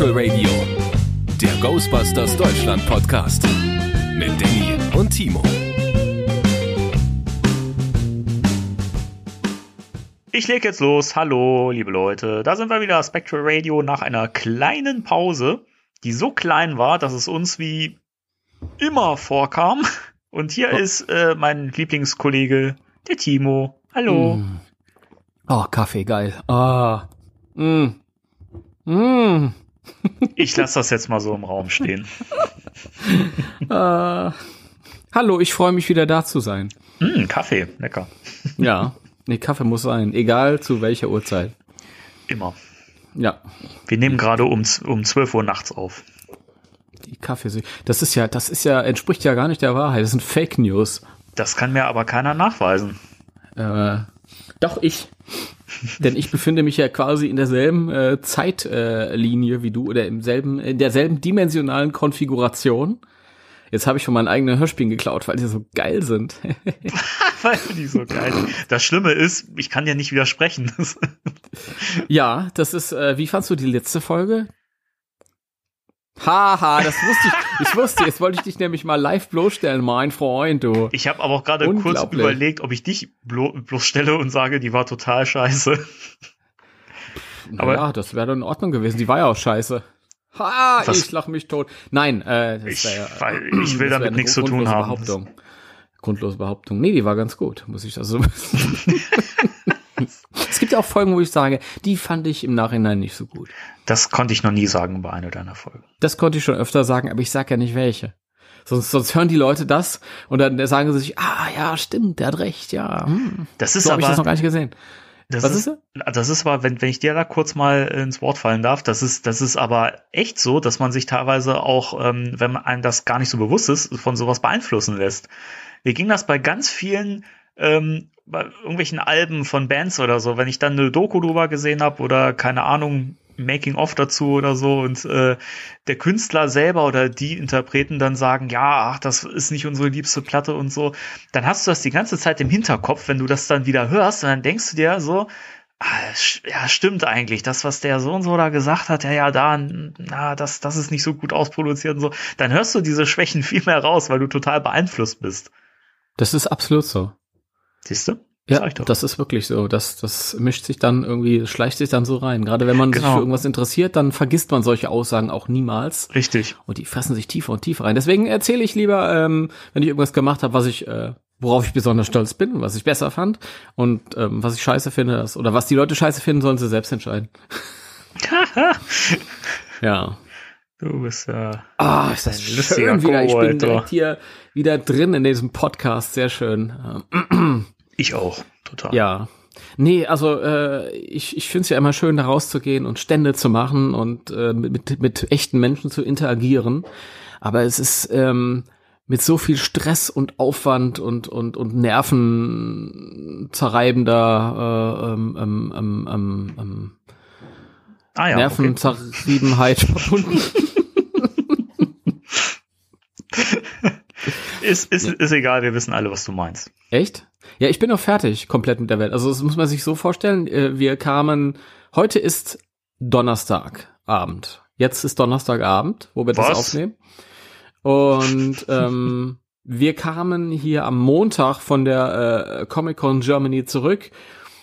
Spectral Radio, der Ghostbusters Deutschland Podcast mit Danny und Timo. Ich leg jetzt los. Hallo, liebe Leute. Da sind wir wieder, Spectral Radio, nach einer kleinen Pause, die so klein war, dass es uns wie immer vorkam. Und hier oh. ist äh, mein Lieblingskollege, der Timo. Hallo. Mm. Oh, Kaffee, geil. Ah. Mm. Mm. Ich lasse das jetzt mal so im Raum stehen. uh, hallo, ich freue mich wieder da zu sein. Mm, Kaffee, lecker. ja, nee, Kaffee muss sein, egal zu welcher Uhrzeit. Immer. Ja. Wir nehmen gerade um, um 12 Uhr nachts auf. Die Kaffee, das ist ja, das ist ja, entspricht ja gar nicht der Wahrheit. Das sind Fake News. Das kann mir aber keiner nachweisen. Äh, doch ich. Denn ich befinde mich ja quasi in derselben äh, Zeitlinie äh, wie du oder im selben, in derselben dimensionalen Konfiguration. Jetzt habe ich schon mein eigenes Hörspiel geklaut, weil die so geil sind. weil die so geil sind. Das Schlimme ist, ich kann ja nicht widersprechen. ja, das ist, äh, wie fandst du die letzte Folge? Haha, das wusste ich. Ich wusste, jetzt wollte ich dich nämlich mal live bloßstellen, mein Freund, du. Ich habe aber auch gerade kurz überlegt, ob ich dich blo bloßstelle und sage, die war total scheiße. aber ja, das wäre dann in Ordnung gewesen. Die war ja auch scheiße. Ha, was? ich lach mich tot. Nein, äh, das ich, ja, ich will damit nichts zu tun haben. Behauptung. Grundlose Behauptung. Nee, die war ganz gut, muss ich das so. es gibt auch Folgen, wo ich sage, die fand ich im Nachhinein nicht so gut. Das konnte ich noch nie sagen bei einer deiner Folgen. Das konnte ich schon öfter sagen, aber ich sag ja nicht welche. Sonst, sonst hören die Leute das und dann sagen sie sich, ah ja, stimmt, der hat recht, ja. Hm. Das ist so aber, ich das noch gar nicht gesehen. Das Was ist, ist das ist aber, wenn, wenn ich dir da kurz mal ins Wort fallen darf, das ist, das ist aber echt so, dass man sich teilweise auch, ähm, wenn man einem das gar nicht so bewusst ist, von sowas beeinflussen lässt. Mir ging das bei ganz vielen ähm, bei irgendwelchen Alben von Bands oder so, wenn ich dann eine Doku drüber gesehen habe oder keine Ahnung, Making-of dazu oder so und äh, der Künstler selber oder die Interpreten dann sagen, ja, ach, das ist nicht unsere liebste Platte und so, dann hast du das die ganze Zeit im Hinterkopf, wenn du das dann wieder hörst und dann denkst du dir so, ah, ja, stimmt eigentlich, das, was der so und so da gesagt hat, ja, ja, da, na, das, das ist nicht so gut ausproduziert und so, dann hörst du diese Schwächen viel mehr raus, weil du total beeinflusst bist. Das ist absolut so. Siehst du? Ja, das ist wirklich so. Das, das mischt sich dann irgendwie, schleicht sich dann so rein. Gerade wenn man genau. sich für irgendwas interessiert, dann vergisst man solche Aussagen auch niemals. Richtig. Und die fressen sich tiefer und tiefer rein. Deswegen erzähle ich lieber, ähm, wenn ich irgendwas gemacht habe, was ich, äh, worauf ich besonders stolz bin, was ich besser fand und ähm, was ich scheiße finde, das, oder was die Leute scheiße finden, sollen sie selbst entscheiden. ja. Du bist ja. Äh, ah, oh, ist das schön wieder. Ich bin direkt hier wieder drin in diesem Podcast. Sehr schön. Ich auch, total. Ja. Nee, also äh, ich, ich finde es ja immer schön, da rauszugehen und Stände zu machen und äh, mit, mit echten Menschen zu interagieren. Aber es ist ähm, mit so viel Stress und Aufwand und, und, und nervenzerreibender äh, ähm, ähm, ähm, ähm, ähm ah, ja, Nervenzerriebenheit okay. verbunden. ist, ist, ist egal, wir wissen alle, was du meinst. Echt? Ja, ich bin noch fertig, komplett mit der Welt. Also das muss man sich so vorstellen. Äh, wir kamen, heute ist Donnerstagabend. Jetzt ist Donnerstagabend, wo wir Was? das aufnehmen. Und ähm, wir kamen hier am Montag von der äh, Comic Con Germany zurück.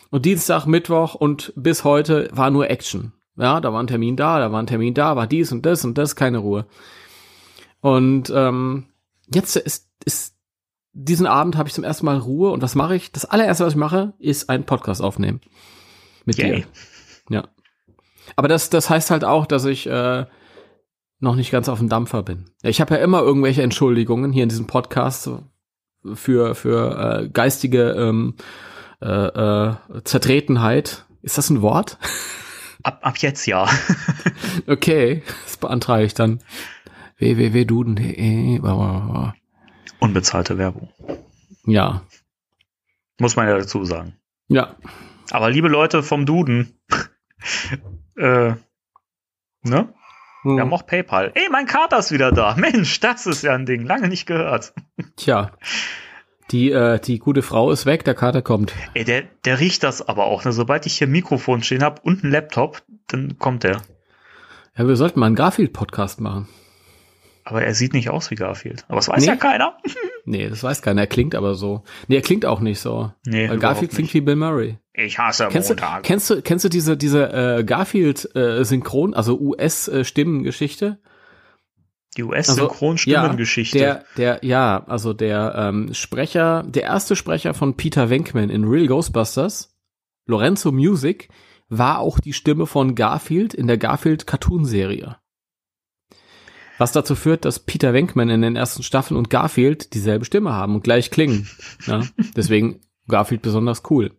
Und Dienstag, Mittwoch und bis heute war nur Action. Ja, da war ein Termin da, da war ein Termin da, war dies und das und das, keine Ruhe. Und ähm, jetzt ist, ist diesen Abend habe ich zum ersten Mal Ruhe und was mache ich? Das allererste, was ich mache, ist einen Podcast aufnehmen. Mit Yay. dir. Ja. Aber das, das heißt halt auch, dass ich äh, noch nicht ganz auf dem Dampfer bin. Ich habe ja immer irgendwelche Entschuldigungen hier in diesem Podcast für, für äh, geistige ähm, äh, äh, Zertretenheit. Ist das ein Wort? Ab, ab jetzt ja. okay, das beantrage ich dann. www.duden.de Unbezahlte Werbung. Ja. Muss man ja dazu sagen. Ja. Aber liebe Leute vom Duden, äh, ne? Hm. Wir haben auch PayPal. Ey, mein Kater ist wieder da. Mensch, das ist ja ein Ding. Lange nicht gehört. Tja. Die, äh, die gute Frau ist weg, der Kater kommt. Ey, der, der riecht das aber auch. Ne? Sobald ich hier ein Mikrofon stehen habe und einen Laptop, dann kommt der. Ja, wir sollten mal einen Garfield-Podcast machen. Aber er sieht nicht aus wie Garfield. Aber das weiß nee. ja keiner. nee, das weiß keiner. Er klingt aber so. Nee, er klingt auch nicht so. Nee, Weil Garfield klingt wie Bill Murray. Ich hasse kennst Montag. Du, kennst du, kennst du diese, diese äh, Garfield-Synchron, äh, also US-Stimmengeschichte? Die US-Synchronstimmengeschichte. Also, ja, der, der, ja, also der ähm, Sprecher, der erste Sprecher von Peter Venkman in Real Ghostbusters, Lorenzo Music, war auch die Stimme von Garfield in der Garfield-Cartoon-Serie. Was dazu führt, dass Peter Venkman in den ersten Staffeln und Garfield dieselbe Stimme haben und gleich klingen. Ja? Deswegen Garfield besonders cool.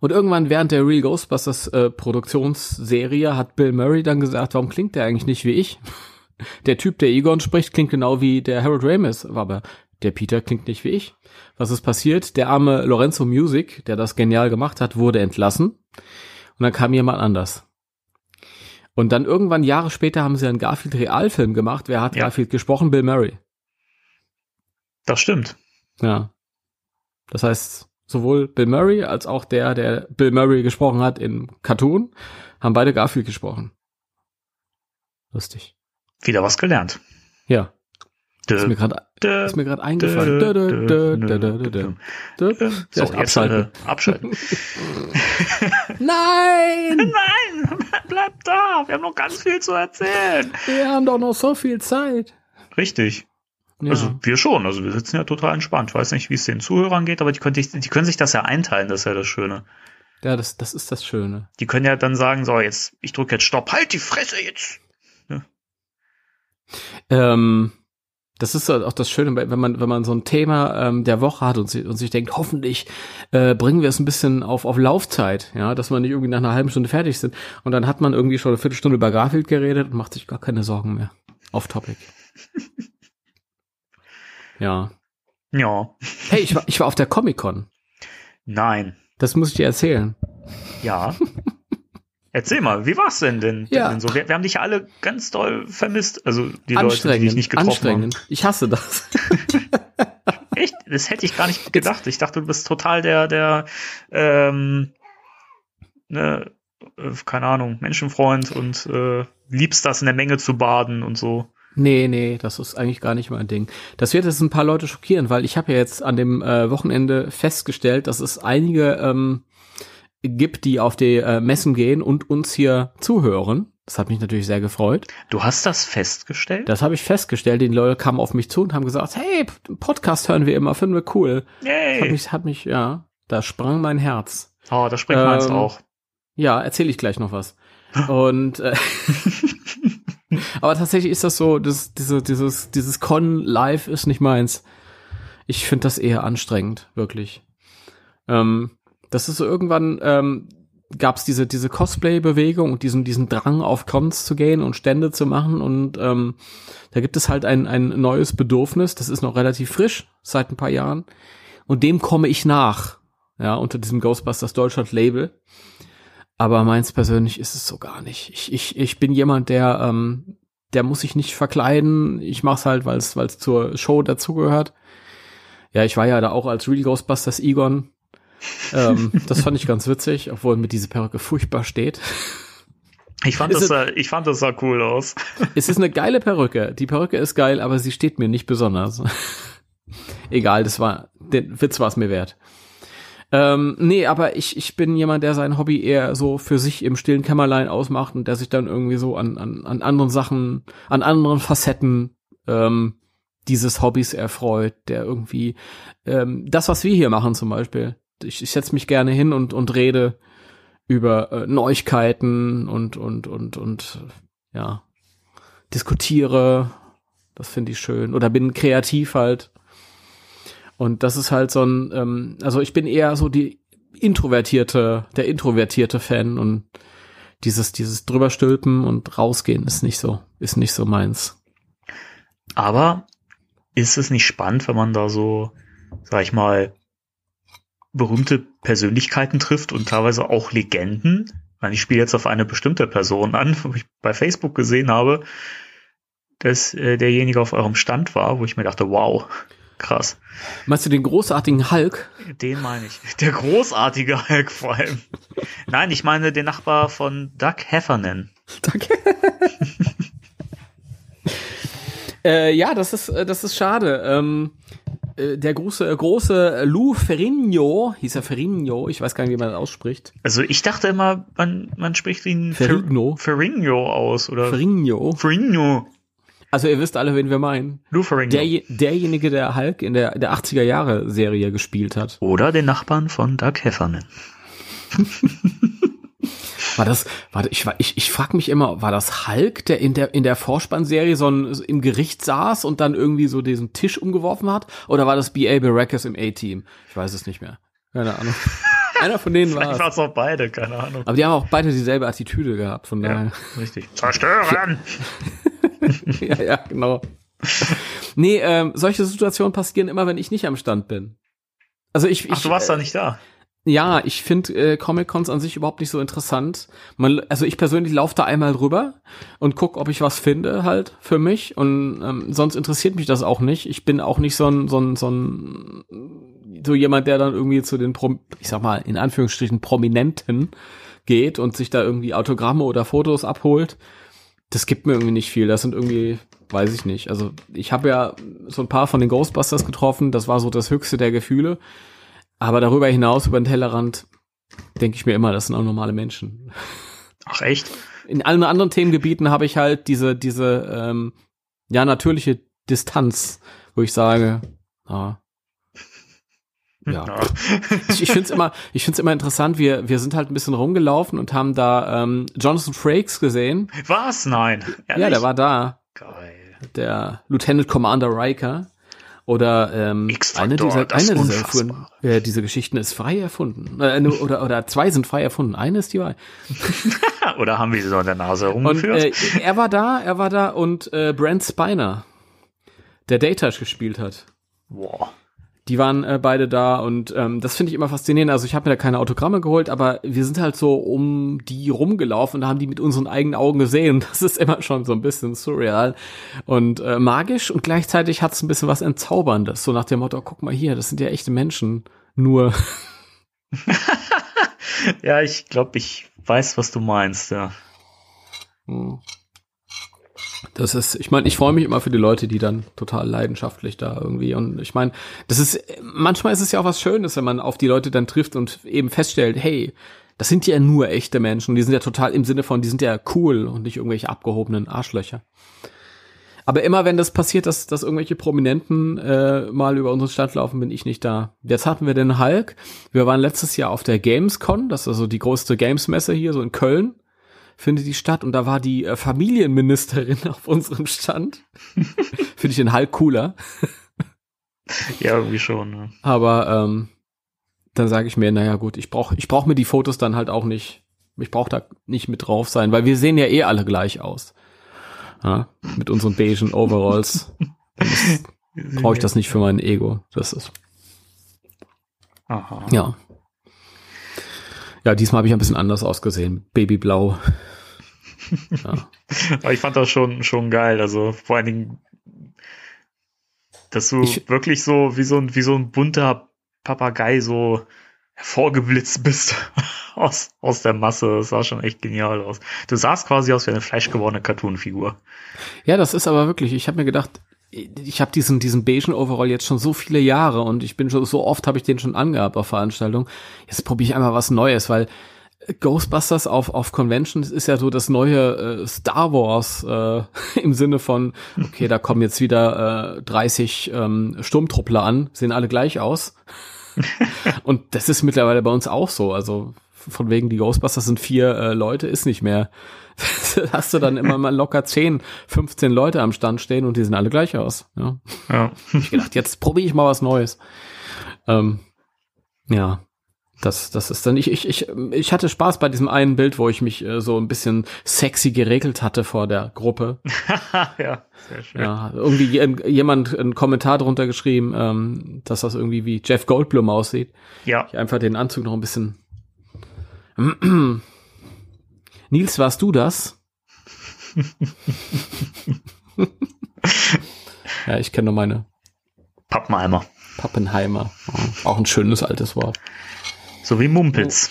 Und irgendwann während der Real Ghostbusters äh, Produktionsserie hat Bill Murray dann gesagt, warum klingt der eigentlich nicht wie ich? Der Typ, der Egon spricht, klingt genau wie der Harold Ramis, aber der Peter klingt nicht wie ich. Was ist passiert? Der arme Lorenzo Music, der das genial gemacht hat, wurde entlassen. Und dann kam jemand anders. Und dann irgendwann Jahre später haben sie einen Garfield Realfilm gemacht. Wer hat ja. Garfield gesprochen? Bill Murray. Das stimmt. Ja. Das heißt, sowohl Bill Murray als auch der, der Bill Murray gesprochen hat in Cartoon, haben beide Garfield gesprochen. Lustig. Wieder was gelernt. Ja. Dö, ist mir gerade ist mir gerade eingefallen. So, abschalten. Äh, abschalten. Nein! Nein! Bleib da! Wir haben noch ganz viel zu erzählen. Wir haben doch noch so viel Zeit. Richtig. Ja. Also wir schon. Also wir sitzen ja total entspannt. Ich weiß nicht, wie es den Zuhörern geht, aber die können, die können sich das ja einteilen. Das ist ja das Schöne. Ja, das, das ist das Schöne. Die können ja dann sagen, so, jetzt, ich drücke jetzt Stopp, halt die Fresse jetzt. Ähm, das ist auch das Schöne, wenn man, wenn man so ein Thema ähm, der Woche hat und, sich, und sich denkt, hoffentlich äh, bringen wir es ein bisschen auf, auf Laufzeit, ja, dass man nicht irgendwie nach einer halben Stunde fertig sind. Und dann hat man irgendwie schon eine Viertelstunde über Garfield geredet und macht sich gar keine Sorgen mehr. Auf Topic. ja. Ja. Hey, ich war, ich war auf der Comic-Con. Nein. Das muss ich dir erzählen. Ja. Erzähl mal, wie war's denn denn, ja. denn so? Wir, wir, haben dich alle ganz doll vermisst, also die Leute, die dich nicht getroffen anstrengend. haben. Ich hasse das. Echt? Das hätte ich gar nicht gedacht. Ich dachte, du bist total der, der, ähm, ne, äh, keine Ahnung, Menschenfreund und äh, liebst das in der Menge zu baden und so. Nee, nee, das ist eigentlich gar nicht mein Ding. Das wird jetzt ein paar Leute schockieren, weil ich habe ja jetzt an dem äh, Wochenende festgestellt, dass es einige ähm, gibt, die auf die äh, Messen gehen und uns hier zuhören. Das hat mich natürlich sehr gefreut. Du hast das festgestellt? Das habe ich festgestellt. Die Leute kamen auf mich zu und haben gesagt, hey, Podcast hören wir immer, finden wir cool. Yay. Hat mich, hat mich, ja, da sprang mein Herz. Oh, da springt ähm, meins auch. Ja, erzähle ich gleich noch was. und äh, aber tatsächlich ist das so, das, diese, dieses, dieses Con live ist nicht meins. Ich finde das eher anstrengend, wirklich. Ähm, das ist so irgendwann ähm, gab es diese diese Cosplay-Bewegung und diesen diesen Drang auf Cons zu gehen und Stände zu machen und ähm, da gibt es halt ein ein neues Bedürfnis. Das ist noch relativ frisch seit ein paar Jahren und dem komme ich nach. Ja, unter diesem Ghostbusters Deutschland Label. Aber meins persönlich ist es so gar nicht. Ich, ich, ich bin jemand, der, ähm, der muss sich nicht verkleiden. Ich mach's halt, weil es zur Show dazugehört. Ja, ich war ja da auch als Real Ghostbusters Egon ähm, das fand ich ganz witzig, obwohl mir diese Perücke furchtbar steht. Ich fand, das sah, ich fand, das sah cool aus. Es ist eine geile Perücke. Die Perücke ist geil, aber sie steht mir nicht besonders. Egal, das war, der Witz war es mir wert. Ähm, nee, aber ich, ich bin jemand, der sein Hobby eher so für sich im stillen Kämmerlein ausmacht und der sich dann irgendwie so an, an, an anderen Sachen, an anderen Facetten ähm, dieses Hobbys erfreut, der irgendwie ähm, das, was wir hier machen zum Beispiel, ich, ich setze mich gerne hin und, und rede über äh, Neuigkeiten und, und, und, und, ja, diskutiere. Das finde ich schön. Oder bin kreativ halt. Und das ist halt so ein, ähm, also ich bin eher so die introvertierte, der introvertierte Fan und dieses, dieses drüberstülpen und rausgehen ist nicht so, ist nicht so meins. Aber ist es nicht spannend, wenn man da so, sag ich mal, berühmte Persönlichkeiten trifft und teilweise auch Legenden. Ich spiele jetzt auf eine bestimmte Person an, wo ich bei Facebook gesehen habe, dass äh, derjenige auf eurem Stand war, wo ich mir dachte, wow, krass. Meinst du den großartigen Hulk? Den meine ich. Der großartige Hulk vor allem. Nein, ich meine den Nachbar von Doug Heffernan. Danke. äh, ja, das ist, äh, das ist schade. Ähm, äh, der große, große Lou Ferrigno, hieß er Ferrigno, ich weiß gar nicht, wie man das ausspricht. Also ich dachte immer, man, man spricht ihn Ferrigno. Ferrigno aus, oder? Ferrigno. Ferrigno. Also ihr wisst alle, wen wir meinen. Lou Ferrigno. Der, derjenige, der Hulk in der, der 80er Jahre Serie gespielt hat. Oder den Nachbarn von Doug Heffernan. War das, warte, ich, ich, ich frage mich immer, war das Hulk, der in der, in der Vorspannserie so ein, im Gericht saß und dann irgendwie so diesen Tisch umgeworfen hat? Oder war das B.A. Baracus im A-Team? Ich weiß es nicht mehr. Keine Ahnung. Einer von denen war es. war es auch beide, keine Ahnung. Aber die haben auch beide dieselbe Attitüde gehabt, von daher. Ja, richtig. Zerstören! ja, ja, genau. Nee, ähm, solche Situationen passieren immer, wenn ich nicht am Stand bin. Also ich, Ach, ich, du warst äh, da nicht da. Ja, ich finde äh, Comic-Cons an sich überhaupt nicht so interessant. Man, also ich persönlich laufe da einmal drüber und guck, ob ich was finde halt für mich. Und ähm, sonst interessiert mich das auch nicht. Ich bin auch nicht so ein, so ein, so ein so jemand, der dann irgendwie zu den, Pro ich sag mal, in Anführungsstrichen Prominenten geht und sich da irgendwie Autogramme oder Fotos abholt. Das gibt mir irgendwie nicht viel. Das sind irgendwie, weiß ich nicht. Also ich habe ja so ein paar von den Ghostbusters getroffen. Das war so das höchste der Gefühle. Aber darüber hinaus, über den Tellerrand, denke ich mir immer, das sind auch normale Menschen. Ach echt? In allen anderen Themengebieten habe ich halt diese, diese, ähm, ja, natürliche Distanz, wo ich sage, ah, ja. ja. ich ich finde es immer, ich find's immer interessant, wir, wir sind halt ein bisschen rumgelaufen und haben da ähm, Jonathan Frakes gesehen. Was? Nein. Ehrlich? Ja, der war da. Geil. Der Lieutenant Commander Riker. Oder ähm, eine dieser, eine dieser erfunden, äh, diese Geschichten ist frei erfunden. Äh, oder, oder zwei sind frei erfunden. Eine ist die Wahrheit. oder haben wir sie so in der Nase herumgeführt? Und, äh, er war da, er war da und äh, Brent Spiner, der Datash gespielt hat. Boah. Die waren äh, beide da und ähm, das finde ich immer faszinierend. Also ich habe mir da keine Autogramme geholt, aber wir sind halt so um die rumgelaufen und haben die mit unseren eigenen Augen gesehen. Das ist immer schon so ein bisschen surreal und äh, magisch und gleichzeitig hat es ein bisschen was Entzauberndes. So nach dem Motto, guck mal hier, das sind ja echte Menschen. Nur. ja, ich glaube, ich weiß, was du meinst, ja. Hm. Das ist, ich meine, ich freue mich immer für die Leute, die dann total leidenschaftlich da irgendwie und ich meine, das ist, manchmal ist es ja auch was Schönes, wenn man auf die Leute dann trifft und eben feststellt, hey, das sind ja nur echte Menschen, die sind ja total im Sinne von, die sind ja cool und nicht irgendwelche abgehobenen Arschlöcher. Aber immer wenn das passiert, dass, dass irgendwelche Prominenten äh, mal über unseren Stand laufen, bin ich nicht da. Jetzt hatten wir den Hulk. Wir waren letztes Jahr auf der Gamescon, das ist also die größte Gamesmesse hier, so in Köln findet die statt und da war die äh, Familienministerin auf unserem Stand. Finde ich den Hulk cooler. ja, irgendwie schon. Ne? Aber ähm, dann sage ich mir, naja gut, ich brauche ich brauch mir die Fotos dann halt auch nicht. Ich brauche da nicht mit drauf sein, weil wir sehen ja eh alle gleich aus. Ja, mit unseren beigen Overalls. brauche ich das nicht für mein Ego. Das ist. Aha. Ja. Ja, diesmal habe ich ein bisschen anders ausgesehen. Babyblau. ja. Aber ich fand das schon, schon geil. Also vor allen Dingen, dass du ich, wirklich so wie so ein, wie so ein bunter Papagei so hervorgeblitzt bist aus, aus der Masse. Das sah schon echt genial aus. Du sahst quasi aus wie eine fleischgewordene Cartoon-Figur. Ja, das ist aber wirklich, ich habe mir gedacht, ich habe diesen diesen beigen Overall jetzt schon so viele Jahre und ich bin schon so oft habe ich den schon angehabt auf Veranstaltungen. Jetzt probiere ich einmal was Neues, weil Ghostbusters auf auf Conventions ist ja so das neue äh, Star Wars äh, im Sinne von okay, da kommen jetzt wieder äh, 30 ähm, Sturmtruppler an, sehen alle gleich aus. und das ist mittlerweile bei uns auch so, also von wegen die Ghostbusters sind vier äh, Leute ist nicht mehr hast du dann immer mal locker 10, 15 Leute am Stand stehen und die sehen alle gleich aus. Ja. ja. Ich gedacht, jetzt probiere ich mal was Neues. Ähm, ja. Das, das ist dann, ich, ich, ich, ich hatte Spaß bei diesem einen Bild, wo ich mich äh, so ein bisschen sexy geregelt hatte vor der Gruppe. ja, sehr schön. Ja, irgendwie jemand einen Kommentar drunter geschrieben, ähm, dass das irgendwie wie Jeff Goldblum aussieht. Ja. Ich einfach den Anzug noch ein bisschen Nils, warst du das? ja, ich kenne nur meine Pappenheimer. Pappenheimer. auch ein schönes altes Wort. So wie Mumpitz.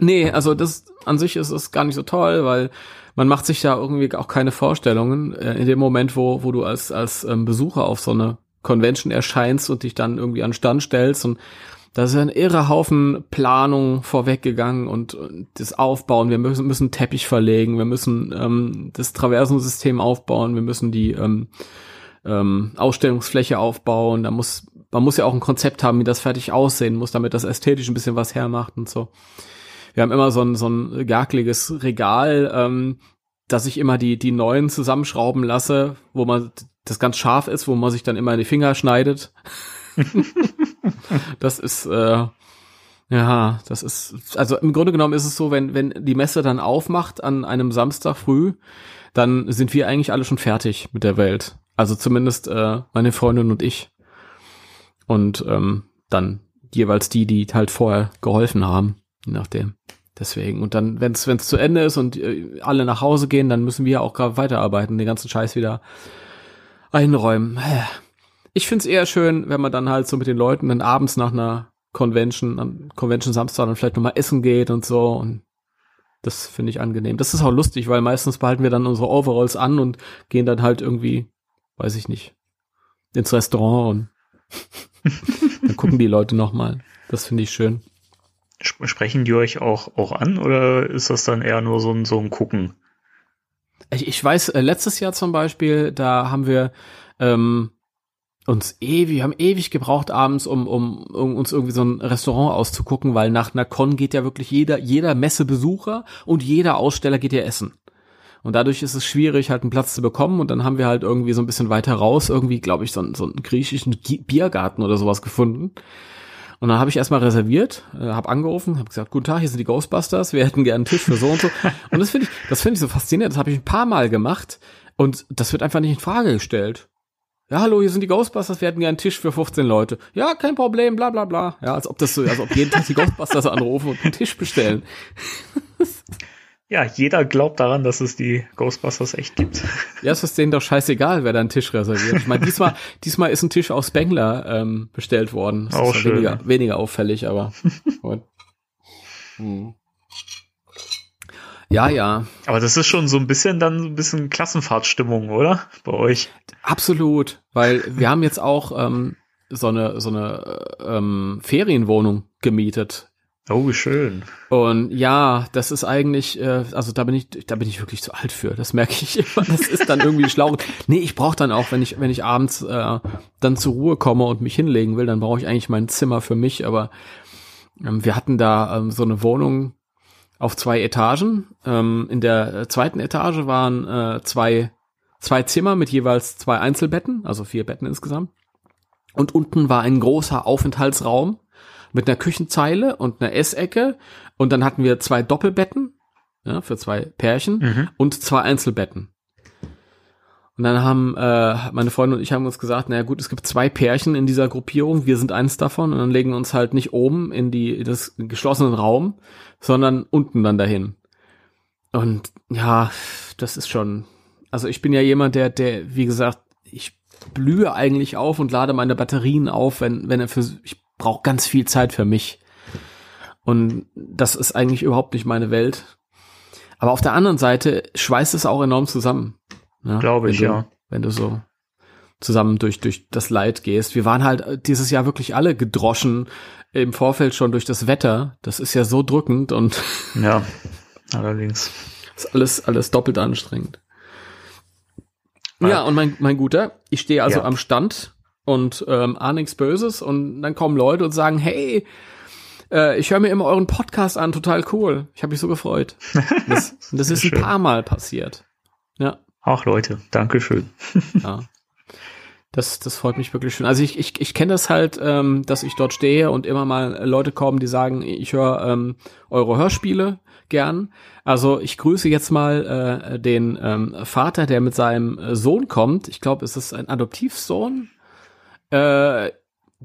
Nee, also das, an sich ist es gar nicht so toll, weil man macht sich da irgendwie auch keine Vorstellungen äh, in dem Moment, wo, wo du als, als ähm, Besucher auf so eine Convention erscheinst und dich dann irgendwie an Stand stellst und da ist ein irre Haufen Planung vorweggegangen und, und das Aufbauen. Wir müssen, müssen Teppich verlegen, wir müssen ähm, das Traversensystem aufbauen, wir müssen die ähm, ähm, Ausstellungsfläche aufbauen. Da muss man muss ja auch ein Konzept haben, wie das fertig aussehen muss, damit das ästhetisch ein bisschen was hermacht und so. Wir haben immer so ein, so ein garkliges Regal, ähm, dass ich immer die, die neuen zusammenschrauben lasse, wo man das ganz scharf ist, wo man sich dann immer die Finger schneidet. das ist, äh, ja, das ist, also im Grunde genommen ist es so, wenn, wenn die Messe dann aufmacht an einem Samstag früh, dann sind wir eigentlich alle schon fertig mit der Welt. Also zumindest äh, meine Freundin und ich. Und ähm, dann jeweils die, die halt vorher geholfen haben, je nachdem. Deswegen. Und dann, wenn es zu Ende ist und äh, alle nach Hause gehen, dann müssen wir auch gerade weiterarbeiten, den ganzen Scheiß wieder einräumen. Ich find's eher schön, wenn man dann halt so mit den Leuten dann abends nach einer Convention, am Convention Samstag dann vielleicht nochmal essen geht und so. Und das finde ich angenehm. Das ist auch lustig, weil meistens behalten wir dann unsere Overalls an und gehen dann halt irgendwie, weiß ich nicht, ins Restaurant und dann gucken die Leute nochmal. Das finde ich schön. Sprechen die euch auch, auch an oder ist das dann eher nur so ein, so ein Gucken? Ich, ich weiß, äh, letztes Jahr zum Beispiel, da haben wir ähm, uns ewig, haben ewig gebraucht abends, um, um, um uns irgendwie so ein Restaurant auszugucken, weil nach einer Con geht ja wirklich jeder, jeder Messebesucher und jeder Aussteller geht ja essen. Und dadurch ist es schwierig, halt einen Platz zu bekommen. Und dann haben wir halt irgendwie so ein bisschen weiter raus, irgendwie, glaube ich, so, einen, so einen griechischen Biergarten oder sowas gefunden. Und dann habe ich erstmal reserviert, äh, habe angerufen, habe gesagt, guten Tag, hier sind die Ghostbusters, wir hätten gerne einen Tisch für so und so. Und das finde ich, das finde ich so faszinierend. Das habe ich ein paar Mal gemacht und das wird einfach nicht in Frage gestellt. Ja, hallo, hier sind die Ghostbusters, wir hätten gerne einen Tisch für 15 Leute. Ja, kein Problem, bla bla bla. Ja, als ob das so, als ob jeden Tag die Ghostbusters anrufen und einen Tisch bestellen. Ja, jeder glaubt daran, dass es die Ghostbusters echt gibt. Ja, es ist denen doch scheißegal, wer da einen Tisch reserviert. Ich meine, diesmal, diesmal ist ein Tisch aus Spengler ähm, bestellt worden. Das Auch ist schön. weniger, weniger auffällig, aber. hm. Ja, ja. Aber das ist schon so ein bisschen dann so ein bisschen Klassenfahrtstimmung, oder? Bei euch. Absolut, weil wir haben jetzt auch ähm, so eine so eine äh, ähm, Ferienwohnung gemietet. Oh, wie schön. Und ja, das ist eigentlich, äh, also da bin ich, da bin ich wirklich zu alt für. Das merke ich immer. Das ist dann irgendwie schlau. Nee, ich brauche dann auch, wenn ich, wenn ich abends äh, dann zur Ruhe komme und mich hinlegen will, dann brauche ich eigentlich mein Zimmer für mich. Aber ähm, wir hatten da ähm, so eine Wohnung auf zwei Etagen. Ähm, in der äh, zweiten Etage waren äh, zwei, zwei Zimmer mit jeweils zwei Einzelbetten, also vier Betten insgesamt. Und unten war ein großer Aufenthaltsraum mit einer Küchenzeile und einer Essecke. Und dann hatten wir zwei Doppelbetten ja, für zwei Pärchen Mhm. und zwei Einzelbetten. Und dann haben äh, meine Freundin und ich haben uns gesagt, naja gut, es gibt zwei Pärchen in dieser Gruppierung, wir sind eins davon und dann legen wir uns halt nicht oben in die in das geschlossenen Raum, sondern unten dann dahin. Und ja, das ist schon, also ich bin ja jemand, der, der, wie gesagt, ich blühe eigentlich auf und lade meine Batterien auf, wenn, wenn er für, ich brauche ganz viel Zeit für mich. Und das ist eigentlich überhaupt nicht meine Welt. Aber auf der anderen Seite schweißt es auch enorm zusammen. Ne? Glaube ich, du, ja. Wenn du so zusammen durch, durch das Leid gehst. Wir waren halt dieses Jahr wirklich alle gedroschen im Vorfeld schon durch das Wetter. Das ist ja so drückend und Ja, allerdings. ist alles, alles doppelt anstrengend. Ja, und mein, mein Guter, ich stehe also Ja. am Stand und ähm, ahne nichts Böses und dann kommen Leute und sagen, hey, äh, ich höre mir immer euren Podcast an, total cool. Ich habe mich so gefreut. Das, das ist ein paar Mal passiert. Ja, Ach Leute, Dankeschön. ja. Das, das freut mich wirklich schön. Also ich, ich, ich kenne das halt, ähm, dass ich dort stehe und immer mal Leute kommen, die sagen, ich höre ähm, eure Hörspiele gern. Also ich grüße jetzt mal äh, den ähm, Vater, der mit seinem Sohn kommt. Ich glaube, es ist ein Adoptivsohn. Äh,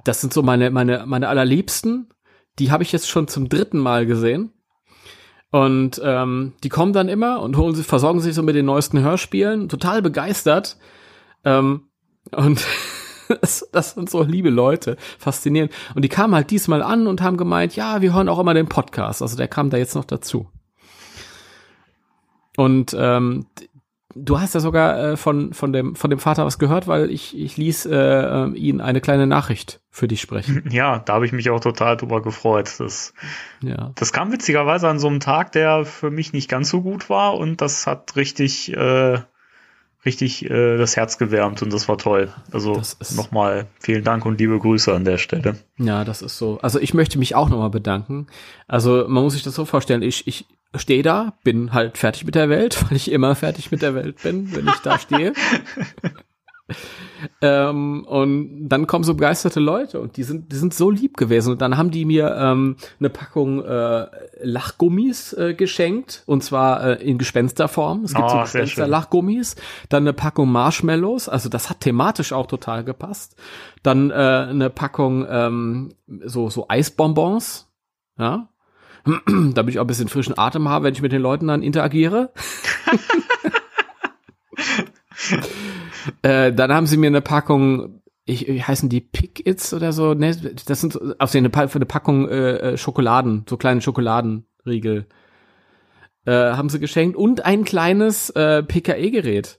das sind so meine, meine, meine allerliebsten. Die habe ich jetzt schon zum dritten Mal gesehen. Und ähm, die kommen dann immer und holen sich, versorgen sich so mit den neuesten Hörspielen, total begeistert. Ähm, und das, das sind so liebe Leute, faszinierend. Und die kamen halt diesmal an und haben gemeint, ja, wir hören auch immer den Podcast. Also der kam da jetzt noch dazu. Und ähm, du hast ja sogar äh, von, von, dem, von dem Vater was gehört, weil ich, ich ließ äh, äh ihn eine kleine Nachricht für dich sprechen. Ja, da habe ich mich auch total drüber gefreut. Das, ja. das kam witzigerweise an so einem Tag, der für mich nicht ganz so gut war und das hat richtig, äh, richtig äh, das Herz gewärmt und das war toll. Also nochmal vielen Dank und liebe Grüße an der Stelle. Ja, das ist so. Also ich möchte mich auch nochmal bedanken. Also man muss sich das so vorstellen, ich, ich stehe da, bin halt fertig mit der Welt, weil ich immer fertig mit der Welt bin, wenn ich da stehe. ähm, und dann kommen so begeisterte Leute und die sind, die sind so lieb gewesen. Und dann haben die mir ähm, eine Packung äh, Lachgummis äh, geschenkt und zwar äh, in Gespensterform. Es gibt oh, so Gespenster-Lachgummis. Dann eine Packung Marshmallows, also das hat thematisch auch total gepasst. Dann äh, eine Packung ähm, so, so Eisbonbons. Ja, damit ich auch ein bisschen frischen Atem habe, wenn ich mit den Leuten dann interagiere. äh, dann haben sie mir eine Packung, ich, wie heißen die Pick-Its oder so? Ne, das sind auf eine, eine Packung äh, äh, Schokoladen, so kleine Schokoladenriegel. Äh, haben sie geschenkt und ein kleines äh, PKE-Gerät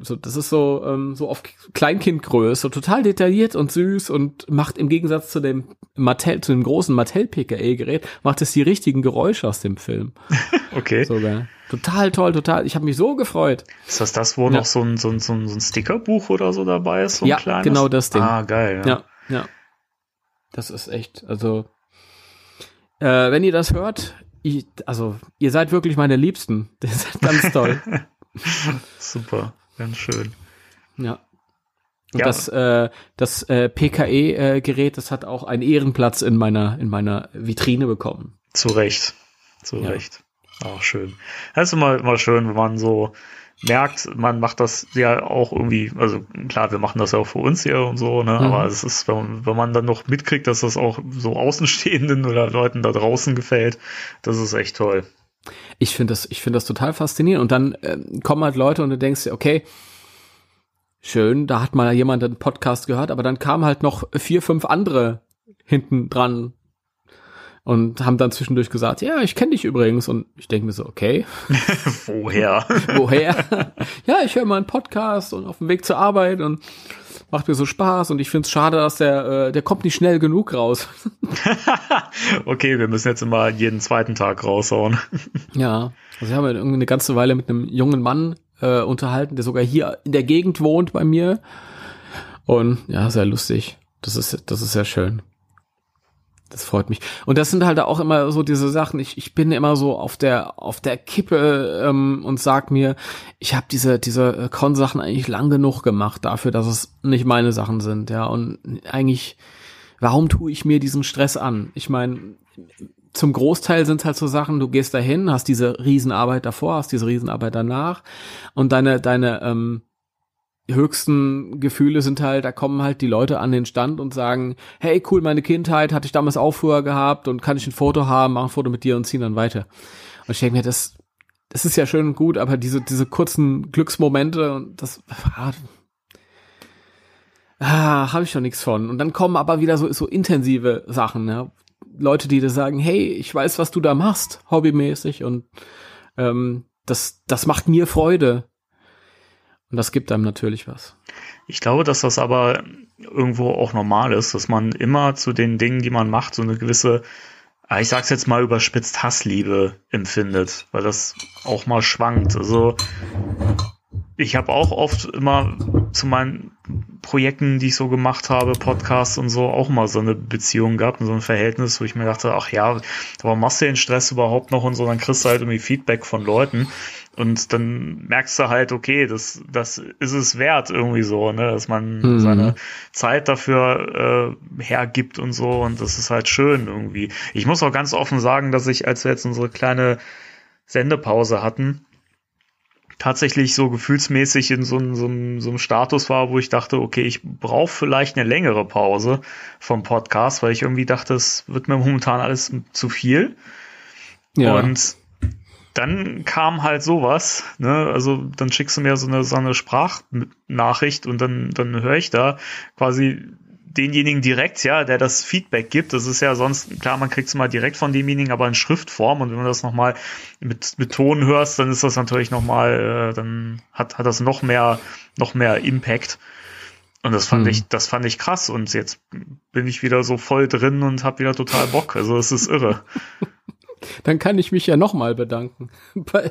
so, das ist so, ähm, so auf Kleinkindgröße, total detailliert und süß und macht im Gegensatz zu dem Mattel, zu dem großen Mattel PKE-Gerät, macht es die richtigen Geräusche aus dem Film. okay. Sogar. Total toll, total. Ich habe mich so gefreut. Ist das das, wo ja. noch so ein, so ein, so ein, so ein Stickerbuch oder so dabei ist? So ja, kleines? genau das Ding. Ah, geil. Ja. ja, ja. Das ist echt, also, äh, wenn ihr das hört, ich, also, ihr seid wirklich meine Liebsten. Das ist ganz toll. Super. Ganz schön. Ja. Und ja. das, äh, das äh, PKE-Gerät, das hat auch einen Ehrenplatz in meiner, in meiner Vitrine bekommen. Zu Recht. Zu ja. Recht. Auch schön. Das ist immer, immer schön, wenn man so merkt, man macht das ja auch irgendwie, also klar, wir machen das ja auch für uns hier und so, ne? Mhm. Aber es ist, wenn man, wenn man dann noch mitkriegt, dass das auch so Außenstehenden oder Leuten da draußen gefällt, das ist echt toll. Ich finde das, ich finde das total faszinierend. Und dann äh, kommen halt Leute und du denkst dir, okay, schön, da hat mal jemand einen Podcast gehört, aber dann kamen halt noch vier, fünf andere hinten dran und haben dann zwischendurch gesagt, ja, ich kenne dich übrigens. Und ich denke mir so, okay. Woher? Woher? ja, ich höre mal einen Podcast und auf dem Weg zur Arbeit und macht mir so Spaß und ich finde es schade, dass der, äh, der kommt nicht schnell genug raus. okay, wir müssen jetzt immer jeden zweiten Tag raushauen. ja, also ich habe irgendwie eine ganze Weile mit einem jungen Mann äh, unterhalten, der sogar hier in der Gegend wohnt bei mir. Und ja, sehr lustig. Das ist, das ist sehr schön. Das freut mich. Und das sind halt auch immer so diese Sachen. Ich, ich bin immer so auf der auf der Kippe ähm, und sag mir, ich habe diese diese Con-Sachen eigentlich lang genug gemacht dafür, dass es nicht meine Sachen sind. Ja und eigentlich, warum tue ich mir diesen Stress an? Ich meine, zum Großteil sind halt so Sachen. Du gehst dahin, hast diese Riesenarbeit davor, hast diese Riesenarbeit danach und deine deine ähm, höchsten Gefühle sind halt, da kommen halt die Leute an den Stand und sagen, hey, cool, meine Kindheit hatte ich damals auch früher gehabt und kann ich ein Foto haben, mach ein Foto mit dir und ziehen dann weiter. Und ich denke mir, das, das ist ja schön und gut, aber diese, diese kurzen Glücksmomente und das, ah, ah habe ich doch nichts von. Und dann kommen aber wieder so, so intensive Sachen, ja. Leute, die dir sagen, hey, ich weiß, was du da machst, hobbymäßig und ähm, das, das macht mir Freude. Und das gibt einem natürlich was. Ich glaube, dass das aber irgendwo auch normal ist, dass man immer zu den Dingen, die man macht, so eine gewisse, ich sag's jetzt mal überspitzt, Hassliebe empfindet, weil das auch mal schwankt. Also ich habe auch oft immer zu meinen Projekten, die ich so gemacht habe, Podcasts und so, auch mal so eine Beziehung gehabt und so ein Verhältnis, wo ich mir dachte, ach ja, warum machst du den Stress überhaupt noch und so, dann kriegst du halt irgendwie Feedback von Leuten und dann merkst du halt, okay, das, das ist es wert irgendwie so, ne, dass man mhm. seine Zeit dafür äh, hergibt und so und das ist halt schön irgendwie. Ich muss auch ganz offen sagen, dass ich, als wir jetzt unsere kleine Sendepause hatten, tatsächlich so gefühlsmäßig in so, einem, so, so einem Status war, wo ich dachte, okay, ich brauche vielleicht eine längere Pause vom Podcast, weil ich irgendwie dachte, es wird mir momentan alles zu viel. Ja. Und dann kam halt sowas, ne? Also dann schickst du mir so eine, so eine Sprachnachricht und dann, dann höre ich da quasi denjenigen direkt, ja, der das Feedback gibt. Das ist ja sonst, klar, man kriegt es mal direkt von demjenigen, aber in Schriftform. Und wenn du das nochmal mit, mit Ton hörst, dann ist das natürlich nochmal, äh, dann hat, hat das noch mehr, noch mehr Impact. Und das fand mhm. ich, das fand ich krass. Und jetzt bin ich wieder so voll drin und habe wieder total Bock. Also es ist irre. Dann kann ich mich ja nochmal bedanken. bei,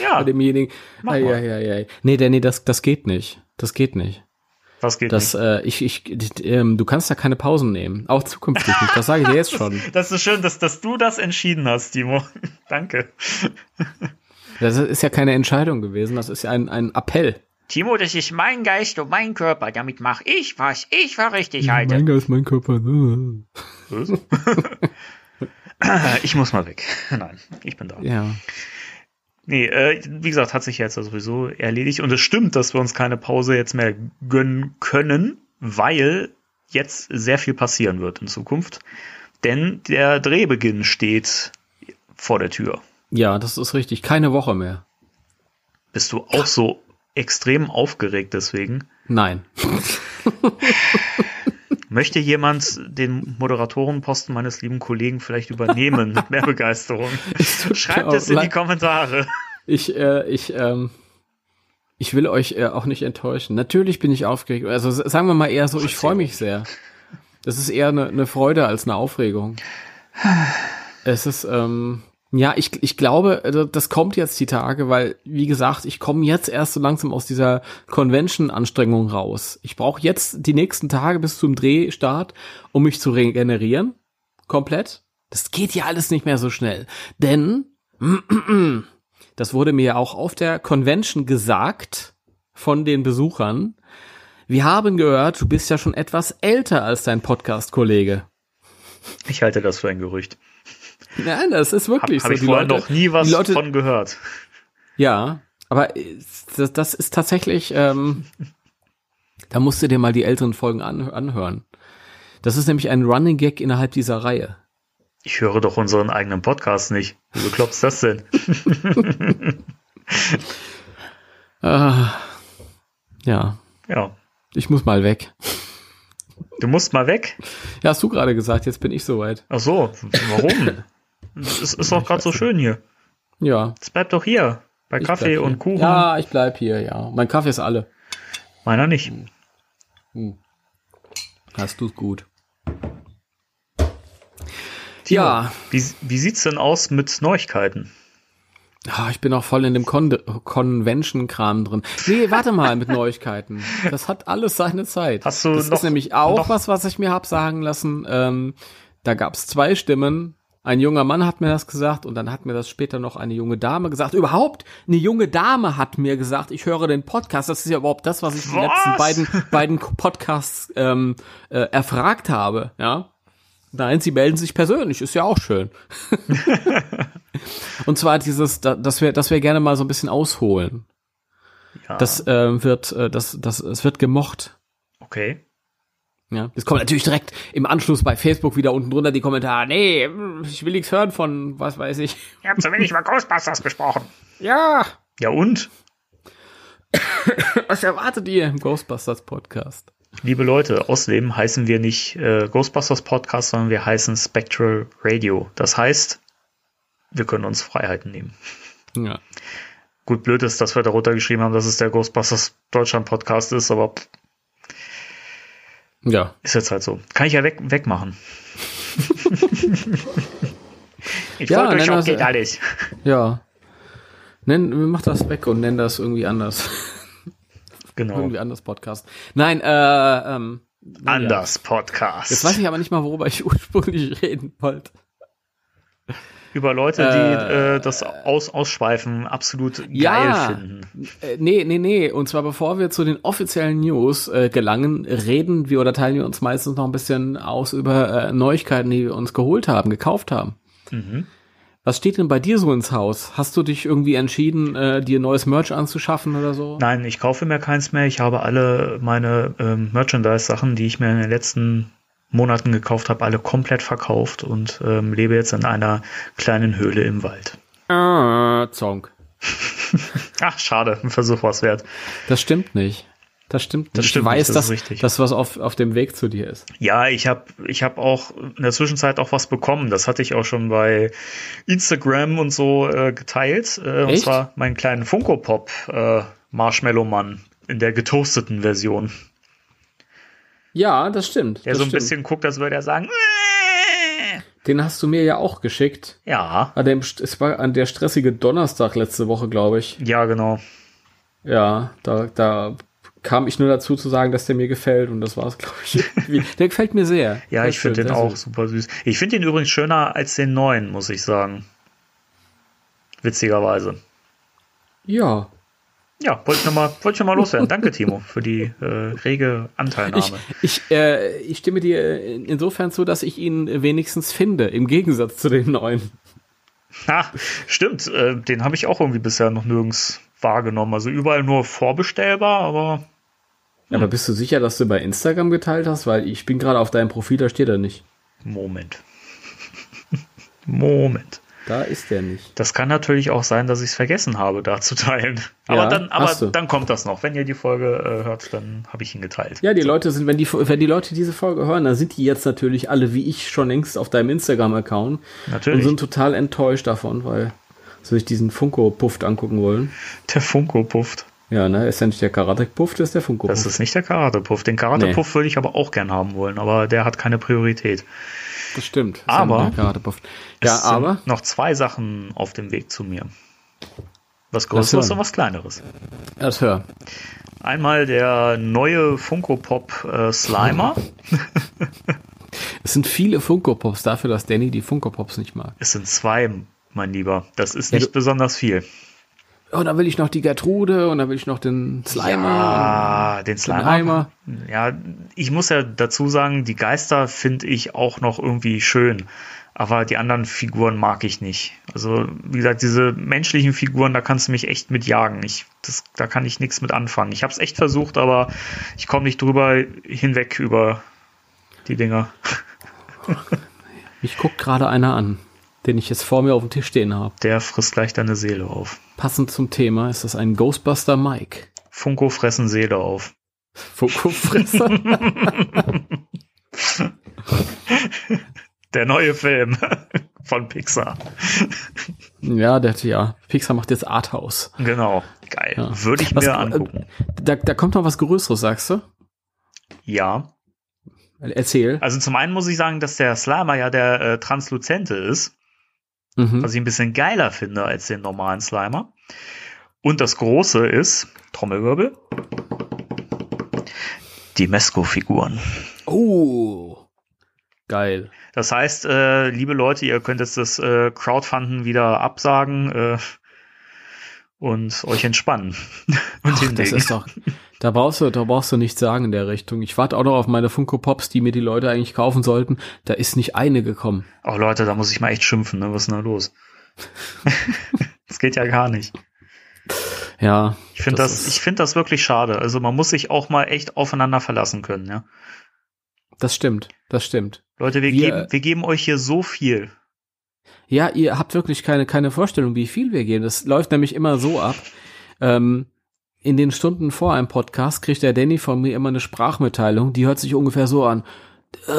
ja, bei demjenigen. Mach ah, ja, ja, ja. Nee, nee, das, das geht nicht. Das geht nicht. Was geht das, nicht? Äh, ich, ich, ähm, du kannst da keine Pausen nehmen. Auch zukünftig nicht. Das sage ich dir jetzt schon. das ist schön, dass, dass du das entschieden hast, Timo. Danke. Das ist ja keine Entscheidung gewesen. Das ist ja ein, ein Appell. Timo, das ist mein Geist und mein Körper. Damit mache ich, was ich für richtig halte. Mein Geist, mein Körper. Ich muss mal weg. Nein, ich bin da. Ja. Nee, äh, wie gesagt, hat sich jetzt ja sowieso erledigt. Und es stimmt, dass wir uns keine Pause jetzt mehr gönnen können, weil jetzt sehr viel passieren wird in Zukunft. Denn der Drehbeginn steht vor der Tür. Ja, das ist richtig. Keine Woche mehr. Bist du auch so extrem aufgeregt deswegen? Nein. Möchte jemand den Moderatorenposten meines lieben Kollegen vielleicht übernehmen mit mehr Begeisterung? Schreibt es in die Kommentare. Ich, äh, ich, ähm, ich will euch äh, auch nicht enttäuschen. Natürlich bin ich aufgeregt. Also sagen wir mal eher so, ich freue mich sehr. Das ist eher eine, eine Freude als eine Aufregung. Es ist, ähm, ja, ich, ich glaube, also das kommt jetzt die Tage, weil, wie gesagt, ich komme jetzt erst so langsam aus dieser Convention-Anstrengung raus. Ich brauche jetzt die nächsten Tage bis zum Drehstart, um mich zu regenerieren. Komplett. Das geht ja alles nicht mehr so schnell. Denn, das wurde mir auch auf der Convention gesagt von den Besuchern. Wir haben gehört, du bist ja schon etwas älter als dein Podcast-Kollege. Ich halte das für ein Gerücht. Nein, das ist wirklich hab, so. Habe ich vorher Leute, noch nie was Leute, von gehört. Ja, aber das, das ist tatsächlich, ähm, da musst du dir mal die älteren Folgen an, anhören. Das ist nämlich ein Running Gag innerhalb dieser Reihe. Ich höre doch unseren eigenen Podcast nicht. Wieso klopfst das denn? ah, ja. Ja. Ich muss mal weg. Du musst mal weg? Ja, hast du gerade gesagt, jetzt bin ich soweit. Ach so, warum? Es ist doch gerade so schön hier. Ja. Es bleibt doch hier. Bei ich Kaffee und Kuchen. Ja, ich bleib hier, ja. Mein Kaffee ist alle. Meiner nicht. Hm. Hm. Hast du's gut. Timo, ja. Wie, wie sieht's denn aus mit Neuigkeiten? Ah, ich bin auch voll in dem Con Convention-Kram drin. Nee, warte mal mit Neuigkeiten. Das hat alles seine Zeit. Hast du das noch, ist nämlich auch was, was ich mir hab sagen lassen. Ähm, da gab's zwei Stimmen. Ein junger Mann hat mir das gesagt und dann hat mir das später noch eine junge Dame gesagt. Überhaupt, eine junge Dame hat mir gesagt, ich höre den Podcast. Das ist ja überhaupt das, was ich was? die letzten beiden, beiden Podcasts ähm, äh, erfragt habe. Ja, Nein, sie melden sich persönlich, ist ja auch schön. und zwar dieses, dass wir, dass wir gerne mal so ein bisschen ausholen. Ja. Das äh, wird, äh, das, das, es wird gemocht. Okay. Ja, es kommt natürlich direkt im Anschluss bei Facebook wieder unten drunter die Kommentare. Nee, ich will nichts hören von, was weiß ich. Ihr habt zu wenig über Ghostbusters gesprochen. Ja. Ja und? was erwartet ihr im Ghostbusters Podcast? Liebe Leute, außerdem heißen wir nicht äh, Ghostbusters Podcast, sondern wir heißen Spectral Radio. Das heißt, wir können uns Freiheiten nehmen. Ja. Gut, blöd ist, dass wir darunter geschrieben haben, dass es der Ghostbusters Deutschland Podcast ist, aber ja. Ist jetzt halt so. Kann ich ja weg, wegmachen. ich ja, wollte euch auch, geht alles. Ja. Nenn, mach das weg und nenn das irgendwie anders. Genau. Irgendwie anders Podcast. Nein, äh, ähm, Anders ja. Podcast. Jetzt weiß ich aber nicht mal, worüber ich ursprünglich reden wollte. Über Leute, die äh, äh, das Aus Ausschweifen absolut geil ja, finden. Äh, nee, nee, nee. Und zwar bevor wir zu den offiziellen News äh, gelangen, reden wir oder teilen wir uns meistens noch ein bisschen aus über äh, Neuigkeiten, die wir uns geholt haben, gekauft haben. Mhm. Was steht denn bei dir so ins Haus? Hast du dich irgendwie entschieden, äh, dir neues Merch anzuschaffen oder so? Nein, ich kaufe mir keins mehr. Ich habe alle meine ähm, Merchandise-Sachen, die ich mir in den letzten Monaten gekauft habe, alle komplett verkauft und ähm, lebe jetzt in einer kleinen Höhle im Wald. Ah, Zonk. Ach, schade, ein Versuch was wert. Das stimmt nicht. Das stimmt. Das ich stimmt weiß, nicht, das ist dass richtig. das was auf, auf dem Weg zu dir ist. Ja, ich habe ich hab auch in der Zwischenzeit auch was bekommen. Das hatte ich auch schon bei Instagram und so äh, geteilt. Äh, und zwar meinen kleinen Funko Pop äh, Marshmallow Mann in der getoasteten Version. Ja, das stimmt. Der das so ein stimmt. bisschen guckt, als würde er sagen. "Äh." Den hast du mir ja auch geschickt. Ja, An dem, es war an der stressige Donnerstag letzte Woche, glaube ich. ja, genau. Ja, da, da kam ich nur dazu zu sagen, dass der mir gefällt und das war's, glaube ich. Der gefällt mir sehr. Ja, Sehr ich finde den auch super süß. Ich finde den übrigens schöner als den neuen, muss ich sagen. Witzigerweise. Ja. Ja, wollte ich nochmal wollte ich noch mal loswerden. Danke, Timo, für die äh, rege Anteilnahme. Ich, ich, äh, ich stimme dir in- insofern zu, dass ich ihn wenigstens finde, im Gegensatz zu den neuen. Ha, stimmt, äh, den habe ich auch irgendwie bisher noch nirgends wahrgenommen. Also überall nur vorbestellbar, aber Aber bist du sicher, dass du bei Instagram geteilt hast? Weil ich bin gerade auf deinem Profil, da steht er nicht. Moment. Moment. Da ist der nicht. Das kann natürlich auch sein, dass ich es vergessen habe, da zu teilen. Aber, Ja, dann, aber dann kommt das noch. Wenn ihr die Folge äh, hört, dann habe ich ihn geteilt. Ja, die Leute sind, wenn die, wenn die Leute diese Folge hören, dann sind die jetzt natürlich alle wie ich schon längst auf deinem Instagram-Account und Natürlich. sind total enttäuscht davon, weil sie sich diesen Funko-Puff angucken wollen. Der Funko pufft. Ja, ne, ist ja nicht der Karate-Puff, das ist der Funko-Puff. Das ist nicht der Karate-Puff. Den Karate-Puff würde ich aber auch gern haben wollen, aber der hat keine Priorität. Das stimmt. Das Aber- Karate-Puff. Ja, es sind aber noch zwei Sachen auf dem Weg zu mir. Was Größeres und was Kleineres. das hör. Einmal der neue Funko Pop äh, Slimer. Es sind viele Funko-Pops dafür, dass Danny die Funko-Pops nicht mag. Es sind zwei, mein Lieber. Das ist Ja, nicht besonders viel. Oh, dann will ich noch die Gertrude und dann will ich noch den Slimer. Ja, den den Slimer. Eimer. Ja, ich muss ja dazu sagen, die Geister finde ich auch noch irgendwie schön. Aber die anderen Figuren mag ich nicht. Also, wie gesagt, diese menschlichen Figuren, da kannst du mich echt mit jagen. Ich, das, da kann ich nichts mit anfangen. Ich habe es echt versucht, aber ich komme nicht drüber hinweg über die Dinger. Mich guckt gerade einer an, den ich jetzt vor mir auf dem Tisch stehen habe. Der frisst gleich deine Seele auf. Passend zum Thema ist das ein Ghostbuster Mike. Funko fressen Seele auf. Funko-Fresser. Der neue Film von Pixar. ja, der, ja, Pixar macht jetzt Arthouse. Genau. Geil. Ja. Würde ich Was- mir angucken. Da, da kommt noch was Größeres, sagst du? Ja. Erzähl. Also zum einen muss ich sagen, dass der Slimer ja der äh, Transluzente ist, Mhm. was ich ein bisschen geiler finde als den normalen Slimer. Und das Große ist, Trommelwirbel, die Mesco-Figuren. Oh. Geil. Das heißt, äh, liebe Leute, ihr könnt jetzt das äh, Crowdfunden wieder absagen äh, und euch entspannen. und Ach, das ist doch. Da brauchst du, da brauchst du nichts sagen in der Richtung. Ich warte auch noch auf meine Funko Pops, die mir die Leute eigentlich kaufen sollten. Da ist nicht eine gekommen. Oh Leute, da muss ich mal echt schimpfen, ne? Was ist denn da los? das geht ja gar nicht. Ja. Ich finde das, ist- ich finde das wirklich schade. Also man muss sich auch mal echt aufeinander verlassen können, ja. Das stimmt. Das stimmt. Leute, wir, Wir- geben, wir geben euch hier so viel. Ja, ihr habt wirklich keine, keine Vorstellung, wie viel wir geben. Das läuft nämlich immer so ab. Ähm, in den Stunden vor einem Podcast kriegt der Danny von mir immer eine Sprachmitteilung, die hört sich ungefähr so an. Äh,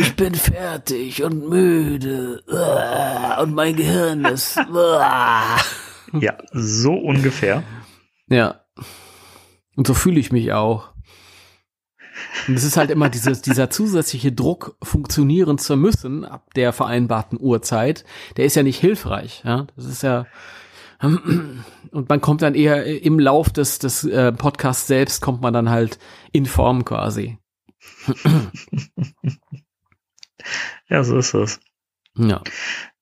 ich bin fertig und müde. Äh, und mein Gehirn ist. Äh. Ja, so ungefähr. Ja. Und so fühle ich mich auch. Und es ist halt immer dieses, dieser zusätzliche Druck, funktionieren zu müssen, ab der vereinbarten Uhrzeit, der ist ja nicht hilfreich. Ja? Das ist ja. Und man kommt dann eher im Lauf des, des äh, Podcasts selbst, kommt man dann halt in Form quasi. Ja, so ist es. Ja.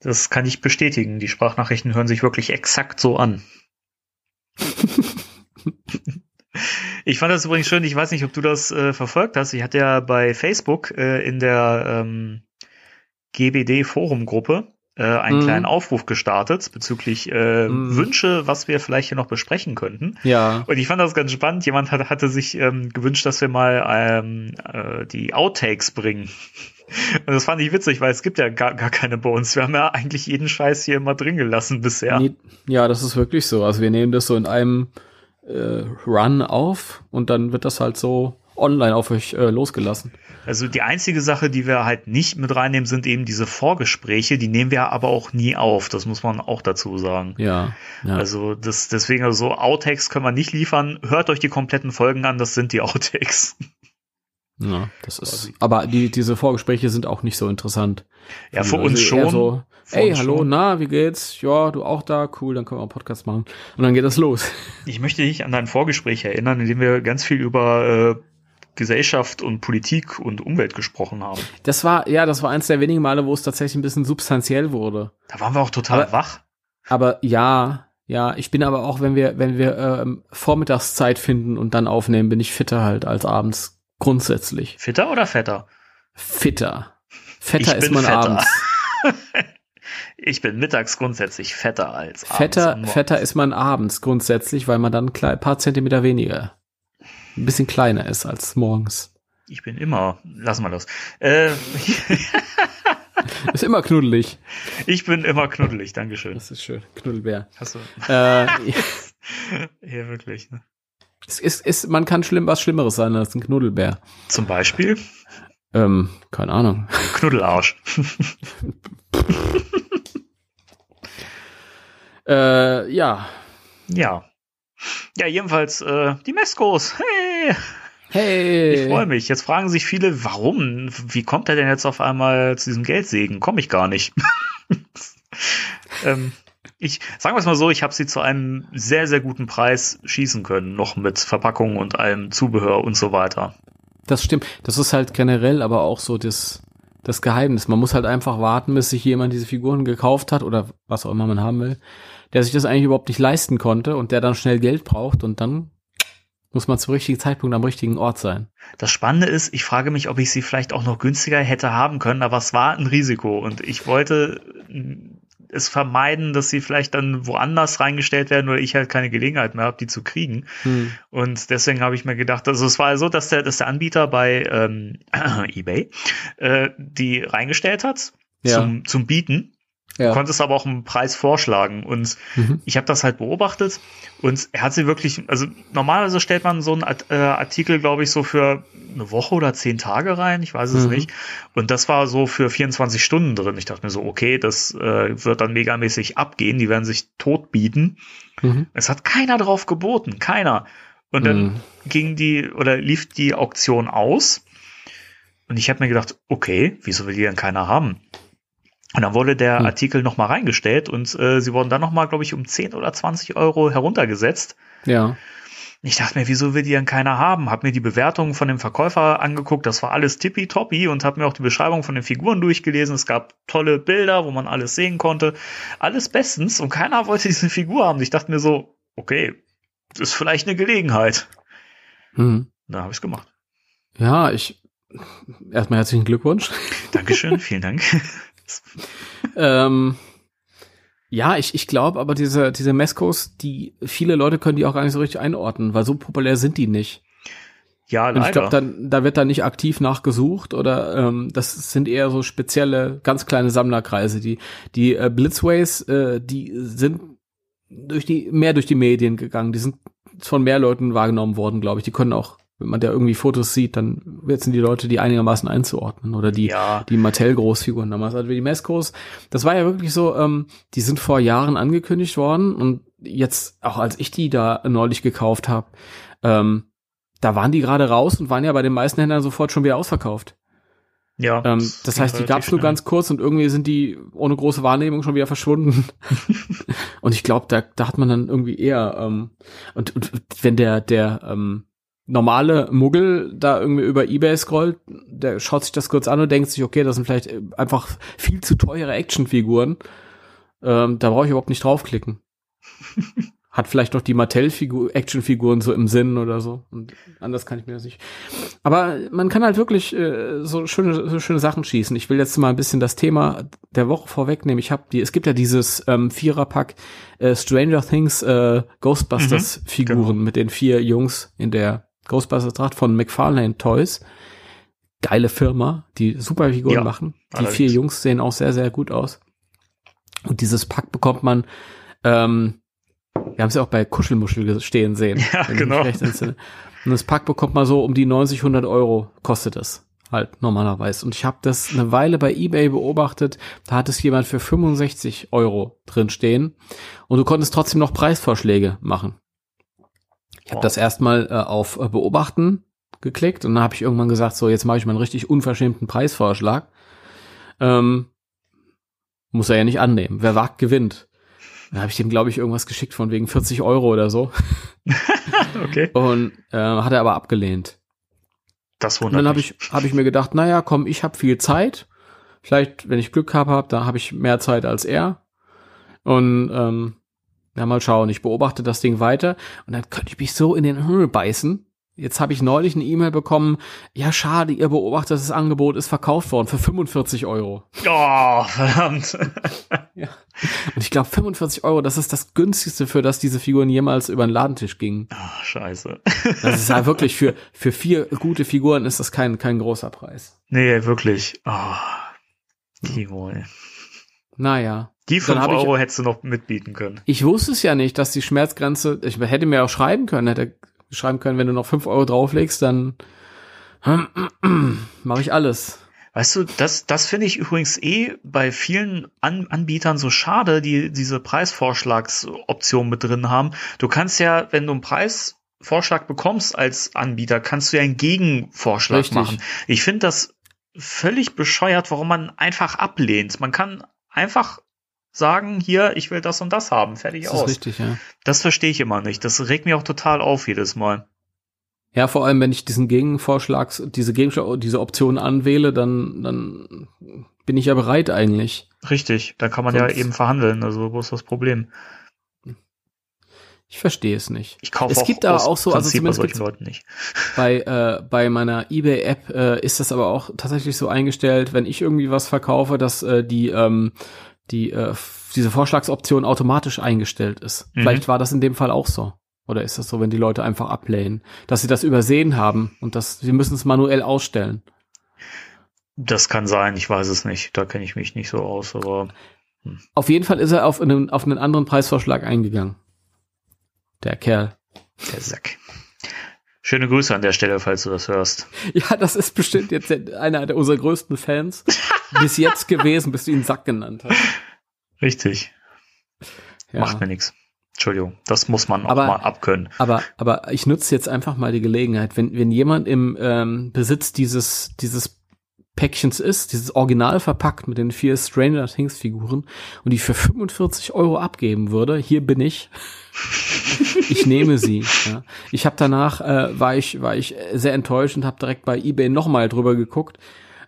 Das kann ich bestätigen. Die Sprachnachrichten hören sich wirklich exakt so an. Ich fand das übrigens schön, ich weiß nicht, ob du das äh, verfolgt hast. Ich hatte ja bei Facebook äh, in der ähm, GBD-Forumgruppe äh, einen Mhm. kleinen Aufruf gestartet bezüglich äh, Mhm. Wünsche, was wir vielleicht hier noch besprechen könnten. Ja. Und ich fand das ganz spannend. Jemand hat, hatte sich ähm, gewünscht, dass wir mal ähm, äh, die Outtakes bringen. Und das fand ich witzig, weil es gibt ja gar, gar keine bei uns. Wir haben ja eigentlich jeden Scheiß hier immer drin gelassen bisher. Nee, ja, das ist wirklich so. Also wir nehmen das so in einem, äh, Run auf und dann wird das halt so online auf euch äh, losgelassen. Also die einzige Sache, die wir halt nicht mit reinnehmen, sind eben diese Vorgespräche. Die nehmen wir aber auch nie auf. Das muss man auch dazu sagen. Ja. ja. Also das, deswegen also so Outtakes können wir nicht liefern. Hört euch die kompletten Folgen an. Das sind die Outtakes. Ja, das ist. Aber die, diese Vorgespräche sind auch nicht so interessant. Ja, für also uns schon. So, ey, hallo, schon. na, wie geht's? Ja, du auch da? Cool, dann können wir einen Podcast machen. Und dann geht das los. Ich möchte dich an dein Vorgespräch erinnern, in dem wir ganz viel über äh, Gesellschaft und Politik und Umwelt gesprochen haben. Das war, ja, das war eins der wenigen Male, wo es tatsächlich ein bisschen substanziell wurde. Da waren wir auch total aber, wach. Aber ja, ja, ich bin aber auch, wenn wir, wenn wir ähm, Vormittagszeit finden und dann aufnehmen, bin ich fitter halt als abends grundsätzlich. Fitter oder fetter? Fitter. Fetter ist man fetter. abends. ich bin mittags grundsätzlich fetter als abends. Fetter, fetter ist man abends grundsätzlich, weil man dann ein paar Zentimeter weniger ein bisschen kleiner ist als morgens. Ich bin immer, lass mal das. Äh, ist immer knuddelig. Ich bin immer knuddelig, Dankeschön. Das ist schön. Knuddelbär. Hast du. Äh, ja, wirklich. Ne? Es ist, ist, man kann schlimm, was Schlimmeres sein als ein Knuddelbär. Zum Beispiel? Ähm, keine Ahnung. Knuddelarsch. äh, ja. Ja. Ja, jedenfalls äh, die Meskos. Hey! Hey! Ich freue mich. Jetzt fragen sich viele, warum? Wie kommt er denn jetzt auf einmal zu diesem Geldsegen? Komme ich gar nicht. ähm, ich sagen wir es mal so, ich habe sie zu einem sehr, sehr guten Preis schießen können, noch mit Verpackung und allem Zubehör und so weiter. Das stimmt. Das ist halt generell aber auch so das, das Geheimnis. Man muss halt einfach warten, bis sich jemand diese Figuren gekauft hat oder was auch immer man haben will der sich das eigentlich überhaupt nicht leisten konnte und der dann schnell Geld braucht und dann muss man zum richtigen Zeitpunkt am richtigen Ort sein. Das Spannende ist, ich frage mich, ob ich sie vielleicht auch noch günstiger hätte haben können, aber es war ein Risiko und ich wollte es vermeiden, dass sie vielleicht dann woanders reingestellt werden oder ich halt keine Gelegenheit mehr habe, die zu kriegen. Hm. Und deswegen habe ich mir gedacht, also es war so, dass der, dass der Anbieter bei ähm, eBay äh, die reingestellt hat ja. zum, zum Bieten ja. Du konntest aber auch einen Preis vorschlagen. Und mhm. ich habe das halt beobachtet und er hat sie wirklich, also normalerweise stellt man so einen äh, Artikel, glaube ich, so für eine Woche oder zehn Tage rein, ich weiß es mhm. nicht. Und das war so für 24 Stunden drin. Ich dachte mir so, okay, das äh, wird dann megamäßig abgehen, die werden sich tot bieten. Mhm. Es hat keiner drauf geboten, keiner. Und dann mhm. ging die oder lief die Auktion aus. Und ich habe mir gedacht, okay, wieso will die denn keiner haben? Und dann wurde der hm. Artikel nochmal reingestellt und äh, sie wurden dann nochmal, glaube ich, um 10 oder 20 Euro heruntergesetzt. Ja. Ich dachte mir, wieso will die denn keiner haben? Hab mir die Bewertungen von dem Verkäufer angeguckt, das war alles tippitoppi und hab mir auch die Beschreibung von den Figuren durchgelesen. Es gab tolle Bilder, wo man alles sehen konnte. Alles bestens und keiner wollte diese Figur haben. Ich dachte mir so, okay, das ist vielleicht eine Gelegenheit. Mhm. Da habe ich's gemacht. Ja, ich erstmal herzlichen Glückwunsch. Dankeschön, vielen Dank. ähm, ja, ich, ich glaube aber diese, diese Meskos, die, viele Leute können die auch gar nicht so richtig einordnen, weil so populär sind die nicht. Ja, leider. Und ich glaube, dann, da wird da nicht aktiv nachgesucht oder ähm, das sind eher so spezielle, ganz kleine Sammlerkreise. Die, die äh, Blitzways, äh, die sind durch die, mehr durch die Medien gegangen. Die sind von mehr Leuten wahrgenommen worden, glaube ich. Die können auch wenn man da irgendwie Fotos sieht, dann sind die Leute die einigermaßen einzuordnen oder die ja. die Mattel-Großfiguren damals, also die Meskos. Das war ja wirklich so, ähm, die sind vor Jahren angekündigt worden und jetzt auch als ich die da neulich gekauft habe, ähm, da waren die gerade raus und waren ja bei den meisten Händlern sofort schon wieder ausverkauft. Ja. Ähm, das, das heißt, die gab es nur ganz kurz und irgendwie sind die ohne große Wahrnehmung schon wieder verschwunden. und ich glaube, da, da hat man dann irgendwie eher ähm, und, und wenn der der ähm, normale Muggel da irgendwie über Ebay scrollt, der schaut sich das kurz an und denkt sich, okay, das sind vielleicht einfach viel zu teure Actionfiguren. Ähm, da brauche ich überhaupt nicht draufklicken. Hat vielleicht noch die Mattel-Actionfiguren so im Sinn oder so. Und anders kann ich mir das nicht. Aber man kann halt wirklich äh, so schöne, so schöne Sachen schießen. Ich will jetzt mal ein bisschen das Thema der Woche vorwegnehmen. Ich habe die, es gibt ja dieses ähm, Viererpack äh, Stranger Things äh, Ghostbusters mhm, Figuren genau. mit den vier Jungs in der Ghostbusters Draht von McFarlane Toys. Geile Firma, die super Figuren ja, machen. Die allerdings. vier Jungs sehen auch sehr, sehr gut aus. Und dieses Pack bekommt man ähm, Wir haben es ja auch bei Kuschelmuschel stehen sehen. Ja, genau. Und das Pack bekommt man so um die 90, 100 Euro kostet es halt normalerweise. Und ich habe das eine Weile bei eBay beobachtet. Da hat es jemand für 65 Euro drin stehen. Und du konntest trotzdem noch Preisvorschläge machen. Ich habe das erstmal äh, auf äh, Beobachten geklickt und dann habe ich irgendwann gesagt, so jetzt mache ich mal einen richtig unverschämten Preisvorschlag. Ähm, muss er ja nicht annehmen. Wer wagt, gewinnt. Dann habe ich dem, glaube ich, irgendwas geschickt von wegen 40 Euro oder so. okay. Und äh, hat er aber abgelehnt. Das wundert Und dann habe ich, hab ich mir gedacht, naja, komm, ich habe viel Zeit. Vielleicht, wenn ich Glück habe, hab, da habe ich mehr Zeit als er. Und ähm, ja, mal schauen. Ich beobachte das Ding weiter und dann könnte ich mich so in den Himmel beißen. Jetzt habe ich neulich eine E-Mail bekommen. Ja, schade, ihr beobachtet, das Angebot ist verkauft worden für 45 Euro. Oh, verdammt. ja. Und ich glaube, 45 Euro, das ist das günstigste, für das diese Figuren jemals über den Ladentisch gingen. Ach, scheiße. Das ist halt wirklich für, für vier gute Figuren ist das kein, kein großer Preis. Nee, wirklich. Oh, Timo, ey. Naja. Die 5 Euro ich, hättest du noch mitbieten können. Ich wusste es ja nicht, dass die Schmerzgrenze, ich hätte mir auch schreiben können, hätte schreiben können, wenn du noch 5 Euro drauflegst, dann mache ich alles. Weißt du, das, das finde ich übrigens eh bei vielen An Anbietern so schade, die diese Preisvorschlagsoption mit drin haben. Du kannst ja, wenn du einen Preisvorschlag bekommst als Anbieter, kannst du ja einen Gegenvorschlag Richtig. machen. Ich finde das völlig bescheuert, warum man einfach ablehnt. Man kann einfach sagen, hier, ich will das und das haben, fertig das aus. Ist richtig, ja. Das verstehe ich immer nicht. Das regt mich auch total auf jedes Mal. Ja, vor allem, wenn ich diesen Gegenvorschlag, diese Gegenschau, diese Option anwähle, dann, dann bin ich ja bereit eigentlich. Richtig, da kann man Sonst ja eben verhandeln. Also, wo ist das Problem? Ich verstehe es nicht. Ich kaufe es gibt aber auch so, also zumindest bei Leuten nicht. Bei äh, bei meiner eBay App äh, ist das aber auch tatsächlich so eingestellt, wenn ich irgendwie was verkaufe, dass äh, die ähm, die äh, diese Vorschlagsoption automatisch eingestellt ist. Mhm. Vielleicht war das in dem Fall auch so. Oder ist das so, wenn die Leute einfach ablehnen, dass sie das übersehen haben und dass sie müssen es manuell ausstellen? Das kann sein, ich weiß es nicht. Da kenne ich mich nicht so aus, aber hm. auf jeden Fall ist er auf einen, auf einen anderen Preisvorschlag eingegangen. Der Kerl. Der Sack. Schöne Grüße an der Stelle, falls du das hörst. Ja, das ist bestimmt jetzt einer der unserer größten Fans bis jetzt gewesen, bis du ihn Sack genannt hast. Richtig. Ja. Macht mir nichts. Entschuldigung, das muss man aber, auch mal abkönnen. Aber, aber ich nutze jetzt einfach mal die Gelegenheit, wenn, wenn jemand im ähm, Besitz dieses, dieses Päckchens ist, dieses Original verpackt mit den vier Stranger Things Figuren und die für 45 Euro abgeben würde, hier bin ich. ich nehme sie. Ja. Ich habe danach äh, war ich war ich sehr enttäuscht und habe direkt bei eBay nochmal drüber geguckt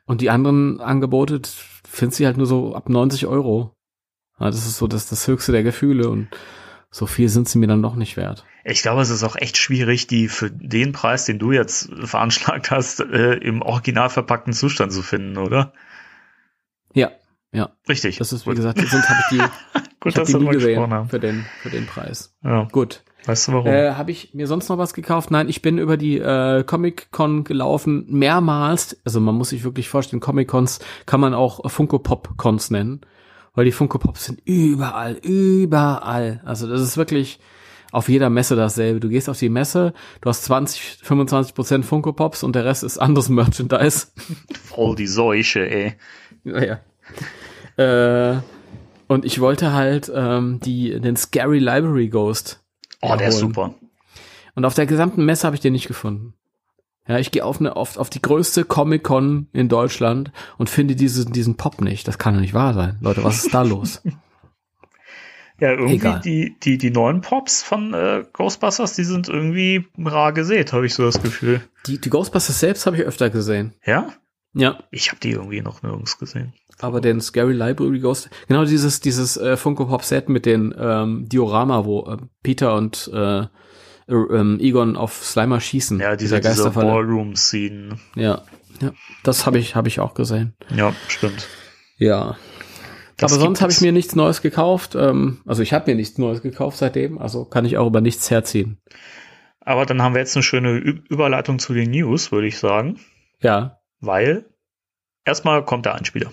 und die anderen Angebote findest du halt nur so ab 90 Euro. Ja, das ist so das das höchste der Gefühle und so viel sind sie mir dann doch nicht wert. Ich glaube, es ist auch echt schwierig, die für den Preis, den du jetzt veranschlagt hast, äh, im original verpackten Zustand zu finden, oder? Ja, ja. Richtig. Das ist, wie Gut. gesagt, sonst habe ich die, Gut, ich hab die nie gesehen für den, für den Preis. Ja. Gut. Weißt du warum? Äh, habe ich mir sonst noch was gekauft? Nein, ich bin über die äh, Comic-Con gelaufen, mehrmals. Also man muss sich wirklich vorstellen, Comic-Cons kann man auch Funko-Pop-Cons nennen weil die Funko Pops sind überall, überall. Also das ist wirklich auf jeder Messe dasselbe. Du gehst auf die Messe, du hast 20, 25 Prozent Funko Pops und der Rest ist anderes Merchandise. Voll die Seuche, ey. Naja. Äh, und ich wollte halt ähm, die, den Scary Library Ghost. Oh, erholen. der ist super. Und auf der gesamten Messe habe ich den nicht gefunden. Ja, ich gehe auf, eine, auf, auf die größte Comic-Con in Deutschland und finde diesen, diesen Pop nicht. Das kann doch nicht wahr sein. Leute, was ist da los? Ja, irgendwie die, die, die neuen Pops von äh, Ghostbusters, die sind irgendwie rar gesät, habe ich so das Gefühl. Die, die Ghostbusters selbst habe ich öfter gesehen. Ja? Ja. Ich habe die irgendwie noch nirgends gesehen. Aber den Scary Library Ghost, genau dieses, dieses äh, Funko Pop Set mit den ähm, Diorama, wo äh, Peter und äh, ähm, Egon auf Slimer schießen. Ja, dieser, dieser Ballroom-Scene. Ja, ja, das habe ich, hab ich auch gesehen. Ja, stimmt. Ja. Das Aber sonst habe ich mir nichts Neues gekauft. Ähm, also ich habe mir nichts Neues gekauft seitdem, also kann ich auch über nichts herziehen. Aber dann haben wir jetzt eine schöne Ü Überleitung zu den News, würde ich sagen. Ja. Weil erstmal kommt der Einspieler.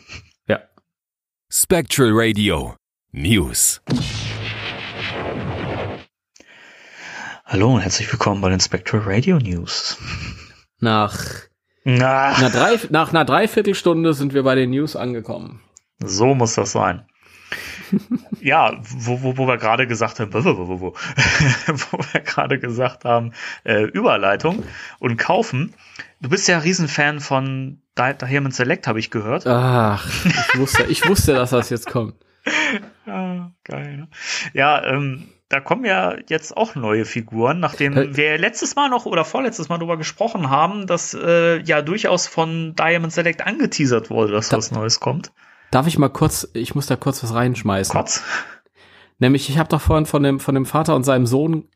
Spectral Radio News. Hallo und herzlich willkommen bei den Spectral Radio News. Nach, Na. Nach, drei, nach einer Dreiviertelstunde sind wir bei den News angekommen. So muss das sein. ja, wo, wo, wo wir gerade gesagt haben, wo, wo, wo, wo, wo wir gerade gesagt haben, äh, Überleitung und kaufen. Du bist ja Riesenfan von Diamond Select, habe ich gehört. Ach, ich wusste, ich wusste, dass das jetzt kommt. ah, geil. Ne? Ja, ähm, da kommen ja jetzt auch neue Figuren, nachdem wir letztes Mal noch oder vorletztes Mal darüber gesprochen haben, dass äh, ja durchaus von Diamond Select angeteasert wurde, dass da, was Neues kommt. Darf ich mal kurz, ich muss da kurz was reinschmeißen. Kurz. Nämlich, ich habe doch vorhin von dem, von dem Vater und seinem Sohn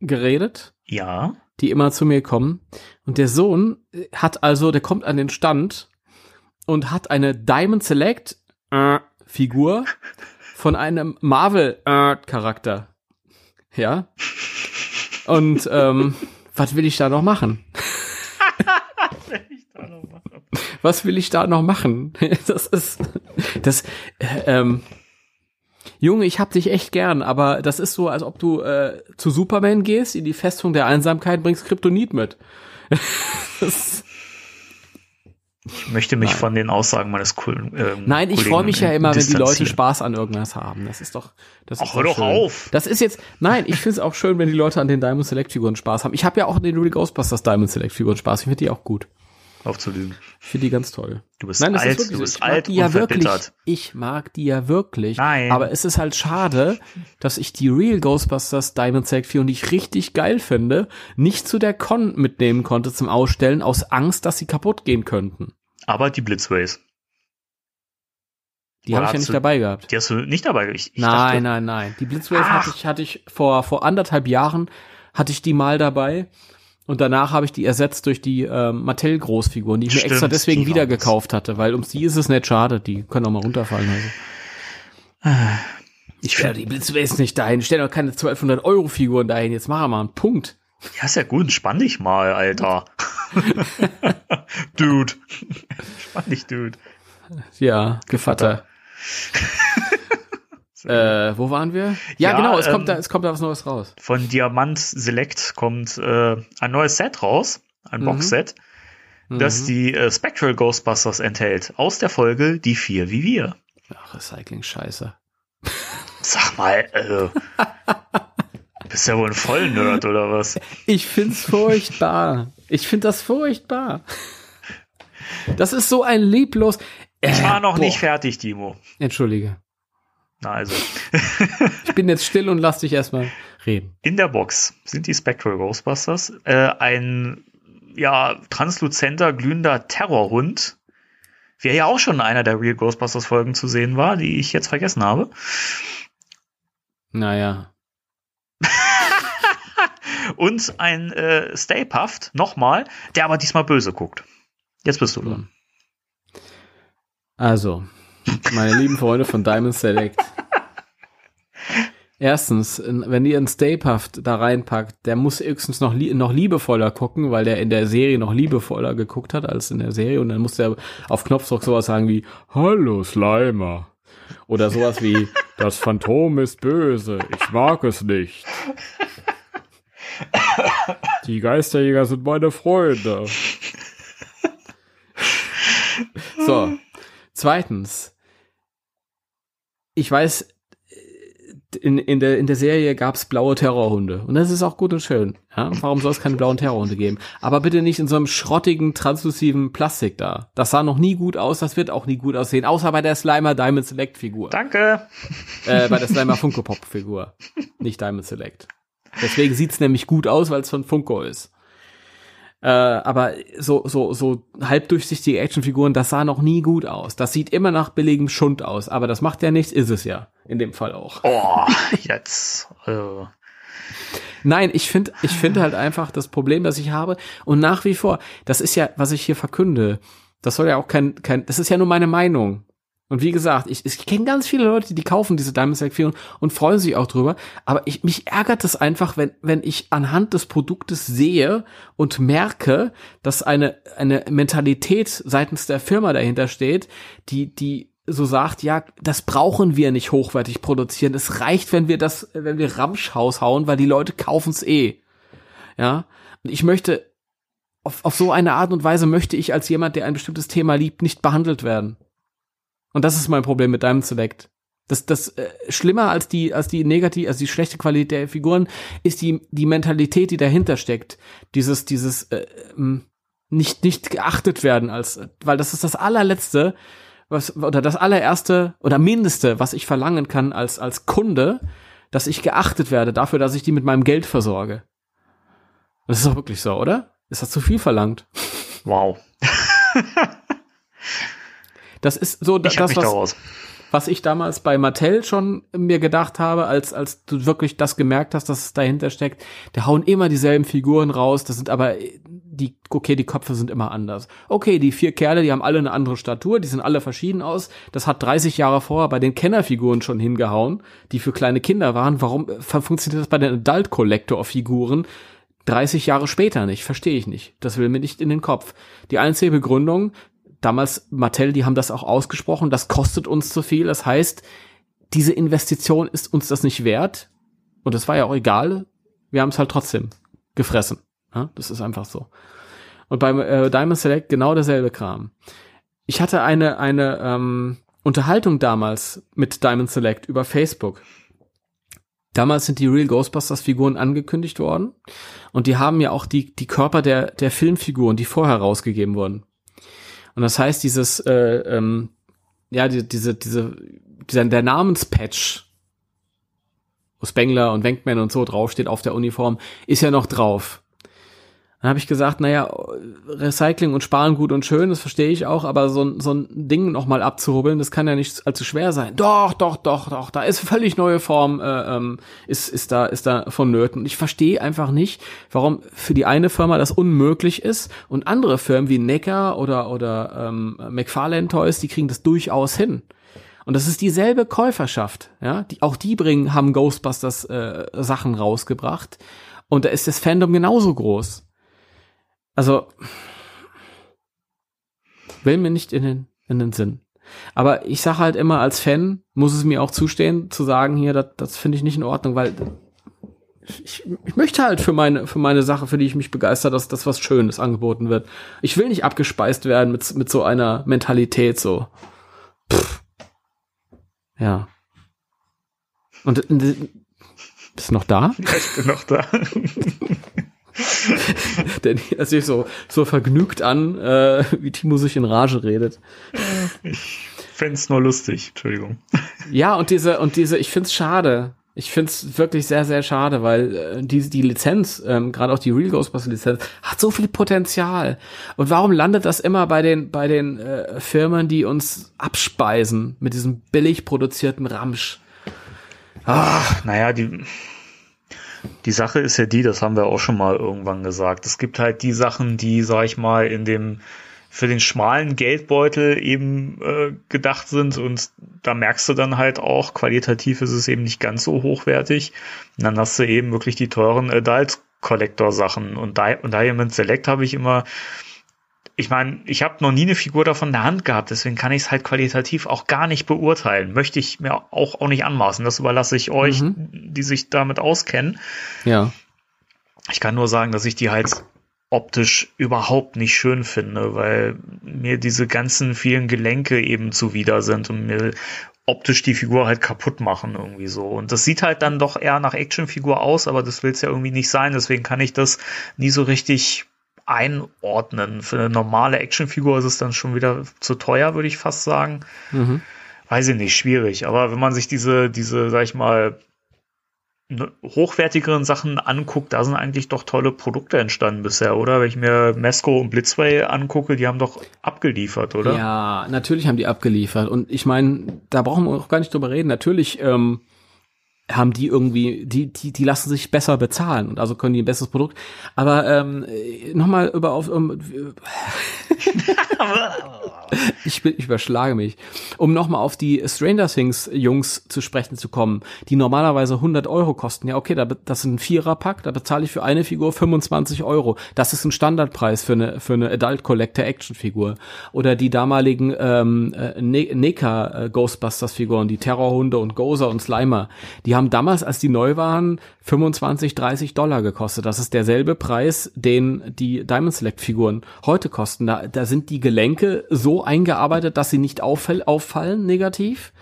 geredet. Ja. Die immer zu mir kommen. Und der Sohn hat also, der kommt an den Stand und hat eine Diamond Select äh, Figur von einem Marvel-Charakter. Äh, ja. Und ähm, was will ich da noch machen? was will ich da noch machen? Das ist, das, äh, ähm, Junge, ich hab dich echt gern, aber das ist so, als ob du äh, zu Superman gehst, in die Festung der Einsamkeit, bringst Kryptonit mit. ich möchte mich Nein. von den Aussagen meines coolen. Ähm, Nein, ich freue mich ja immer, wenn die Leute Spaß an irgendwas haben. Das ist doch. Das Ach, ist hör doch schön. auf! Das ist jetzt. Nein, ich finde es auch schön, wenn die Leute an den Diamond Select Figuren Spaß haben. Ich habe ja auch an den Real Ghostbusters Diamond Select Figuren Spaß. Ich finde die auch gut. Aufzulügen. Ich finde die ganz toll. Du bist Nein, alt, du bist alt und ja wirklich, Ich mag die ja wirklich. Nein. Aber es ist halt schade, dass ich die Real Ghostbusters Diamond Select Figuren, die ich richtig geil finde, nicht zu der Con mitnehmen konnte zum Ausstellen, aus Angst, dass sie kaputt gehen könnten. Aber die Blitzways. Die habe ich ja nicht du, dabei gehabt. Die hast du nicht dabei gehabt? Ich, ich nein, dachte, nein, nein. Die Blitzways hatte ich, hatte ich vor, vor anderthalb Jahren hatte ich die mal dabei. Und danach habe ich die ersetzt durch die äh, Mattel-Großfiguren, die ich Stimmt, mir extra deswegen wieder gekauft hatte, weil um die ist es nicht schade, die können auch mal runterfallen. Also. Ich stelle die Blitzways nicht dahin, stell doch keine 1200 Euro Figuren dahin, jetzt mach mal einen Punkt. Ja, ist ja gut, spann dich mal, Alter. dude. spann dich, Dude. Ja, Gevatter. äh, wo waren wir? Ja, ja genau, es ähm, kommt da, es kommt da was Neues raus. Von Diamant Select kommt äh, ein neues Set raus, ein mhm. Boxset, das mhm. die äh, Spectral Ghostbusters enthält, aus der Folge Die vier wie wir. Ach, Recycling-Scheiße. Sag mal, äh, bist ja wohl ein Vollnerd oder was? Ich find's furchtbar. Ich find das furchtbar. Das ist so ein lieblos. Ich war noch boah. nicht fertig, Timo. Entschuldige. Na also. ich bin jetzt still und lass dich erstmal reden. In der Box sind die Spectral Ghostbusters. Äh, ein ja, transluzenter, glühender Terrorhund, wie ja auch schon in einer der Real Ghostbusters Folgen zu sehen war, die ich jetzt vergessen habe. Naja. und ein äh, Stay Puft, nochmal, der aber diesmal böse guckt. Jetzt bist du dran. Also, meine lieben Freunde von Diamond Select. Erstens, wenn ihr einen Stay Puft da reinpackt, der muss höchstens noch, noch liebevoller gucken, weil der in der Serie noch liebevoller geguckt hat als in der Serie und dann muss der auf Knopfdruck sowas sagen wie Hallo Slimer oder sowas wie Das Phantom ist böse, ich mag es nicht. Die Geisterjäger sind meine Freunde. So. Zweitens. Ich weiß, in, in, der, in der Serie gab's blaue Terrorhunde. Und das ist auch gut und schön. Ja? Warum soll es keine blauen Terrorhunde geben? Aber bitte nicht in so einem schrottigen, translusiven Plastik da. Das sah noch nie gut aus, das wird auch nie gut aussehen. Außer bei der Slimer Diamond Select Figur. Danke. Äh, bei der Slimer Funko Pop Figur. Nicht Diamond Select. Deswegen sieht's nämlich gut aus, weil es von Funko ist. Äh, aber so, so, so halbdurchsichtige Actionfiguren, das sah noch nie gut aus. Das sieht immer nach billigem Schund aus, aber das macht ja nichts, ist es ja. In dem Fall auch. Oh, jetzt. Äh. Nein, ich finde, ich finde halt einfach das Problem, das ich habe. Und nach wie vor, das ist ja, was ich hier verkünde. Das soll ja auch kein, kein, das ist ja nur meine Meinung. Und wie gesagt, ich, ich kenne ganz viele Leute, die kaufen diese Diamond Select Figuren und freuen sich auch drüber. Aber ich, mich ärgert es einfach, wenn, wenn ich anhand des Produktes sehe und merke, dass eine, eine Mentalität seitens der Firma dahinter steht, die, die so sagt, ja, das brauchen wir nicht hochwertig produzieren. Es reicht, wenn wir das, wenn wir Ramsch hauen, weil die Leute kaufen's eh. Ja. Und ich möchte, auf, auf so eine Art und Weise möchte ich als jemand, der ein bestimmtes Thema liebt, nicht behandelt werden. Und das ist mein Problem mit Diamond Select. Das, das äh, schlimmer als die, als die negativ, als die schlechte Qualität der Figuren ist die, die Mentalität, die dahinter steckt. Dieses, dieses äh, ähm, nicht, nicht geachtet werden als, weil das ist das allerletzte, was, oder das allererste oder mindeste, was ich verlangen kann als, als Kunde, dass ich geachtet werde dafür, dass ich die mit meinem Geld versorge. Das ist doch wirklich so, oder? Ist das zu viel verlangt? Wow. das ist so, ich das, was, was ich damals bei Mattel schon mir gedacht habe, als, als du wirklich das gemerkt hast, dass es dahinter steckt. Der hauen immer dieselben Figuren raus, das sind aber die, okay, die Köpfe sind immer anders. Okay, die vier Kerle, die haben alle eine andere Statur, die sind alle verschieden aus. Das hat 30 Jahre vorher bei den Kennerfiguren schon hingehauen, die für kleine Kinder waren. Warum äh, funktioniert das bei den Adult Collector Figuren 30 Jahre später nicht? Verstehe ich nicht. Das will mir nicht in den Kopf. Die einzige Begründung, damals Mattel, die haben das auch ausgesprochen, das kostet uns zu viel. Das heißt, diese Investition ist uns das nicht wert. Und das war ja auch egal. Wir haben es halt trotzdem gefressen. Ja, das ist einfach so. Und beim äh, Diamond Select genau derselbe Kram. Ich hatte eine, eine ähm, Unterhaltung damals mit Diamond Select über Facebook. Damals sind die Real Ghostbusters Figuren angekündigt worden und die haben ja auch die, die Körper der, der Filmfiguren, die vorher rausgegeben wurden. Und das heißt, dieses, äh, ähm, ja, die, diese, diese, dieser, der Namenspatch, wo Spengler und Wenkman und so draufsteht auf der Uniform, ist ja noch drauf. Dann habe ich gesagt, naja, Recycling und Sparen gut und schön, das verstehe ich auch, aber so, so ein Ding nochmal abzurubbeln, das kann ja nicht allzu schwer sein. Doch, doch, doch, doch, da ist völlig neue Form, äh, ähm, ist, ist da, ist da vonnöten. Und ich verstehe einfach nicht, warum für die eine Firma das unmöglich ist und andere Firmen wie Necker oder, oder ähm, McFarlane Toys, die kriegen das durchaus hin. Und das ist dieselbe Käuferschaft, ja, die, auch die bringen, haben Ghostbusters äh, Sachen rausgebracht. Und da ist das Fandom genauso groß. Also, will mir nicht in den, in den Sinn. Aber ich sage halt immer, als Fan muss es mir auch zustehen, zu sagen, hier, das, das finde ich nicht in Ordnung, weil ich, ich möchte halt für meine, für meine Sache, für die ich mich begeister, dass das was Schönes angeboten wird. Ich will nicht abgespeist werden mit, mit so einer Mentalität, so. Pff. Ja. Und, bist du noch da? Ich bin noch da. Der sich so, so vergnügt an, äh, wie Timo sich in Rage redet. Ich fände nur lustig, Entschuldigung. Ja, und diese, und diese, ich find's schade. Ich find's wirklich sehr, sehr schade, weil äh, die, die Lizenz, ähm, gerade auch die Real Ghostbusters Lizenz, hat so viel Potenzial. Und warum landet das immer bei den, bei den äh, Firmen, die uns abspeisen mit diesem billig produzierten Ramsch? Ach, naja, die, die Sache ist ja die, das haben wir auch schon mal irgendwann gesagt. Es gibt halt die Sachen, die, sag ich mal, in dem für den schmalen Geldbeutel eben äh, gedacht sind und da merkst du dann halt auch, qualitativ ist es eben nicht ganz so hochwertig. Und dann hast du eben wirklich die teuren Adult Collector Sachen und, Di und Diamond Select habe ich immer ich meine, ich habe noch nie eine Figur davon in der Hand gehabt, deswegen kann ich es halt qualitativ auch gar nicht beurteilen. Möchte ich mir auch, auch nicht anmaßen. Das überlasse ich euch, mhm. die sich damit auskennen. Ja. Ich kann nur sagen, dass ich die halt optisch überhaupt nicht schön finde, weil mir diese ganzen vielen Gelenke eben zuwider sind und mir optisch die Figur halt kaputt machen irgendwie so. Und das sieht halt dann doch eher nach Actionfigur aus, aber das will es ja irgendwie nicht sein. Deswegen kann ich das nie so richtig einordnen. Für eine normale Actionfigur ist es dann schon wieder zu teuer, würde ich fast sagen. Mhm. Weiß ich nicht, schwierig. Aber wenn man sich diese, diese, sag ich mal, ne, hochwertigeren Sachen anguckt, da sind eigentlich doch tolle Produkte entstanden bisher, oder? Wenn ich mir Mesco und Blitzway angucke, die haben doch abgeliefert, oder? Ja, natürlich haben die abgeliefert. Und ich meine, da brauchen wir auch gar nicht drüber reden. Natürlich ähm, haben die irgendwie, die, die, die lassen sich besser bezahlen und also können die ein besseres Produkt. Aber ähm, nochmal über auf um, ich, ich überschlage mich. Um nochmal auf die Stranger Things Jungs zu sprechen zu kommen, die normalerweise 100 Euro kosten. Ja, okay, das ist ein Viererpack, da bezahle ich für eine Figur 25 Euro. Das ist ein Standardpreis für eine, für eine Adult Collector Action Figur. Oder die damaligen ähm, äh, ne NECA äh, Ghostbusters Figuren, die Terrorhunde und Gozer und Slimer. Die haben damals, als die neu waren, 25, 30 Dollar gekostet. Das ist derselbe Preis, den die Diamond Select Figuren heute kosten. Da, da sind die Gelenke so eingearbeitet, dass sie nicht auffall, auffallen negativ.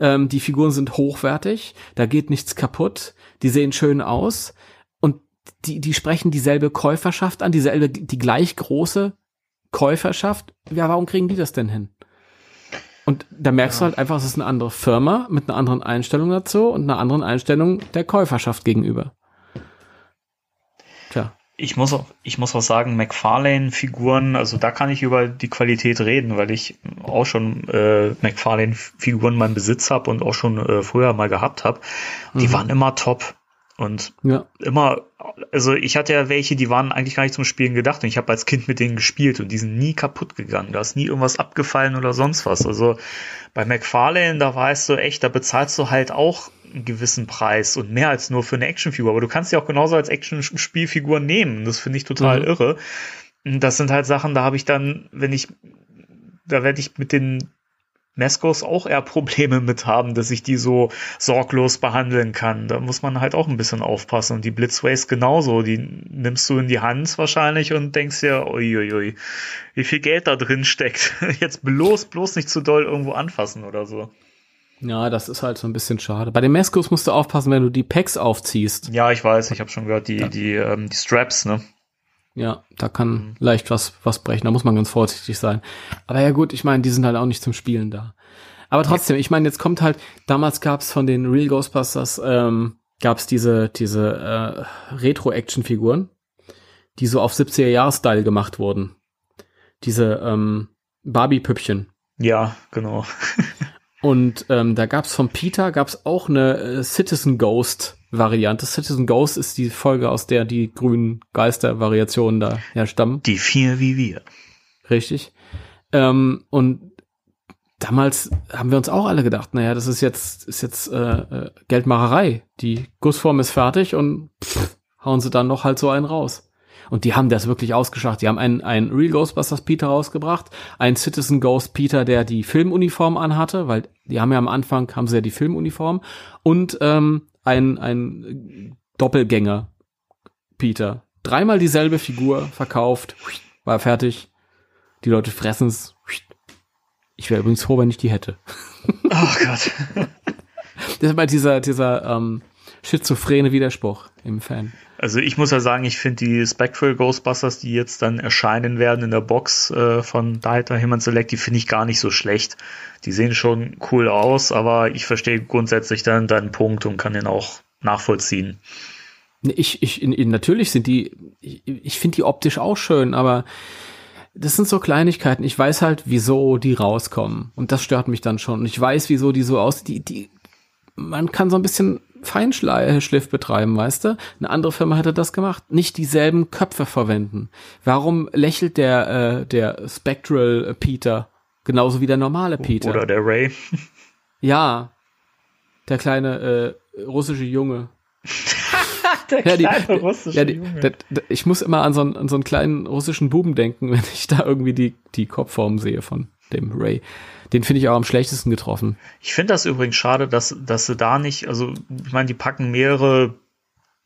Ähm, die Figuren sind hochwertig, da geht nichts kaputt, die sehen schön aus und die, die sprechen dieselbe Käuferschaft an, dieselbe, die gleich große Käuferschaft. Ja, warum kriegen die das denn hin? Und da merkst ja. du halt einfach, es ist eine andere Firma mit einer anderen Einstellung dazu und einer anderen Einstellung der Käuferschaft gegenüber. Tja. Ich muss auch, ich muss auch sagen, McFarlane-Figuren, also da kann ich über die Qualität reden, weil ich auch schon äh, McFarlane-Figuren in meinem Besitz habe und auch schon äh, früher mal gehabt habe. Die mhm. waren immer top. Und ja. immer, also ich hatte ja welche, die waren eigentlich gar nicht zum Spielen gedacht und ich habe als Kind mit denen gespielt und die sind nie kaputt gegangen. Da ist nie irgendwas abgefallen oder sonst was. Also bei McFarlane, da weißt du echt, da bezahlst du halt auch einen gewissen Preis und mehr als nur für eine Actionfigur. Aber du kannst sie auch genauso als Action-Spielfigur nehmen. Das finde ich total mhm. irre. Das sind halt Sachen, da habe ich dann, wenn ich, da werde ich mit den Nescos auch eher Probleme mit haben, dass ich die so sorglos behandeln kann. Da muss man halt auch ein bisschen aufpassen. Und die Blitzways genauso. Die nimmst du in die Hand wahrscheinlich und denkst dir, uiuiui, wie viel Geld da drin steckt. Jetzt bloß, bloß nicht zu doll irgendwo anfassen oder so. Ja, das ist halt so ein bisschen schade. Bei den Meskos musst du aufpassen, wenn du die Packs aufziehst. Ja, ich weiß, ich habe schon gehört, die, ja. die, ähm, die Straps, ne? Ja, da kann mhm. leicht was, was brechen. Da muss man ganz vorsichtig sein. Aber ja gut, ich meine, die sind halt auch nicht zum Spielen da. Aber trotzdem, ich meine, jetzt kommt halt, damals gab's von den Real Ghostbusters, ähm, gab's diese, diese äh, Retro-Action-Figuren, die so auf 70er-Jahre-Style gemacht wurden. Diese ähm, Barbie-Püppchen. Ja, genau. Und ähm, da gab's von Peter gab's auch eine äh, Citizen Ghost Variante. Citizen Ghost ist die Folge, aus der die grünen Geister-Variationen da herstammen. Die vier wie wir. Richtig. Ähm, und damals haben wir uns auch alle gedacht, naja, das ist jetzt, ist jetzt äh, äh, Geldmacherei. Die Gussform ist fertig und pff, hauen sie dann noch halt so einen raus. Und die haben das wirklich ausgeschaut. Die haben einen, einen Real Ghostbusters Peter rausgebracht, einen Citizen Ghost Peter, der die Filmuniform anhatte, weil die haben ja am Anfang, haben sie ja die Filmuniform und ähm, ein, ein Doppelgänger Peter. Dreimal dieselbe Figur verkauft, war fertig. Die Leute fressen es. Ich wäre übrigens froh, wenn ich die hätte. Oh Gott. das ist mal dieser, dieser ähm, schizophrene Widerspruch im Fan. Also ich muss ja sagen, ich finde die Spectral Ghostbusters, die jetzt dann erscheinen werden in der Box äh, von Dieter Himmel Select, die finde ich gar nicht so schlecht. Die sehen schon cool aus, aber ich verstehe grundsätzlich dann deinen Punkt und kann den auch nachvollziehen. Ich, ich, natürlich sind die, ich, ich finde die optisch auch schön, aber das sind so Kleinigkeiten. Ich weiß halt, wieso die rauskommen. Und das stört mich dann schon. Und ich weiß, wieso die so aus, die, die, man kann so ein bisschen Feinschliff betreiben, weißt du? Eine andere Firma hätte das gemacht. Nicht dieselben Köpfe verwenden. Warum lächelt der, äh, der Spectral Peter genauso wie der normale Peter? Oder der Ray. Ja. Der kleine äh, russische Junge. der kleine ja, die, russische ja, die, Junge. Der, der, ich muss immer an so, einen, an so einen kleinen russischen Buben denken, wenn ich da irgendwie die, die Kopfform sehe von dem Ray. Den finde ich auch am schlechtesten getroffen. Ich finde das übrigens schade, dass, dass sie da nicht, also ich meine, die packen mehrere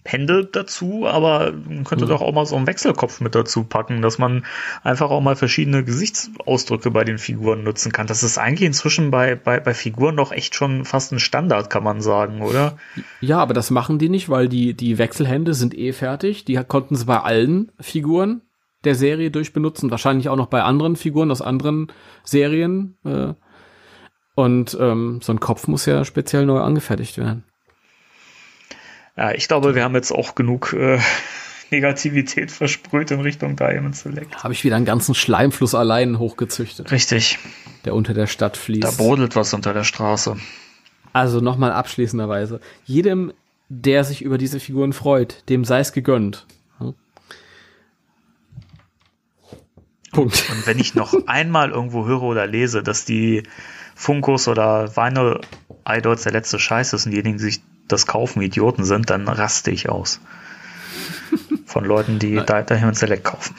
Hände dazu, aber man könnte mhm. doch auch mal so einen Wechselkopf mit dazu packen, dass man einfach auch mal verschiedene Gesichtsausdrücke bei den Figuren nutzen kann. Das ist eigentlich inzwischen bei, bei, bei Figuren doch echt schon fast ein Standard, kann man sagen, oder? Ja, aber das machen die nicht, weil die, die Wechselhände sind eh fertig. Die konnten sie bei allen Figuren der Serie durchbenutzen, wahrscheinlich auch noch bei anderen Figuren aus anderen Serien. Äh, und ähm, so ein Kopf muss ja speziell neu angefertigt werden. Ja, ich glaube, wir haben jetzt auch genug äh, Negativität versprüht in Richtung Diamond Select. Habe ich wieder einen ganzen Schleimfluss allein hochgezüchtet. Richtig. Der unter der Stadt fließt. Da brodelt was unter der Straße. Also nochmal abschließenderweise. Jedem, der sich über diese Figuren freut, dem sei es gegönnt. Punkt. Und wenn ich noch einmal irgendwo höre oder lese, dass die Funkos oder Vinyl Idols der letzte Scheiß ist und diejenigen, die sich das kaufen, Idioten sind, dann raste ich aus. Von Leuten, die Diamond Select kaufen.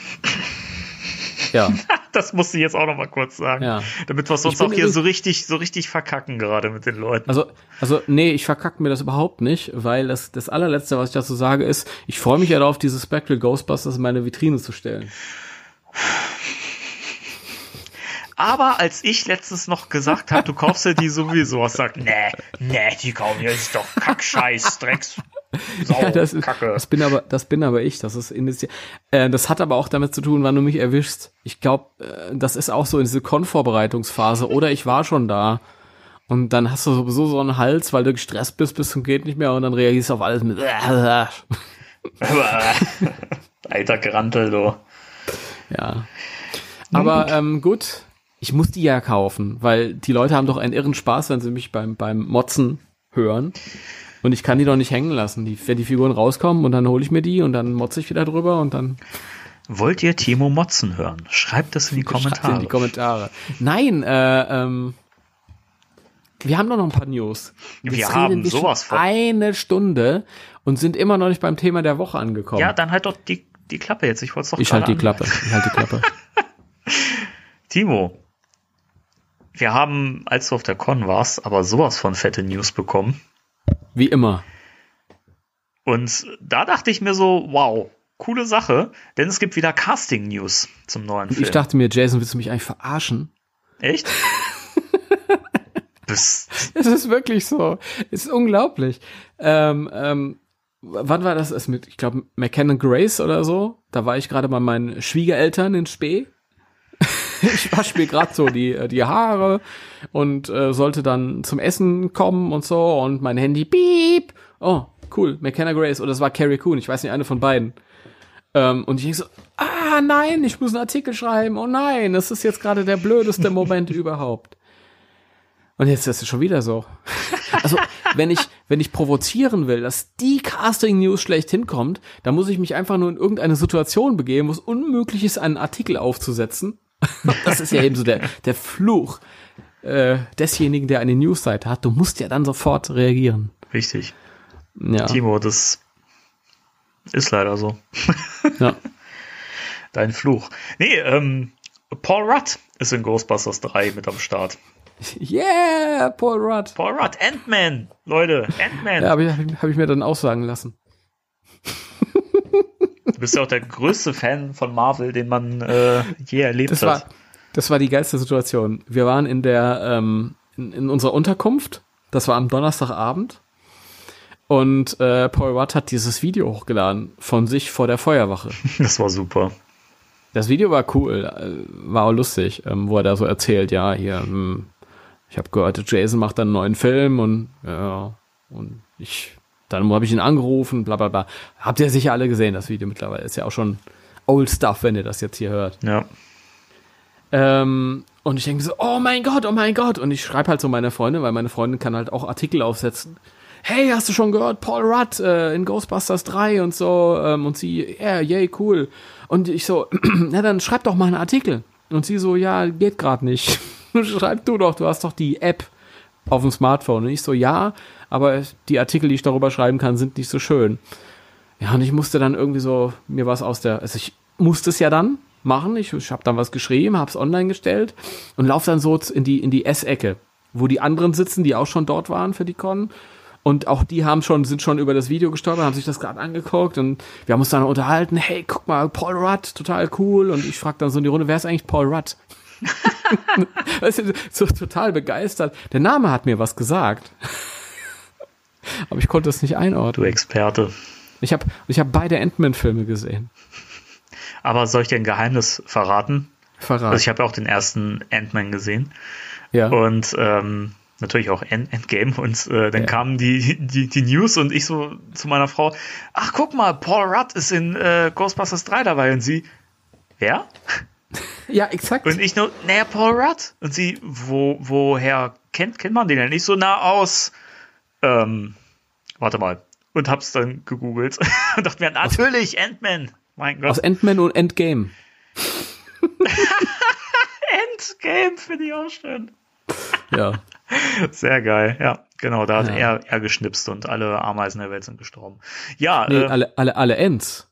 Ja. Das musste ich jetzt auch noch mal kurz sagen. Ja. Damit wir uns auch hier so richtig, so richtig verkacken gerade mit den Leuten. Also, also, nee, ich verkacke mir das überhaupt nicht, weil das, das allerletzte, was ich dazu sage, ist, ich freue mich ja darauf, diese Spectral Ghostbusters in meine Vitrine zu stellen. Aber als ich letztens noch gesagt habe, du kaufst ja die sowieso, hast gesagt, nee, nee, die kaufen ja, ist doch Kackscheiß, Drecks. Sau, ja, das, ist, Kacke. das bin aber, das bin aber ich. Das ist initiiert. Äh, das hat aber auch damit zu tun, wann du mich erwischst. Ich glaube, äh, das ist auch so in diese Con-Vorbereitungsphase. Oder ich war schon da. Und dann hast du sowieso so einen Hals, weil du gestresst bist bis zum geht nicht mehr und dann reagierst du auf alles mit. Alter Grantel, du. Ja. Aber ähm, gut, ich muss die ja kaufen, weil die Leute haben doch einen irren Spaß, wenn sie mich beim, beim Motzen hören. Und ich kann die doch nicht hängen lassen. Die, wenn die Figuren rauskommen und dann hole ich mir die und dann motze ich wieder drüber und dann. Wollt ihr Timo Motzen hören? Schreibt das in die Kommentare. In die Kommentare. Nein, äh, ähm, wir haben doch noch ein paar News. Jetzt wir haben sowas von. Eine Stunde und sind immer noch nicht beim Thema der Woche angekommen. Ja, dann halt doch die, die Klappe jetzt. Ich wollte doch Ich halte die Klappe. Ich halte die Klappe. Timo, wir haben, als du auf der Con warst, aber sowas von fette News bekommen. Wie immer. Und da dachte ich mir so, wow, coole Sache, denn es gibt wieder Casting-News zum neuen Film. Ich dachte mir, Jason, willst du mich eigentlich verarschen? Echt? Es ist wirklich so. Es ist unglaublich. Ähm, ähm, wann war das? Es mit, ich glaube, McKenna Grace oder so. Da war ich gerade bei meinen Schwiegereltern in Spee. ich wasche mir gerade so die, äh, die Haare und äh, sollte dann zum Essen kommen und so und mein Handy piep. Oh, cool, McKenna Grace oder es war Carrie Coon, ich weiß nicht, eine von beiden. Ähm, und ich denke so, ah nein, ich muss einen Artikel schreiben, oh nein, das ist jetzt gerade der blödeste Moment überhaupt. Und jetzt ist es schon wieder so. Also, wenn ich, wenn ich provozieren will, dass die Casting News schlecht hinkommt, dann muss ich mich einfach nur in irgendeine Situation begeben, wo es unmöglich ist, einen Artikel aufzusetzen das ist ja eben so der, der Fluch äh, desjenigen, der eine Newsseite hat. Du musst ja dann sofort reagieren. Richtig. Ja. Timo, das ist leider so. ja. Dein Fluch. Nee, ähm, Paul Rudd ist in Ghostbusters 3 mit am Start. Yeah, Paul Rudd. Paul Rudd, Ant-Man, Leute, Ant-Man. Ja, habe ich, hab ich mir dann auch sagen lassen. Du bist ja auch der größte Fan von Marvel, den man äh, je erlebt das hat. War, das war die geilste Situation. Wir waren in der ähm, in, in unserer Unterkunft. Das war am Donnerstagabend. Und äh, Paul Rudd hat dieses Video hochgeladen von sich vor der Feuerwache. Das war super. Das Video war cool, äh, war auch lustig, ähm, wo er da so erzählt, ja, hier, hm, ich habe gehört, Jason macht dann einen neuen Film und ja, und ich dann habe ich ihn angerufen, bla bla bla. Habt ihr sicher alle gesehen, das Video mittlerweile. Ist ja auch schon old stuff, wenn ihr das jetzt hier hört. Ja. Ähm, und ich denke so, oh mein Gott, oh mein Gott. Und ich schreibe halt so meine Freundin, weil meine Freundin kann halt auch Artikel aufsetzen. Hey, hast du schon gehört, Paul Rudd äh, in Ghostbusters 3 und so. Ähm, und sie, ja, yeah, yay, cool. Und ich so, na dann schreib doch mal einen Artikel. Und sie so, ja, geht gerade nicht. schreib du doch, du hast doch die App auf dem Smartphone. Und ich so, ja, aber die Artikel, die ich darüber schreiben kann, sind nicht so schön. Ja, und ich musste dann irgendwie so mir was aus der, also ich musste es ja dann machen. Ich, ich habe dann was geschrieben, habe es online gestellt und laufe dann so in die in die Essecke, wo die anderen sitzen, die auch schon dort waren für die Con. Und auch die haben schon, sind schon über das Video gestolpert, haben sich das gerade angeguckt und wir haben uns dann unterhalten, hey, guck mal, Paul Rudd, total cool. Und ich frage dann so in die Runde, wer ist eigentlich Paul Rudd? weißt du, so total begeistert. Der Name hat mir was gesagt. Aber ich konnte es nicht einordnen. Du Experte. Ich habe ich hab beide Ant-Man-Filme gesehen. Aber soll ich dir ein Geheimnis verraten? Verraten. Also ich habe ja auch den ersten Ant-Man gesehen. Ja. Und ähm, natürlich auch End Endgame. Und äh, dann ja. kamen die, die, die News und ich so zu meiner Frau, ach guck mal, Paul Rudd ist in äh, Ghostbusters 3 dabei. Und sie, wer? Ja, exakt. Und ich nur, naja, Paul Rudd. Und sie, wo, woher kennt, kennt man den denn? Ich so, nah aus ähm, warte mal. Und hab's dann gegoogelt und dachte mir, natürlich, Ant-Man. Mein Gott. Aus Ant-Man und Endgame. Squid Game finde ich auch schön. Ja. Sehr geil, ja. Genau, da hat ja. er, er geschnipst und alle Ameisen der Welt sind gestorben. Ja, nee, äh, alle, alle, alle Ents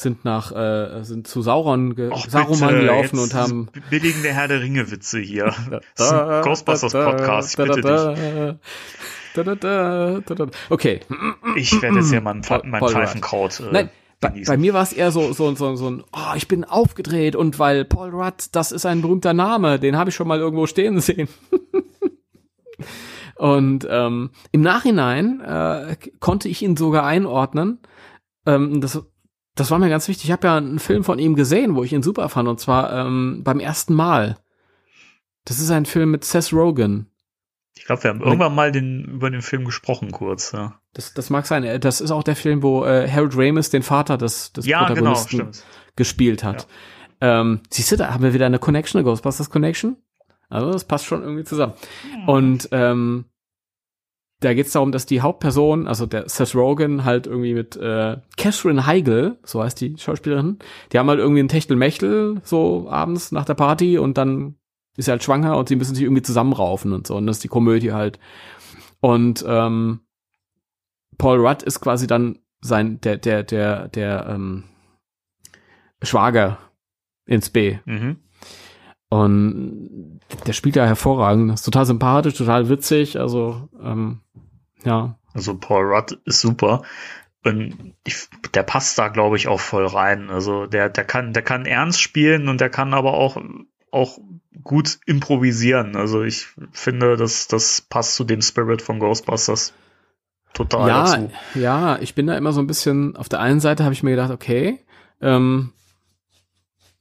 sind nach äh, sind zu Sauron ge Och, Saruman bitte, gelaufen und haben billigen der Herr der Ringe Witze hier. Ist ein Ghostbusters Podcast, ich bitte dich. Okay. Ich werde jetzt hier mein, mein Pfeifenkraut äh, Nein, bei, bei, mir war es eher so, so, so, so ein, oh, ich bin aufgedreht und weil Paul Rudd, das ist ein berühmter Name, den habe ich schon mal irgendwo stehen sehen. und ähm, im Nachhinein äh, konnte ich ihn sogar einordnen. Ähm, das, das war mir ganz wichtig. Ich habe ja einen Film von ihm gesehen, wo ich ihn super fand, und zwar ähm, beim ersten Mal. Das ist ein Film mit Seth Rogen. Ich glaube, wir haben irgendwann mal den, über den Film gesprochen, kurz. Ja. Das, das mag sein. Äh, das ist auch der Film, wo äh, Harold Ramis den Vater des, des ja, genau, Protagonisten genau, gespielt hat. Ja. Ähm, siehst du, da haben wir wieder eine Connection, eine Ghostbusters Connection. Also das passt schon irgendwie zusammen. Hm. Und ähm, da geht es darum, dass die Hauptperson, also der Seth Rogen, halt irgendwie mit äh, Catherine Heigl, so heißt die Schauspielerin, die haben halt irgendwie ein Techtelmechtel so abends nach der Party und dann ist sie halt schwanger und sie müssen sich irgendwie zusammenraufen und so. Und das ist die Komödie halt. Und ähm, Paul Rudd ist quasi dann sein, der, der, der, der ähm, Schwager ins B. Mhm. Und der spielt ja hervorragend. Ist total sympathisch, total witzig. Also, ähm, ja. Also Paul Rudd ist super. Und ich, der passt da, glaube ich, auch voll rein. Also der, der kann, der kann ernst spielen und der kann aber auch, auch gut improvisieren. Also ich finde, dass das passt zu dem Spirit von Ghostbusters total ja, dazu. Ja, ich bin da immer so ein bisschen, auf der einen Seite habe ich mir gedacht, okay, ähm,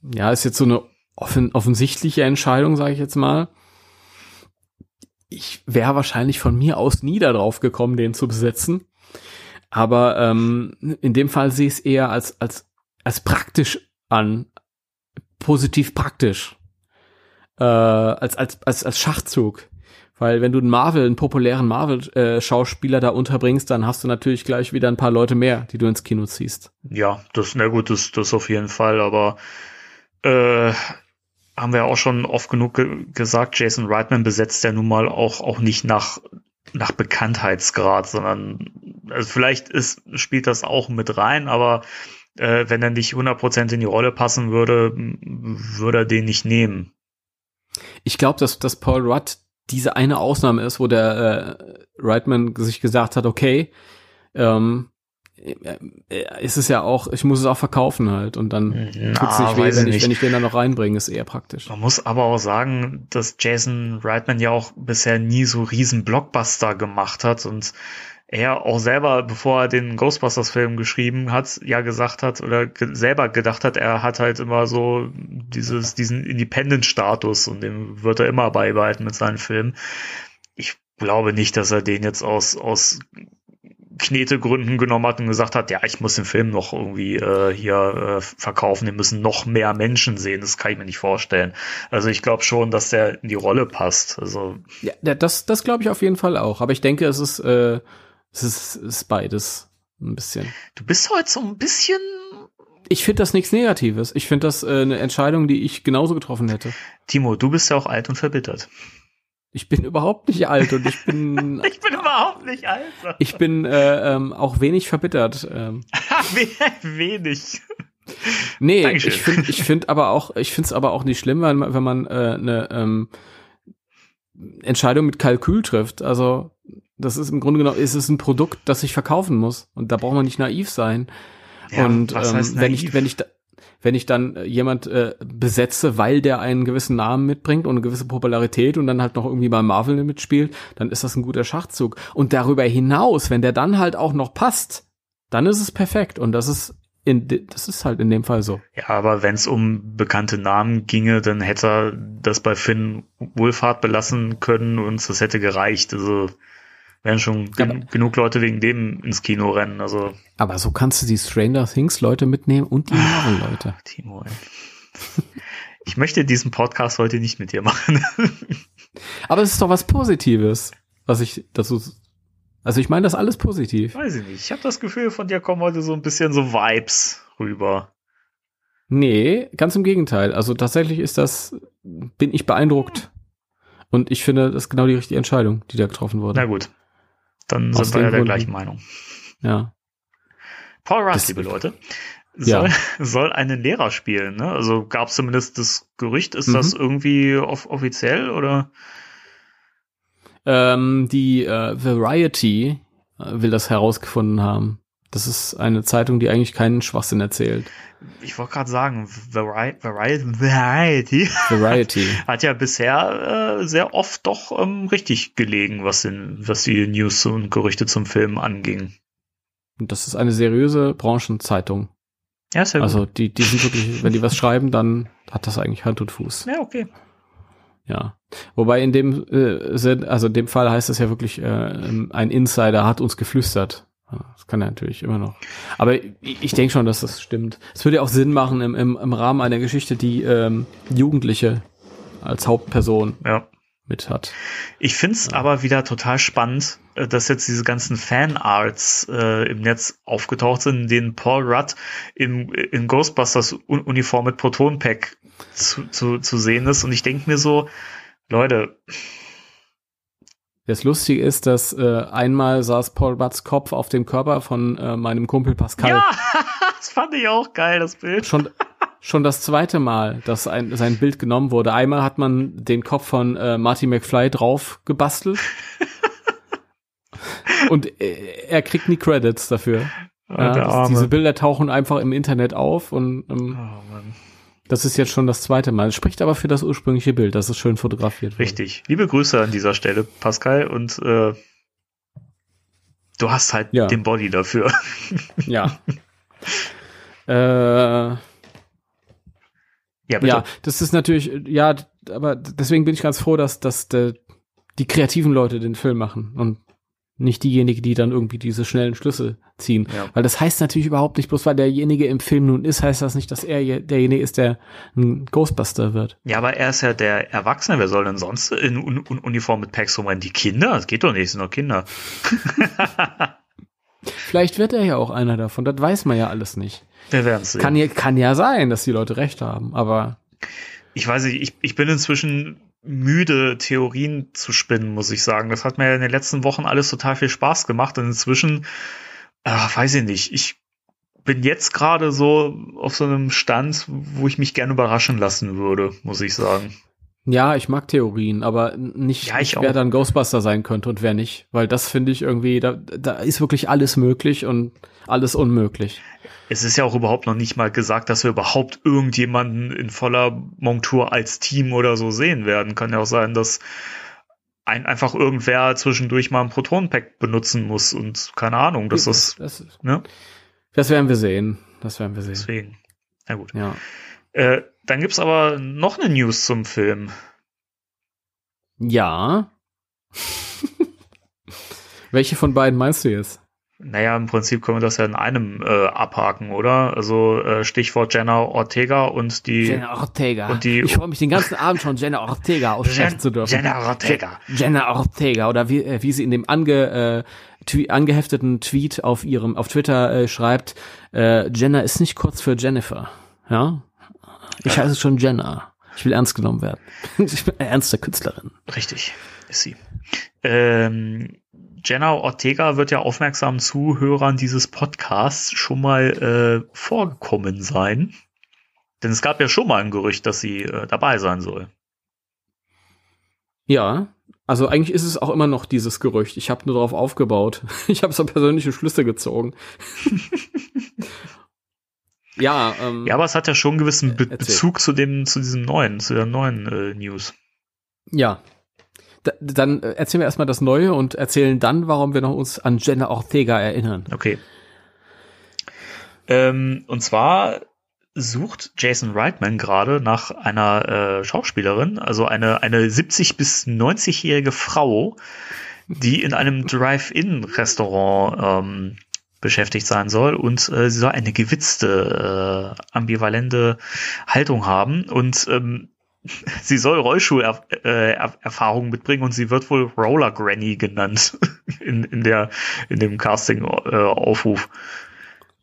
ja, ist jetzt so eine offen, offensichtliche Entscheidung, sage ich jetzt mal. Ich wäre wahrscheinlich von mir aus nie darauf gekommen, den zu besetzen. Aber ähm, in dem Fall sehe ich es eher als, als, als praktisch an. Positiv praktisch. Äh, als, als, als, als Schachzug. Weil wenn du einen Marvel, einen populären Marvel-Schauspieler da unterbringst, dann hast du natürlich gleich wieder ein paar Leute mehr, die du ins Kino ziehst. Ja, das, na gut, das, das auf jeden Fall, aber äh, haben wir auch schon oft genug ge gesagt, Jason Reitman besetzt ja nun mal auch, auch nicht nach, nach Bekanntheitsgrad, sondern also vielleicht ist, spielt das auch mit rein, aber äh, wenn er nicht 100% in die Rolle passen würde, würde er den nicht nehmen. Ich glaube, dass, dass Paul Rudd diese eine Ausnahme ist, wo der äh, Reitman sich gesagt hat, okay, ähm, äh, ist es ja auch, ich muss es auch verkaufen halt und dann tut es nicht weh, wenn ich, wenn ich den dann noch reinbringe, ist eher praktisch. Man muss aber auch sagen, dass Jason Reitman ja auch bisher nie so riesen Blockbuster gemacht hat und er auch selber, bevor er den Ghostbusters-Film geschrieben hat, ja gesagt hat oder ge selber gedacht hat, er hat halt immer so dieses, diesen Independent-Status und den wird er immer beibehalten mit seinen Filmen. Ich glaube nicht, dass er den jetzt aus, aus Knetegründen genommen hat und gesagt hat, ja, ich muss den Film noch irgendwie äh, hier äh, verkaufen, den müssen noch mehr Menschen sehen, das kann ich mir nicht vorstellen. Also ich glaube schon, dass der in die Rolle passt. Also ja, das, das glaube ich auf jeden Fall auch. Aber ich denke, es ist äh, es ist, ist beides ein bisschen. Du bist heute so ein bisschen. Ich finde das nichts Negatives. Ich finde das äh, eine Entscheidung, die ich genauso getroffen hätte. Timo, du bist ja auch alt und verbittert. Ich bin überhaupt nicht alt und ich bin. ich bin überhaupt nicht alt. Ich bin äh, ähm, auch wenig verbittert. Ähm. wenig. Nee, Dankeschön. ich finde, ich finde aber auch, ich finde es aber auch nicht schlimm, wenn man, wenn man äh, eine ähm, Entscheidung mit Kalkül trifft. Also das ist im Grunde genommen, ist es ein Produkt, das sich verkaufen muss. Und da braucht man nicht naiv sein. Ja, und ähm, wenn ich, wenn ich, wenn ich dann äh, jemand äh, besetze, weil der einen gewissen Namen mitbringt und eine gewisse Popularität und dann halt noch irgendwie bei Marvel mitspielt, dann ist das ein guter Schachzug. Und darüber hinaus, wenn der dann halt auch noch passt, dann ist es perfekt. Und das ist in, das ist halt in dem Fall so. Ja, aber wenn es um bekannte Namen ginge, dann hätte er das bei Finn Wohlfahrt belassen können und das hätte gereicht. Also werden schon gen genug Leute wegen dem ins Kino rennen. Also. Aber so kannst du die Stranger Things Leute mitnehmen und die Marvel Leute. Timo, ey. Ich möchte diesen Podcast heute nicht mit dir machen. Aber es ist doch was Positives, was ich dazu. Also ich meine das alles positiv. Weiß ich nicht. Ich habe das Gefühl, von dir kommen heute so ein bisschen so Vibes rüber. Nee, ganz im Gegenteil. Also tatsächlich ist das, bin ich beeindruckt. Und ich finde, das ist genau die richtige Entscheidung, die da getroffen wurde. Na gut. Dann Aus sind wir ja der gleichen Meinung. Ja. Paul Rudd, liebe Leute, soll, ja. soll einen Lehrer spielen. Ne? Also gab es zumindest das Gerücht. Ist mhm. das irgendwie off offiziell oder? Ähm, die äh, Variety äh, will das herausgefunden haben. Das ist eine Zeitung, die eigentlich keinen Schwachsinn erzählt. Ich wollte gerade sagen, Vari Vari Variety, Variety. hat ja bisher äh, sehr oft doch ähm, richtig gelegen, was, den, was die News und Gerüchte zum Film anging. Und das ist eine seriöse Branchenzeitung. Ja, sehr also gut. die, die sind wirklich, wenn die was schreiben, dann hat das eigentlich Hand und Fuß. Ja, okay. Ja. Wobei in dem äh, also in dem Fall heißt es ja wirklich, äh, ein Insider hat uns geflüstert. Das kann er natürlich immer noch. Aber ich, ich denke schon, dass das stimmt. Es würde ja auch Sinn machen im, im, im Rahmen einer Geschichte, die ähm, Jugendliche als Hauptperson ja. mit hat. Ich find's ja. aber wieder total spannend, äh, dass jetzt diese ganzen Fanarts äh, im Netz aufgetaucht sind, in denen Paul Rudd im, in Ghostbusters Uniform mit Proton-Pack zu, zu, zu sehen ist. Und ich denke mir so, Leute, das Lustige ist, dass äh, einmal saß Paul Butts Kopf auf dem Körper von äh, meinem Kumpel Pascal. Ja, das fand ich auch geil, das Bild. Schon, schon das zweite Mal, dass ein, sein Bild genommen wurde. Einmal hat man den Kopf von äh, Marty McFly drauf gebastelt. und äh, er kriegt nie Credits dafür. Ja, das, diese Bilder tauchen einfach im Internet auf und ähm, oh, das ist jetzt schon das zweite Mal. Spricht aber für das ursprüngliche Bild, dass es schön fotografiert wird. Richtig. Liebe Grüße an dieser Stelle, Pascal. Und äh, du hast halt ja. den Body dafür. ja. äh, ja, bitte. ja, das ist natürlich, ja, aber deswegen bin ich ganz froh, dass, dass de, die kreativen Leute den Film machen und nicht diejenige, die dann irgendwie diese schnellen Schlüsse ziehen. Ja. Weil das heißt natürlich überhaupt nicht, bloß weil derjenige im Film nun ist, heißt das nicht, dass er derjenige ist, der ein Ghostbuster wird. Ja, aber er ist ja der Erwachsene. Wer soll denn sonst in Un Un Uniform mit Packs rumrennen? Die Kinder? Das geht doch nicht, das sind doch Kinder. Vielleicht wird er ja auch einer davon. Das weiß man ja alles nicht. Wir werden sehen. Kann ja, kann ja sein, dass die Leute recht haben, aber. Ich weiß nicht, ich, ich bin inzwischen müde, Theorien zu spinnen, muss ich sagen. Das hat mir in den letzten Wochen alles total viel Spaß gemacht und inzwischen, äh, weiß ich nicht, ich bin jetzt gerade so auf so einem Stand, wo ich mich gerne überraschen lassen würde, muss ich sagen. Ja, ich mag Theorien, aber nicht, ja, nicht wer dann Ghostbuster sein könnte und wer nicht. Weil das finde ich irgendwie, da, da ist wirklich alles möglich und alles unmöglich. Es ist ja auch überhaupt noch nicht mal gesagt, dass wir überhaupt irgendjemanden in voller Montur als Team oder so sehen werden. Kann ja auch sein, dass ein, einfach irgendwer zwischendurch mal ein Protonenpack benutzen muss und keine Ahnung, dass das, das, das, ne? das werden wir sehen. Das werden wir sehen. Deswegen. Na gut. Ja. Äh, dann gibt's aber noch eine News zum Film. Ja. Welche von beiden meinst du jetzt? Naja, im Prinzip können wir das ja in einem äh, abhaken, oder? Also äh, Stichwort Jenna Ortega und die. Jenna Ortega. Und die, ich freue mich den ganzen Abend schon, Jenna Ortega aussprechen zu dürfen. Jenna Ortega. Jenna Ortega oder wie, äh, wie sie in dem ange, äh, twe angehefteten Tweet auf ihrem auf Twitter äh, schreibt, äh, Jenna ist nicht kurz für Jennifer. Ja, ich heiße schon Jenna. Ich will ernst genommen werden. ich bin eine ernste Künstlerin. Richtig, ist sie. Ähm, Jenna Ortega wird ja aufmerksamen Zuhörern dieses Podcasts schon mal äh, vorgekommen sein. Denn es gab ja schon mal ein Gerücht, dass sie äh, dabei sein soll. Ja, also eigentlich ist es auch immer noch dieses Gerücht. Ich habe nur darauf aufgebaut. Ich habe so persönliche Schlüsse gezogen. Ja, ähm, ja, aber es hat ja schon einen gewissen Be erzähl. Bezug zu dem, zu diesem neuen, zu der neuen äh, News. Ja. Da, dann äh, erzählen wir erstmal das Neue und erzählen dann, warum wir noch uns an Jenna Ortega erinnern. Okay. Ähm, und zwar sucht Jason Reitman gerade nach einer äh, Schauspielerin, also eine, eine 70 bis 90-jährige Frau, die in einem Drive-In-Restaurant ähm, beschäftigt sein soll und äh, sie soll eine gewitzte, äh, ambivalente Haltung haben und ähm, sie soll Rollschuh-Erfahrung äh, mitbringen und sie wird wohl Roller Granny genannt in, in der in dem Casting-Aufruf.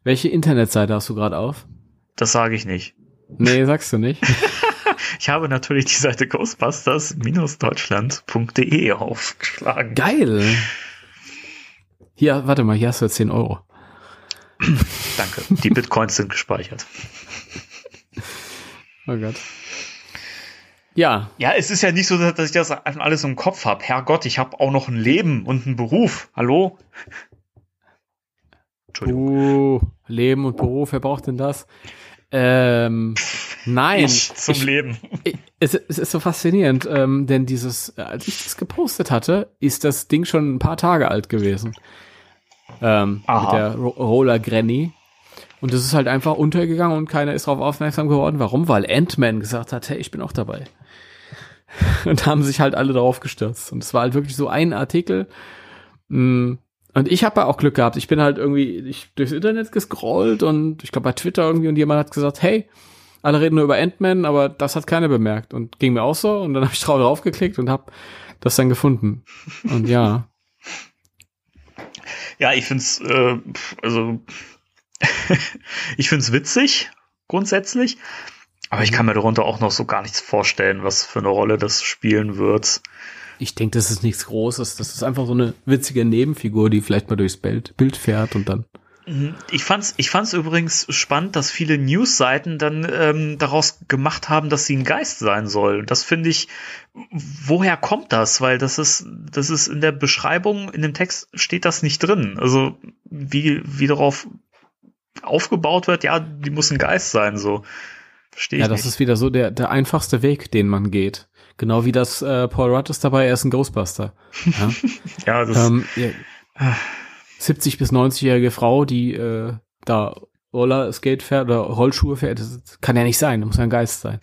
Welche Internetseite hast du gerade auf? Das sage ich nicht. Nee, sagst du nicht. ich habe natürlich die Seite ghostbusters-deutschland.de aufgeschlagen. Geil. Hier, warte mal, hier hast du 10 Euro. Danke. Die Bitcoins sind gespeichert. Oh Gott. Ja. Ja, es ist ja nicht so, dass ich das alles im Kopf habe. Herrgott, ich habe auch noch ein Leben und einen Beruf. Hallo? Entschuldigung. Uh, Leben und Beruf, wer braucht denn das? Ähm, nein. Ich zum ich, Leben. Ich, es, es, ist so faszinierend, ähm, denn dieses, äh, als ich das gepostet hatte, ist das Ding schon ein paar Tage alt gewesen. Ähm, mit der Roller Granny. Und das ist halt einfach untergegangen und keiner ist darauf aufmerksam geworden. Warum? Weil Ant-Man gesagt hat, hey, ich bin auch dabei. Und haben sich halt alle darauf gestürzt. Und es war halt wirklich so ein Artikel. Mm, und ich habe ja auch Glück gehabt. Ich bin halt irgendwie ich, durchs Internet gescrollt und ich glaube bei Twitter irgendwie und jemand hat gesagt, hey, alle reden nur über Ant-Man, aber das hat keiner bemerkt. Und ging mir auch so. Und dann habe ich drauf geklickt und habe das dann gefunden. Und ja. Ja, ich find's, äh, also ich find's witzig, grundsätzlich. Aber ich kann mir darunter auch noch so gar nichts vorstellen, was für eine Rolle das spielen wird. Ich denke, das ist nichts Großes. Das ist einfach so eine witzige Nebenfigur, die vielleicht mal durchs Bild, Bild fährt und dann. Mhm. Ich fand's, ich fand's übrigens spannend, dass viele Newsseiten dann ähm, daraus gemacht haben, dass sie ein Geist sein soll. Das finde ich, woher kommt das? Weil das ist, das ist in der Beschreibung, in dem Text steht das nicht drin. Also wie, wie darauf aufgebaut wird, ja, die muss ein Geist sein, so. Verstehe ja, das nicht. ist wieder so der, der einfachste Weg, den man geht. Genau wie das äh, Paul Rudd ist dabei, er ist ein Ghostbuster. Ja, ja das ähm, ja, 70 bis 90-jährige Frau, die äh, da Roller Skate fährt oder Rollschuhe fährt, das kann ja nicht sein, das muss ja ein Geist sein.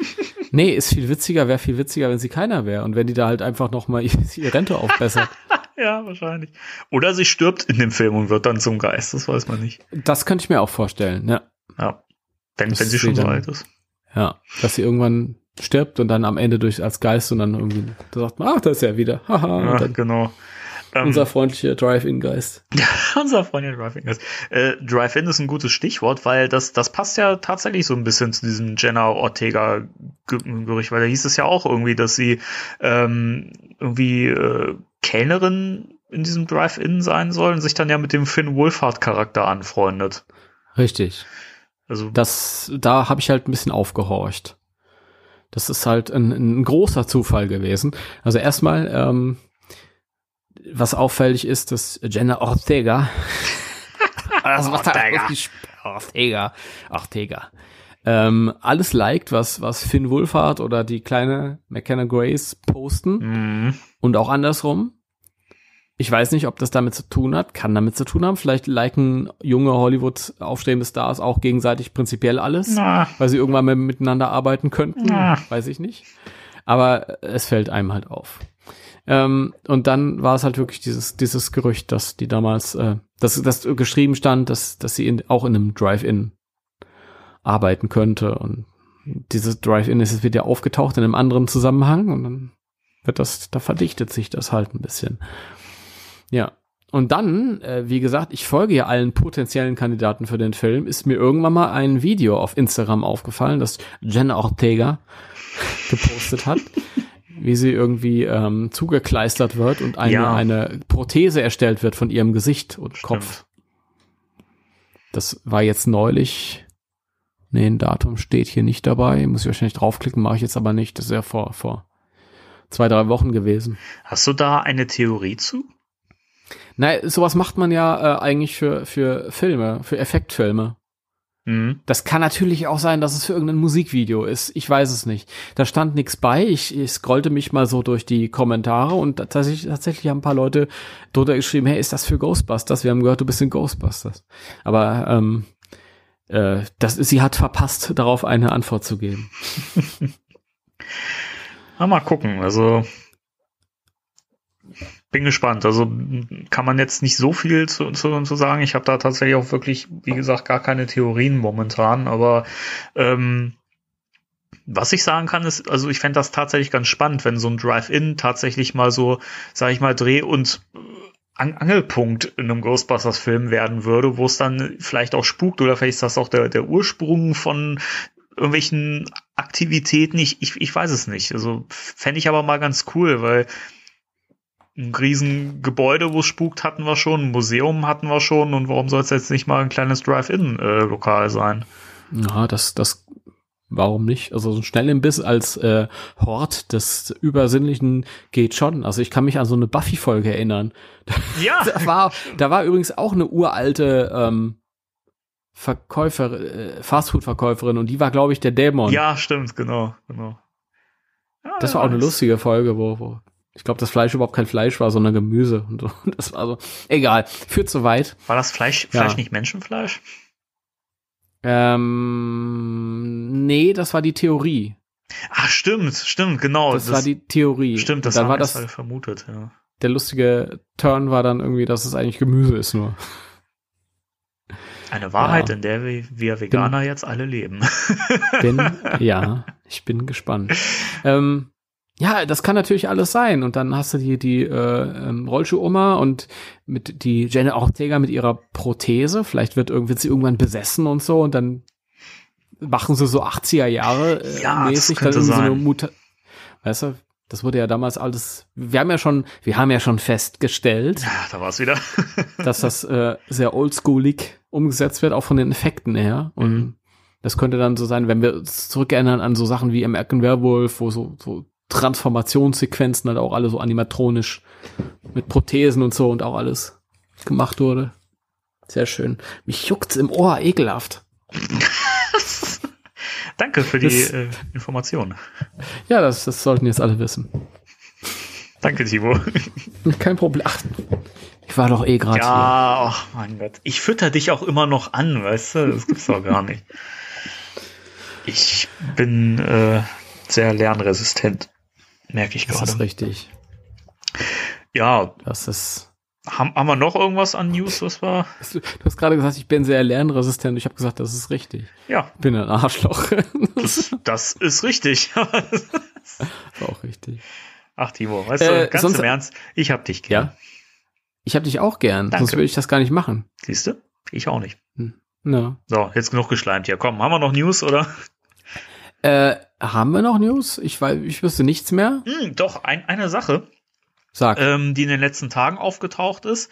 nee, ist viel witziger, wäre viel witziger, wenn sie keiner wäre und wenn die da halt einfach noch mal ihre Rente aufbessert. ja, wahrscheinlich. Oder sie stirbt in dem Film und wird dann zum Geist, das weiß man nicht. Das könnte ich mir auch vorstellen, ja. Ja, wenn, wenn sie schon so alt ist. Ja, dass sie irgendwann stirbt und dann am Ende durch als Geist und dann irgendwie da sagt man, ach, da ist er wieder. Haha. Ja, genau. Ähm, unser freundlicher Drive-In-Geist. Unser freundlicher Drive-In-Geist. Äh, Drive-In ist ein gutes Stichwort, weil das, das passt ja tatsächlich so ein bisschen zu diesem Jenna Ortega-Gerücht, weil da hieß es ja auch irgendwie, dass sie ähm, irgendwie äh, Kellnerin in diesem Drive-In sein soll und sich dann ja mit dem Finn Wolfhard-Charakter anfreundet. Richtig. Also das, da habe ich halt ein bisschen aufgehorcht. Das ist halt ein, ein großer Zufall gewesen. Also erstmal, ähm, was auffällig ist, dass Jenna Ortega, das macht Ortega. Ortega, Ortega, ähm, alles liked, was, was Finn Wolfhard oder die kleine McKenna Grace posten mhm. und auch andersrum. Ich weiß nicht, ob das damit zu tun hat, kann damit zu tun haben. Vielleicht liken junge Hollywood aufstehende Stars auch gegenseitig prinzipiell alles, Na. weil sie irgendwann mal miteinander arbeiten könnten. Na. Weiß ich nicht. Aber es fällt einem halt auf. Ähm, und dann war es halt wirklich dieses, dieses Gerücht, dass die damals, äh, dass, dass geschrieben stand, dass, dass sie in, auch in einem Drive-In arbeiten könnte. Und dieses Drive-In ist jetzt wieder aufgetaucht in einem anderen Zusammenhang und dann wird das, da verdichtet sich das halt ein bisschen. Ja. Und dann, äh, wie gesagt, ich folge ja allen potenziellen Kandidaten für den Film, ist mir irgendwann mal ein Video auf Instagram aufgefallen, das Jenna Ortega gepostet hat, wie sie irgendwie ähm, zugekleistert wird und eine, ja. eine Prothese erstellt wird von ihrem Gesicht und Stimmt. Kopf. Das war jetzt neulich. Nee, ein Datum steht hier nicht dabei. Muss ich wahrscheinlich draufklicken, mache ich jetzt aber nicht. Das ist ja vor, vor zwei, drei Wochen gewesen. Hast du da eine Theorie zu? Nein, sowas macht man ja äh, eigentlich für, für Filme, für Effektfilme. Mhm. Das kann natürlich auch sein, dass es für irgendein Musikvideo ist. Ich weiß es nicht. Da stand nichts bei. Ich, ich scrollte mich mal so durch die Kommentare und tatsächlich, tatsächlich haben ein paar Leute drunter geschrieben, hey, ist das für Ghostbusters? Wir haben gehört, du bist in Ghostbusters. Aber ähm, äh, das, sie hat verpasst, darauf eine Antwort zu geben. mal gucken. Also bin gespannt. Also kann man jetzt nicht so viel zu, zu, zu sagen. Ich habe da tatsächlich auch wirklich, wie gesagt, gar keine Theorien momentan. Aber ähm, was ich sagen kann, ist, also ich fände das tatsächlich ganz spannend, wenn so ein Drive-In tatsächlich mal so, sag ich mal, Dreh- und An Angelpunkt in einem Ghostbusters-Film werden würde, wo es dann vielleicht auch spukt oder vielleicht ist das auch der, der Ursprung von irgendwelchen Aktivitäten, ich, ich, ich weiß es nicht. Also fände ich aber mal ganz cool, weil ein Riesengebäude, wo es spukt, hatten wir schon, ein Museum hatten wir schon und warum soll es jetzt nicht mal ein kleines Drive-In-Lokal äh, sein? Ja, das, das, warum nicht? Also so ein Schnellimbiss als äh, Hort des Übersinnlichen geht schon. Also ich kann mich an so eine Buffy-Folge erinnern. Ja. da, war, da war übrigens auch eine uralte ähm, Verkäufer, äh, Fastfood-Verkäuferin und die war, glaube ich, der Dämon. Ja, stimmt, genau, genau. Ja, das war auch eine lustige Folge, wo, wo ich glaube, das Fleisch überhaupt kein Fleisch war, sondern Gemüse. Und so. Das war so, egal, führt zu weit. War das Fleisch, Fleisch ja. nicht Menschenfleisch? Ähm, nee, das war die Theorie. Ach, stimmt, stimmt, genau. Das, das war die Theorie. Stimmt, das dann war das vermutet, ja. Der lustige Turn war dann irgendwie, dass es eigentlich Gemüse ist nur. Eine Wahrheit, ja. in der wir, Veganer bin, jetzt alle leben. Bin, ja, ich bin gespannt. Ähm, ja, das kann natürlich alles sein. Und dann hast du die, die äh, ähm, Rollschuh-Oma und mit die Jenny Ortega mit ihrer Prothese. Vielleicht wird, wird sie irgendwann besessen und so und dann machen sie so 80er Jahre äh, ja, mäßig dann irgendwie so eine Mutter. Weißt du, das wurde ja damals alles, wir haben ja schon, wir haben ja schon festgestellt. Ja, da war es wieder. dass das äh, sehr oldschoolig umgesetzt wird, auch von den Effekten her. Und mhm. das könnte dann so sein, wenn wir uns zurückerinnern an so Sachen wie American Werewolf, wo so, so Transformationssequenzen halt auch alle so animatronisch mit Prothesen und so und auch alles gemacht wurde. Sehr schön. Mich juckt's im Ohr, ekelhaft. Danke für die das, äh, Information. Ja, das, das sollten jetzt alle wissen. Danke, Timo. Kein Problem. Ach, ich war doch eh gerade ja, hier. Ja, oh mein Gott. Ich fütter dich auch immer noch an, weißt du? Das gibt's doch gar nicht. Ich bin äh, sehr lernresistent. Merke ich gerade. Das ist richtig. Ja. Das ist. Haben, haben wir noch irgendwas an News, was war? Du, du hast gerade gesagt, ich bin sehr lernresistent. Ich habe gesagt, das ist richtig. Ja. bin ein Arschloch. das, das ist richtig. ist auch richtig. Ach, Timo, weißt äh, du, ganz sonst, im Ernst, ich hab dich gern. Ja. Ich hab dich auch gern, Danke. sonst würde ich das gar nicht machen. Siehst du? Ich auch nicht. Hm. No. So, jetzt genug geschleimt hier. Komm, haben wir noch News, oder? Äh, haben wir noch News? Ich weiß, ich wüsste nichts mehr. Hm, doch, ein, eine Sache. Sag. Ähm, die in den letzten Tagen aufgetaucht ist,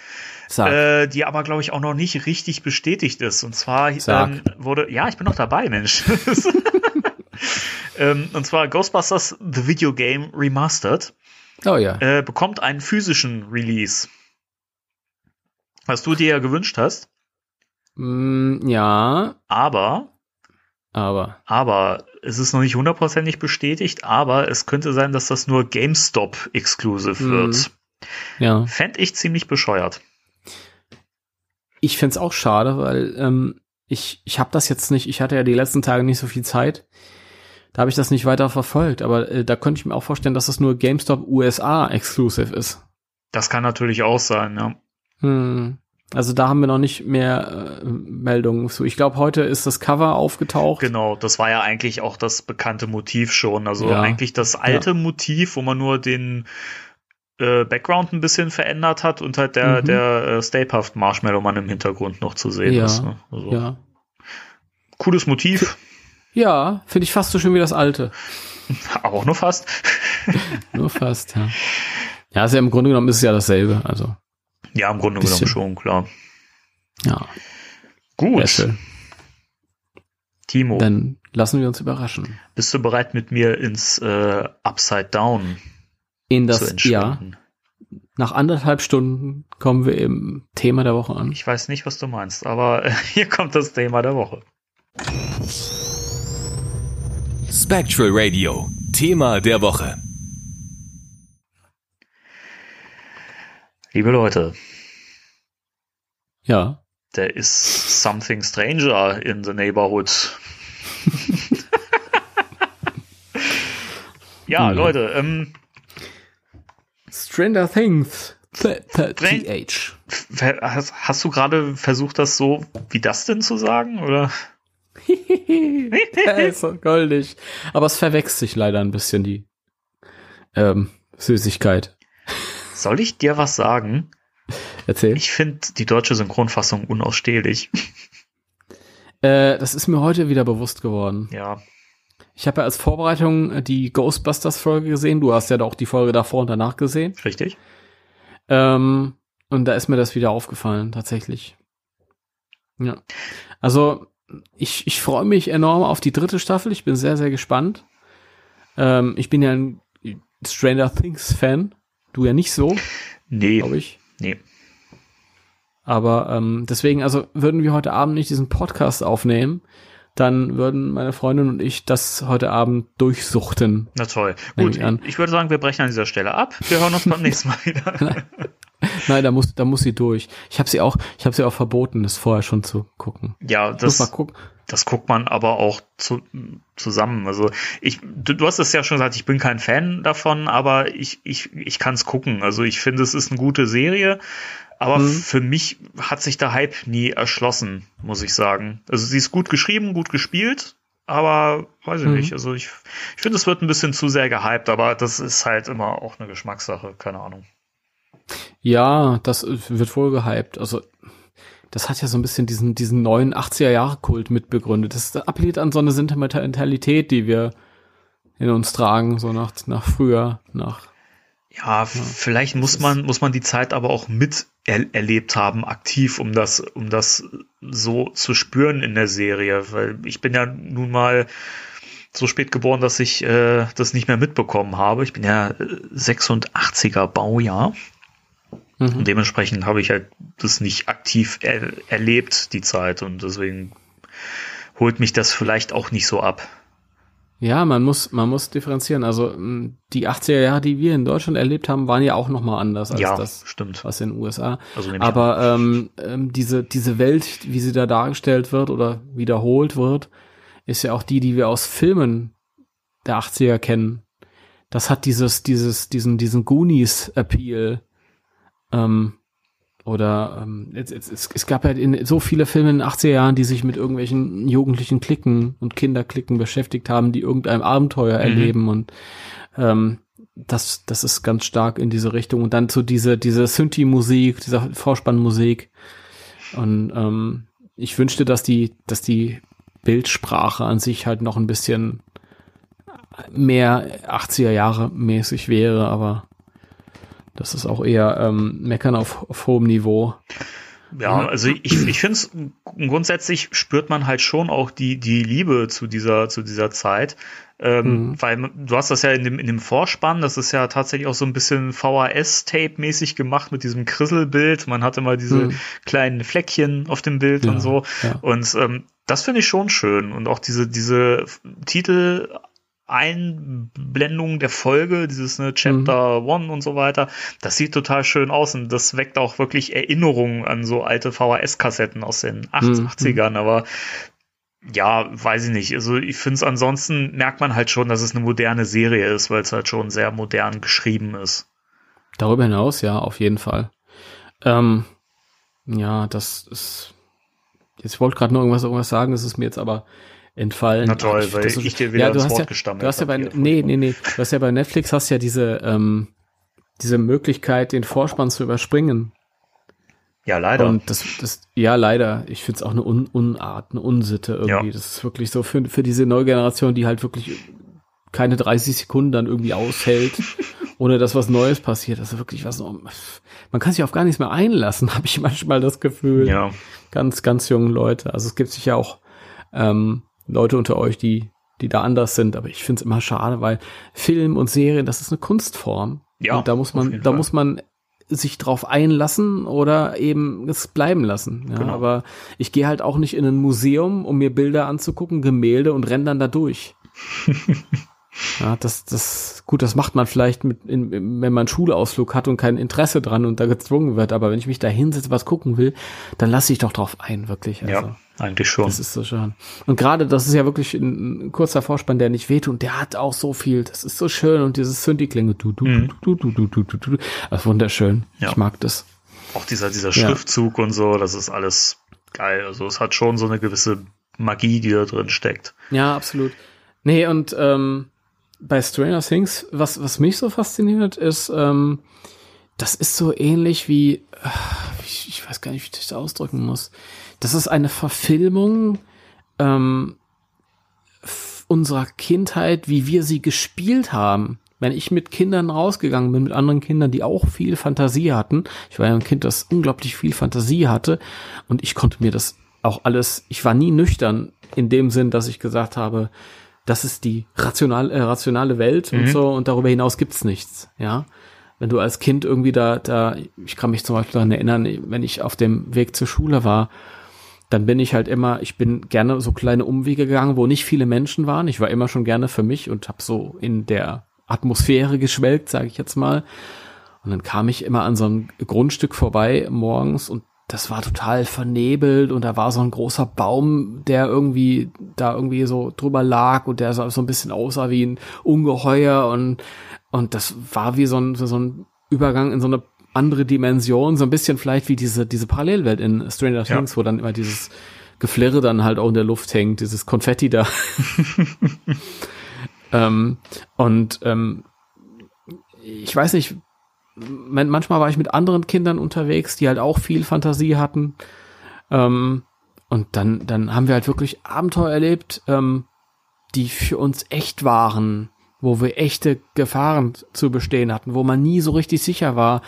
Sag. Äh, die aber, glaube ich, auch noch nicht richtig bestätigt ist. Und zwar ähm, wurde, ja, ich bin noch dabei, Mensch. ähm, und zwar Ghostbusters The Video Game Remastered. Oh ja. Äh, bekommt einen physischen Release. Was du dir ja gewünscht hast. Mm, ja. Aber. Aber. Aber es ist noch nicht hundertprozentig bestätigt, aber es könnte sein, dass das nur GameStop exclusive mhm. wird. Ja. Fände ich ziemlich bescheuert. Ich fände es auch schade, weil ähm, ich, ich habe das jetzt nicht, ich hatte ja die letzten Tage nicht so viel Zeit. Da habe ich das nicht weiter verfolgt, aber äh, da könnte ich mir auch vorstellen, dass das nur GameStop USA exclusive ist. Das kann natürlich auch sein, ja. Hm. Also da haben wir noch nicht mehr äh, Meldungen zu. Ich glaube, heute ist das Cover aufgetaucht. Genau, das war ja eigentlich auch das bekannte Motiv schon. Also ja. eigentlich das alte ja. Motiv, wo man nur den äh, Background ein bisschen verändert hat und halt der, mhm. der äh, Stay Puft Marshmallow Mann im Hintergrund noch zu sehen ja. ist. Ne? Also, ja. Cooles Motiv. Ja, finde ich fast so schön wie das alte. Aber auch nur fast. nur fast, ja. Ja, also im Grunde genommen ist es ja dasselbe. Also ja, im Grunde genommen schon, klar. Ja. Gut. Timo. Dann lassen wir uns überraschen. Bist du bereit, mit mir ins äh, Upside Down in das, zu Ja. Nach anderthalb Stunden kommen wir im Thema der Woche an. Ich weiß nicht, was du meinst, aber hier kommt das Thema der Woche. Spectral Radio, Thema der Woche. Liebe Leute. Ja. There is something stranger in the neighborhood. ja, hm. Leute. Ähm, Stranger Things. TH. Hast, hast du gerade versucht, das so wie das denn zu sagen, oder? ist goldig. Aber es verwechselt sich leider ein bisschen die ähm, Süßigkeit. Soll ich dir was sagen? Erzähl. Ich finde die deutsche Synchronfassung unausstehlich. Äh, das ist mir heute wieder bewusst geworden. Ja. Ich habe ja als Vorbereitung äh, die Ghostbusters-Folge gesehen. Du hast ja auch die Folge davor und danach gesehen. Richtig. Ähm, und da ist mir das wieder aufgefallen, tatsächlich. Ja. Also, ich, ich freue mich enorm auf die dritte Staffel. Ich bin sehr, sehr gespannt. Ähm, ich bin ja ein Stranger Things-Fan. Du ja nicht so. Nee. Glaube ich. Nee. Aber ähm, deswegen, also würden wir heute Abend nicht diesen Podcast aufnehmen, dann würden meine Freundin und ich das heute Abend durchsuchten. Na toll. Gut, ich, ich, würde sagen, wir brechen an dieser Stelle ab. Wir hören uns beim nächsten Mal wieder. Nein, da muss, da muss sie durch. Ich habe sie auch, ich habe sie auch verboten, das vorher schon zu gucken. Ja, das, mal gucken. Das guckt man aber auch zu, zusammen. Also ich, du, du hast es ja schon gesagt, ich bin kein Fan davon, aber ich, ich, ich kann es gucken. Also ich finde, es ist eine gute Serie. Aber mhm. für mich hat sich der Hype nie erschlossen, muss ich sagen. Also sie ist gut geschrieben, gut gespielt, aber weiß ich mhm. nicht. Also ich, ich finde, es wird ein bisschen zu sehr gehypt, aber das ist halt immer auch eine Geschmackssache, keine Ahnung. Ja, das wird wohl gehypt. Also das hat ja so ein bisschen diesen, diesen neuen 80er-Jahre-Kult mitbegründet. Das appelliert an so eine Sentimentalität, die wir in uns tragen, so nach, nach früher, nach ja, vielleicht muss man, muss man die Zeit aber auch mit er erlebt haben, aktiv, um das, um das so zu spüren in der Serie. Weil ich bin ja nun mal so spät geboren, dass ich äh, das nicht mehr mitbekommen habe. Ich bin ja 86er Baujahr. Mhm. Und dementsprechend habe ich halt das nicht aktiv er erlebt, die Zeit. Und deswegen holt mich das vielleicht auch nicht so ab. Ja, man muss, man muss differenzieren. Also die 80er Jahre, die wir in Deutschland erlebt haben, waren ja auch noch mal anders als ja, das, stimmt. was in den USA. Also Aber ähm, ähm, diese, diese Welt, wie sie da dargestellt wird oder wiederholt wird, ist ja auch die, die wir aus Filmen der 80er kennen. Das hat dieses, dieses, diesen, diesen Goonies-Appeal. Ähm, oder ähm, es, es, es gab ja in so viele Filme in den 80er Jahren, die sich mit irgendwelchen jugendlichen Klicken und Kinderklicken beschäftigt haben, die irgendein Abenteuer mhm. erleben und ähm, das, das ist ganz stark in diese Richtung. Und dann so diese, diese Synthi-Musik, diese Vorspannmusik. Und ähm, ich wünschte, dass die, dass die Bildsprache an sich halt noch ein bisschen mehr 80er Jahre mäßig wäre, aber das ist auch eher ähm, Meckern auf, auf hohem Niveau. Ja, also ich, ich finde es grundsätzlich spürt man halt schon auch die, die Liebe zu dieser, zu dieser Zeit. Ähm, mhm. Weil du hast das ja in dem, in dem Vorspann, das ist ja tatsächlich auch so ein bisschen VHS-Tape-mäßig gemacht mit diesem Krisselbild. Man hatte mal diese mhm. kleinen Fleckchen auf dem Bild ja, und so. Ja. Und ähm, das finde ich schon schön. Und auch diese, diese Titel Einblendung der Folge, dieses ne, Chapter mhm. One und so weiter. Das sieht total schön aus und das weckt auch wirklich Erinnerungen an so alte VHS-Kassetten aus den 80ern, mhm. aber ja, weiß ich nicht. Also ich finde es ansonsten merkt man halt schon, dass es eine moderne Serie ist, weil es halt schon sehr modern geschrieben ist. Darüber hinaus, ja, auf jeden Fall. Ähm, ja, das ist. Jetzt wollte gerade noch irgendwas, irgendwas sagen, das ist mir jetzt aber entfallen. Na toll, weil das, ich dir wieder ja, du hast Wort ja, Du hast ja bei, nee, nee, nee, du hast ja bei Netflix hast ja diese, ähm, diese Möglichkeit, den Vorspann zu überspringen. Ja, leider. Und das, das, ja, leider. Ich finde es auch eine Un Unart, eine Unsitte irgendwie. Ja. Das ist wirklich so für, für diese neue Generation, die halt wirklich keine 30 Sekunden dann irgendwie aushält, ohne dass was Neues passiert. Das ist wirklich was. Man kann sich auf gar nichts mehr einlassen, habe ich manchmal das Gefühl. Ja. Ganz, ganz jungen Leute. Also es gibt sich ja auch ähm, Leute unter euch, die, die da anders sind, aber ich finde es immer schade, weil Film und Serien, das ist eine Kunstform. Ja. Und da muss man, da Fall. muss man sich drauf einlassen oder eben es bleiben lassen. Ja, genau. Aber ich gehe halt auch nicht in ein Museum, um mir Bilder anzugucken, Gemälde und renne dann da durch. ja, das, das, gut, das macht man vielleicht mit, in, wenn man einen Schulausflug hat und kein Interesse dran und da gezwungen wird. Aber wenn ich mich da hinsetze, was gucken will, dann lasse ich doch drauf ein, wirklich. Also. Ja. Eigentlich schon. Das ist so schön. Und gerade, das ist ja wirklich ein, ein kurzer Vorspann, der nicht weht und der hat auch so viel. Das ist so schön und dieses Synthi-Klinge. Du, du, mhm. du, du, du, du, du, du. Das ist wunderschön. Ja. Ich mag das. Auch dieser, dieser Schriftzug ja. und so, das ist alles geil. Also es hat schon so eine gewisse Magie, die da drin steckt. Ja, absolut. Nee, und ähm, bei Stranger Things, was, was mich so fasziniert, ist, ähm, das ist so ähnlich wie, äh, ich weiß gar nicht, wie ich das ausdrücken muss das ist eine Verfilmung ähm, unserer Kindheit, wie wir sie gespielt haben. Wenn ich mit Kindern rausgegangen bin, mit anderen Kindern, die auch viel Fantasie hatten, ich war ja ein Kind, das unglaublich viel Fantasie hatte und ich konnte mir das auch alles, ich war nie nüchtern in dem Sinn, dass ich gesagt habe, das ist die rational, äh, rationale Welt mhm. und so und darüber hinaus gibt's nichts, ja. Wenn du als Kind irgendwie da, da, ich kann mich zum Beispiel daran erinnern, wenn ich auf dem Weg zur Schule war, dann bin ich halt immer, ich bin gerne so kleine Umwege gegangen, wo nicht viele Menschen waren. Ich war immer schon gerne für mich und habe so in der Atmosphäre geschwelgt, sage ich jetzt mal. Und dann kam ich immer an so ein Grundstück vorbei morgens und das war total vernebelt und da war so ein großer Baum, der irgendwie da irgendwie so drüber lag und der so, so ein bisschen aussah wie ein Ungeheuer und und das war wie so ein, so ein Übergang in so eine andere Dimension, so ein bisschen vielleicht wie diese diese Parallelwelt in Stranger Things, ja. wo dann immer dieses Geflirre dann halt auch in der Luft hängt, dieses Konfetti da. ähm, und ähm, ich weiß nicht, manchmal war ich mit anderen Kindern unterwegs, die halt auch viel Fantasie hatten. Ähm, und dann, dann haben wir halt wirklich Abenteuer erlebt, ähm, die für uns echt waren, wo wir echte Gefahren zu bestehen hatten, wo man nie so richtig sicher war,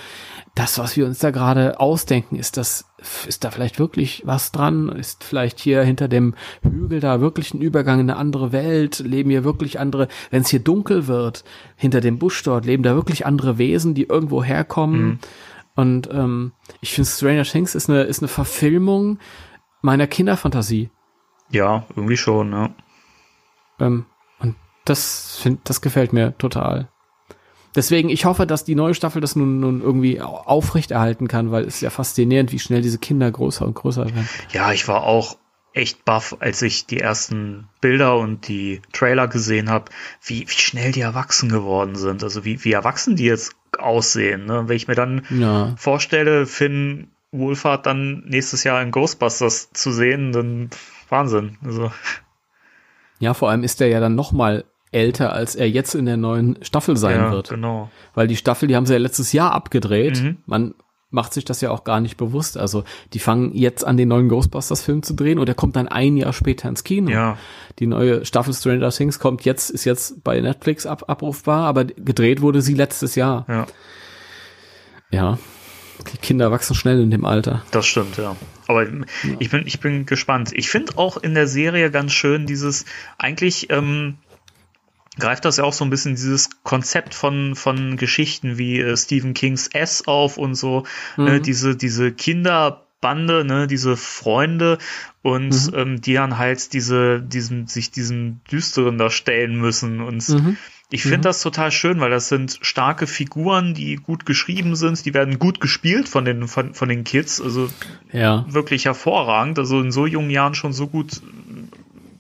das, was wir uns da gerade ausdenken, ist das, ist da vielleicht wirklich was dran? Ist vielleicht hier hinter dem Hügel da wirklich ein Übergang in eine andere Welt? Leben hier wirklich andere, wenn es hier dunkel wird, hinter dem Busch dort, leben da wirklich andere Wesen, die irgendwo herkommen? Mhm. Und ähm, ich finde Stranger Things ist eine, ist eine Verfilmung meiner Kinderfantasie. Ja, irgendwie schon, ja. Ähm, und das, find, das gefällt mir total. Deswegen, ich hoffe, dass die neue Staffel das nun, nun irgendwie aufrechterhalten kann, weil es ist ja faszinierend, wie schnell diese Kinder größer und größer werden. Ja, ich war auch echt baff, als ich die ersten Bilder und die Trailer gesehen habe, wie, wie schnell die erwachsen geworden sind. Also wie, wie erwachsen die jetzt aussehen. Ne? Wenn ich mir dann ja. vorstelle, Finn Wohlfahrt dann nächstes Jahr in Ghostbusters zu sehen, dann Wahnsinn. Also. Ja, vor allem ist der ja dann noch mal älter, als er jetzt in der neuen Staffel sein ja, wird. Genau. Weil die Staffel, die haben sie ja letztes Jahr abgedreht. Mhm. Man macht sich das ja auch gar nicht bewusst. Also die fangen jetzt an, den neuen Ghostbusters-Film zu drehen und der kommt dann ein Jahr später ins Kino. Ja. Die neue Staffel Stranger Things kommt jetzt, ist jetzt bei Netflix ab, abrufbar, aber gedreht wurde sie letztes Jahr. Ja. Ja. Die Kinder wachsen schnell in dem Alter. Das stimmt, ja. Aber ja. ich bin, ich bin gespannt. Ich finde auch in der Serie ganz schön dieses, eigentlich, ähm, greift das ja auch so ein bisschen dieses Konzept von, von Geschichten wie äh, Stephen Kings S auf und so, ne, mhm. äh, diese, diese Kinderbande, ne, diese Freunde und mhm. ähm, die dann halt diese, diesen, sich diesen Düsteren da stellen müssen und mhm. Ich finde mhm. das total schön, weil das sind starke Figuren, die gut geschrieben sind, die werden gut gespielt von den, von, von den Kids, also ja. wirklich hervorragend, also in so jungen Jahren schon so gut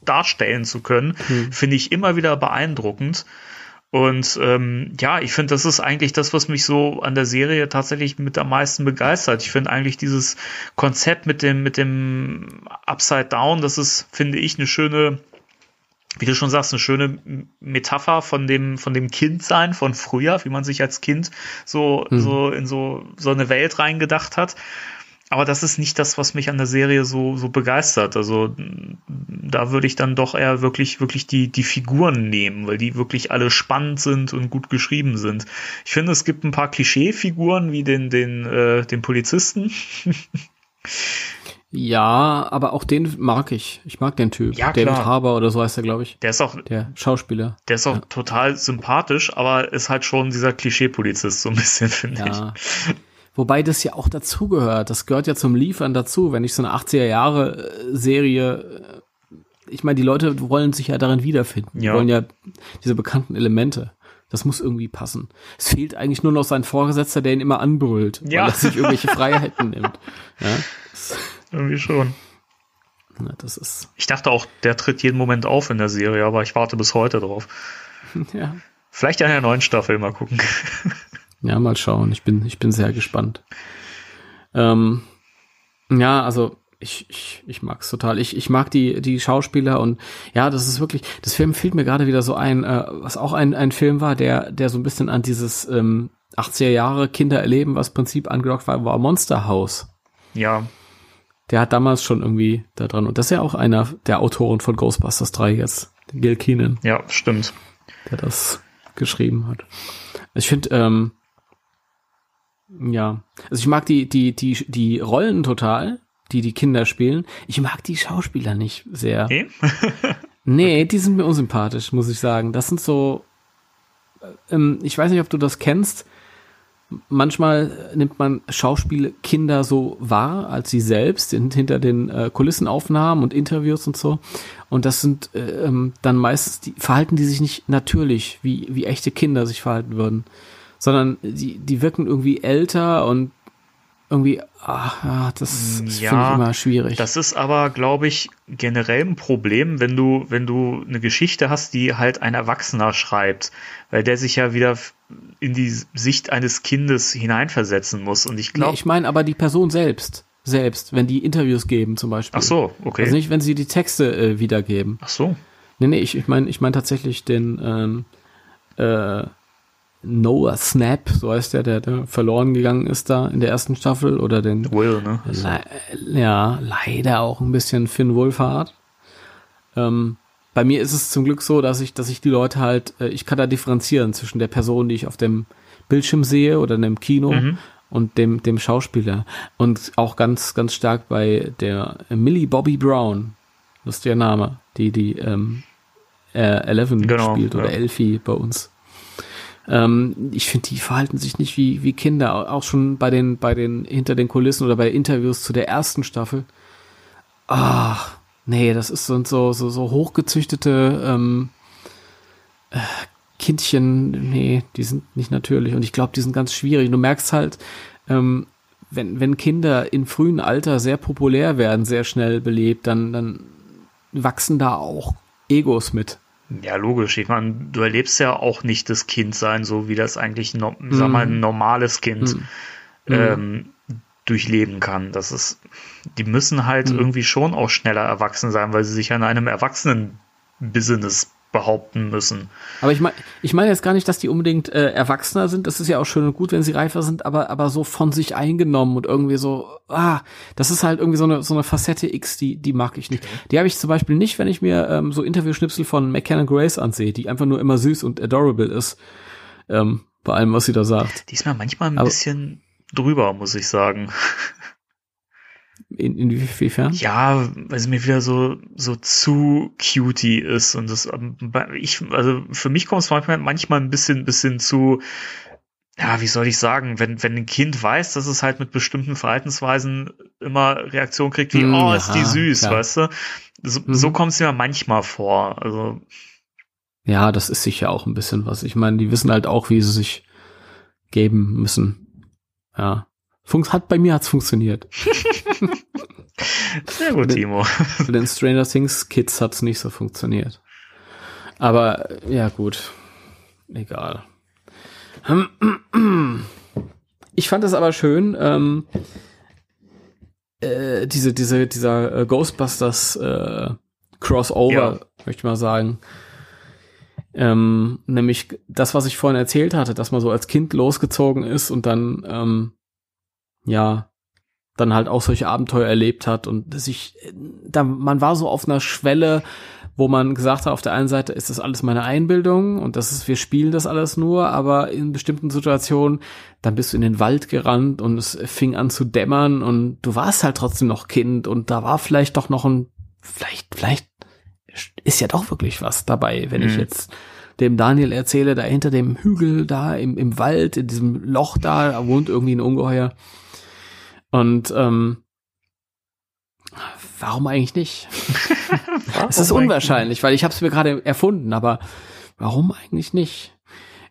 darstellen zu können, mhm. finde ich immer wieder beeindruckend. Und ähm, ja, ich finde, das ist eigentlich das, was mich so an der Serie tatsächlich mit am meisten begeistert. Ich finde eigentlich dieses Konzept mit dem, mit dem Upside Down, das ist, finde ich, eine schöne, wie du schon sagst, eine schöne Metapher von dem, von dem Kindsein von früher, wie man sich als Kind so, mhm. so in so, so eine Welt reingedacht hat aber das ist nicht das, was mich an der Serie so, so begeistert. Also da würde ich dann doch eher wirklich, wirklich die, die Figuren nehmen, weil die wirklich alle spannend sind und gut geschrieben sind. Ich finde, es gibt ein paar Klischeefiguren wie den, den, äh, den Polizisten. Ja, aber auch den mag ich. Ich mag den Typ. Ja, David klar. Harbour oder so heißt er, glaube ich. Der ist auch der Schauspieler. Der ist auch ja. total sympathisch, aber ist halt schon dieser Klischee-Polizist so ein bisschen, finde ja. ich. Wobei das ja auch dazugehört. Das gehört ja zum Liefern dazu. Wenn ich so eine 80er Jahre äh, Serie, äh, ich meine, die Leute wollen sich ja darin wiederfinden. Ja. Die wollen ja diese bekannten Elemente. Das muss irgendwie passen. Es fehlt eigentlich nur noch sein Vorgesetzter, der ihn immer anbrüllt, ja. weil er sich irgendwelche Freiheiten nimmt. Ja, irgendwie schon. Na, das ist. Ich dachte auch, der tritt jeden Moment auf in der Serie, aber ich warte bis heute drauf. Ja. Vielleicht in der neuen Staffel mal gucken. Ja, mal schauen. Ich bin, ich bin sehr gespannt. Ähm, ja, also ich, ich, ich mag's total. Ich, ich mag die, die Schauspieler und ja, das ist wirklich, das Film fiel mir gerade wieder so ein, äh, was auch ein, ein Film war, der, der so ein bisschen an dieses ähm, 80er Jahre Kinder erleben, was Prinzip angedockt war, war Monster House. Ja. der hat damals schon irgendwie da dran. Und das ist ja auch einer der Autoren von Ghostbusters 3 jetzt, Gil Keenan. Ja, stimmt. Der das geschrieben hat. Ich finde, ähm, ja, also ich mag die, die, die, die Rollen total, die die Kinder spielen. Ich mag die Schauspieler nicht sehr. Okay. nee, die sind mir unsympathisch, muss ich sagen. Das sind so, ähm, ich weiß nicht, ob du das kennst. Manchmal nimmt man Schauspielkinder so wahr als sie selbst, sind hinter den äh, Kulissenaufnahmen und Interviews und so. Und das sind äh, ähm, dann meistens, die verhalten die sich nicht natürlich, wie, wie echte Kinder sich verhalten würden sondern die, die wirken irgendwie älter und irgendwie, ach, das, ja, finde ich immer schwierig. Das ist aber, glaube ich, generell ein Problem, wenn du, wenn du eine Geschichte hast, die halt ein Erwachsener schreibt, weil der sich ja wieder in die Sicht eines Kindes hineinversetzen muss. Und ich glaube. Nee, ich meine aber die Person selbst. Selbst, wenn die Interviews geben zum Beispiel. Ach so, okay. Also nicht, wenn sie die Texte äh, wiedergeben. Ach so. Nee, nee, ich, ich meine ich mein tatsächlich den ähm, äh, Noah Snap, so heißt der, der, der verloren gegangen ist da in der ersten Staffel, oder den Will, ne? Le ja, leider auch ein bisschen Finn Wolfhard. Ähm, bei mir ist es zum Glück so, dass ich, dass ich die Leute halt, äh, ich kann da differenzieren zwischen der Person, die ich auf dem Bildschirm sehe oder in einem Kino mhm. und dem, dem Schauspieler. Und auch ganz, ganz stark bei der Millie Bobby Brown, lustiger Name, die die ähm, äh, Eleven genau, spielt oder ja. Elfie bei uns. Ähm, ich finde, die verhalten sich nicht wie, wie Kinder, auch schon bei den, bei den, hinter den Kulissen oder bei Interviews zu der ersten Staffel. Ach, nee, das ist so, so, so, hochgezüchtete ähm, äh, Kindchen, nee, die sind nicht natürlich. Und ich glaube, die sind ganz schwierig. Du merkst halt, ähm, wenn, wenn Kinder in frühen Alter sehr populär werden, sehr schnell belebt, dann, dann wachsen da auch Egos mit. Ja, logisch. Ich meine, du erlebst ja auch nicht das Kind sein, so wie das eigentlich, no, mm. sag mal, ein mhm. normales Kind mm. ähm, durchleben kann. Das ist, die müssen halt mm. irgendwie schon auch schneller erwachsen sein, weil sie sich an einem Erwachsenen-Business behaupten müssen. Aber ich meine, ich meine jetzt gar nicht, dass die unbedingt äh, erwachsener sind. Das ist ja auch schön und gut, wenn sie reifer sind, aber aber so von sich eingenommen und irgendwie so, ah, das ist halt irgendwie so eine so eine Facette X, die die mag ich nicht. Die habe ich zum Beispiel nicht, wenn ich mir ähm, so Interviewschnipsel von McKenna Grace ansehe, die einfach nur immer süß und adorable ist. Ähm, bei allem, was sie da sagt. Die ist mir manchmal ein aber, bisschen drüber, muss ich sagen. In, inwiefern? Ja, weil sie mir wieder so, so zu cutie ist und das, ähm, ich, also für mich kommt es manchmal, manchmal ein bisschen, bisschen zu, ja, wie soll ich sagen, wenn, wenn ein Kind weiß, dass es halt mit bestimmten Verhaltensweisen immer Reaktion kriegt wie, mm, oh, ist die süß, klar. weißt du? So, mhm. so kommt es mir manchmal vor, also. Ja, das ist sicher auch ein bisschen was. Ich meine, die wissen halt auch, wie sie sich geben müssen. Ja. Funks hat bei mir hat's funktioniert. Sehr gut, Timo. Für den Stranger Things Kids hat's nicht so funktioniert. Aber ja gut, egal. Ich fand es aber schön, ähm, äh, diese, diese, dieser äh, Ghostbusters äh, Crossover, ja. möchte ich mal sagen. Ähm, nämlich das, was ich vorhin erzählt hatte, dass man so als Kind losgezogen ist und dann ähm, ja, dann halt auch solche Abenteuer erlebt hat und sich, da, man war so auf einer Schwelle, wo man gesagt hat, auf der einen Seite ist das alles meine Einbildung und das ist, wir spielen das alles nur, aber in bestimmten Situationen, dann bist du in den Wald gerannt und es fing an zu dämmern und du warst halt trotzdem noch Kind und da war vielleicht doch noch ein, vielleicht, vielleicht ist ja doch wirklich was dabei, wenn mhm. ich jetzt dem Daniel erzähle, da hinter dem Hügel da im, im Wald, in diesem Loch da, da wohnt irgendwie ein Ungeheuer. Und ähm, warum eigentlich nicht? es ist unwahrscheinlich, weil ich habe es mir gerade erfunden, aber warum eigentlich nicht?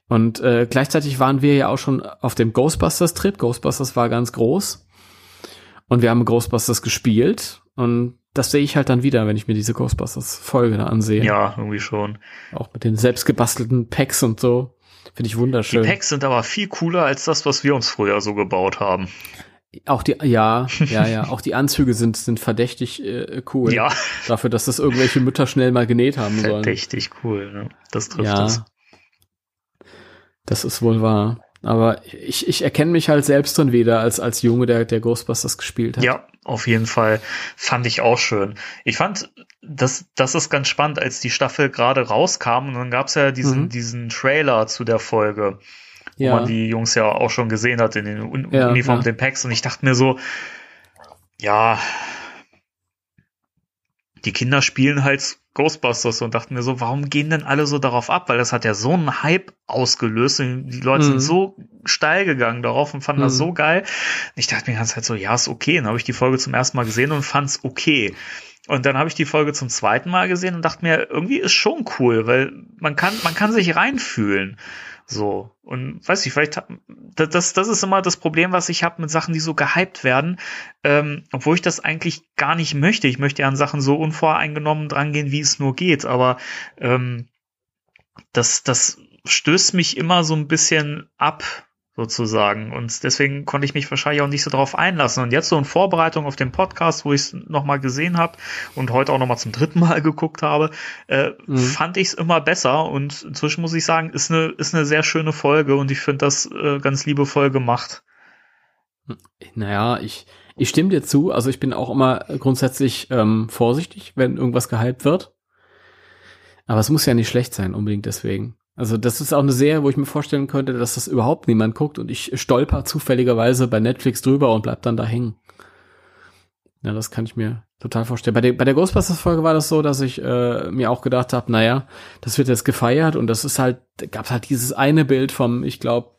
Und äh, gleichzeitig waren wir ja auch schon auf dem Ghostbusters-Trip. Ghostbusters war ganz groß. Und wir haben Ghostbusters gespielt. Und das sehe ich halt dann wieder, wenn ich mir diese Ghostbusters-Folge da ansehe. Ja, irgendwie schon. Auch mit den selbstgebastelten Packs und so. Finde ich wunderschön. Die Packs sind aber viel cooler als das, was wir uns früher so gebaut haben. Auch die, ja, ja, ja, auch die Anzüge sind, sind verdächtig äh, cool. Ja. Dafür, dass das irgendwelche Mütter schnell mal genäht haben sollen. Verdächtig cool, ne? Das trifft ja. es. Das ist wohl wahr. Aber ich, ich erkenne mich halt selbst dann wieder als, als Junge, der, der Ghostbusters gespielt hat. Ja, auf jeden Fall. Fand ich auch schön. Ich fand, das, das ist ganz spannend, als die Staffel gerade rauskam und dann gab's ja diesen, mhm. diesen Trailer zu der Folge, wo ja. man die Jungs ja auch schon gesehen hat in den Un ja, Uniformen, ja. den Packs und ich dachte mir so, ja, die Kinder spielen halt Ghostbusters und dachten mir so, warum gehen denn alle so darauf ab? Weil das hat ja so einen Hype ausgelöst. Die Leute mhm. sind so steil gegangen darauf und fanden mhm. das so geil. Ich dachte mir ganz halt so, ja, ist okay. Dann habe ich die Folge zum ersten Mal gesehen und fand's okay. Und dann habe ich die Folge zum zweiten Mal gesehen und dachte mir, irgendwie ist schon cool, weil man kann, man kann sich reinfühlen. So. Und weiß ich, vielleicht, das, das ist immer das Problem, was ich habe mit Sachen, die so gehypt werden, ähm, obwohl ich das eigentlich gar nicht möchte. Ich möchte ja an Sachen so unvoreingenommen drangehen, wie es nur geht, aber ähm, das, das stößt mich immer so ein bisschen ab, sozusagen. Und deswegen konnte ich mich wahrscheinlich auch nicht so darauf einlassen. Und jetzt so in Vorbereitung auf den Podcast, wo ich es nochmal gesehen habe und heute auch nochmal zum dritten Mal geguckt habe, äh, mhm. fand ich es immer besser. Und inzwischen muss ich sagen, ist eine, ist eine sehr schöne Folge und ich finde das äh, ganz liebevoll gemacht. Naja, ich, ich stimme dir zu. Also ich bin auch immer grundsätzlich ähm, vorsichtig, wenn irgendwas gehypt wird. Aber es muss ja nicht schlecht sein, unbedingt deswegen. Also das ist auch eine Serie, wo ich mir vorstellen könnte, dass das überhaupt niemand guckt und ich stolper zufälligerweise bei Netflix drüber und bleib dann da hängen. Ja, das kann ich mir total vorstellen. Bei der, bei der Ghostbusters-Folge war das so, dass ich äh, mir auch gedacht habe, naja, das wird jetzt gefeiert und das ist halt, gab halt dieses eine Bild vom, ich glaube,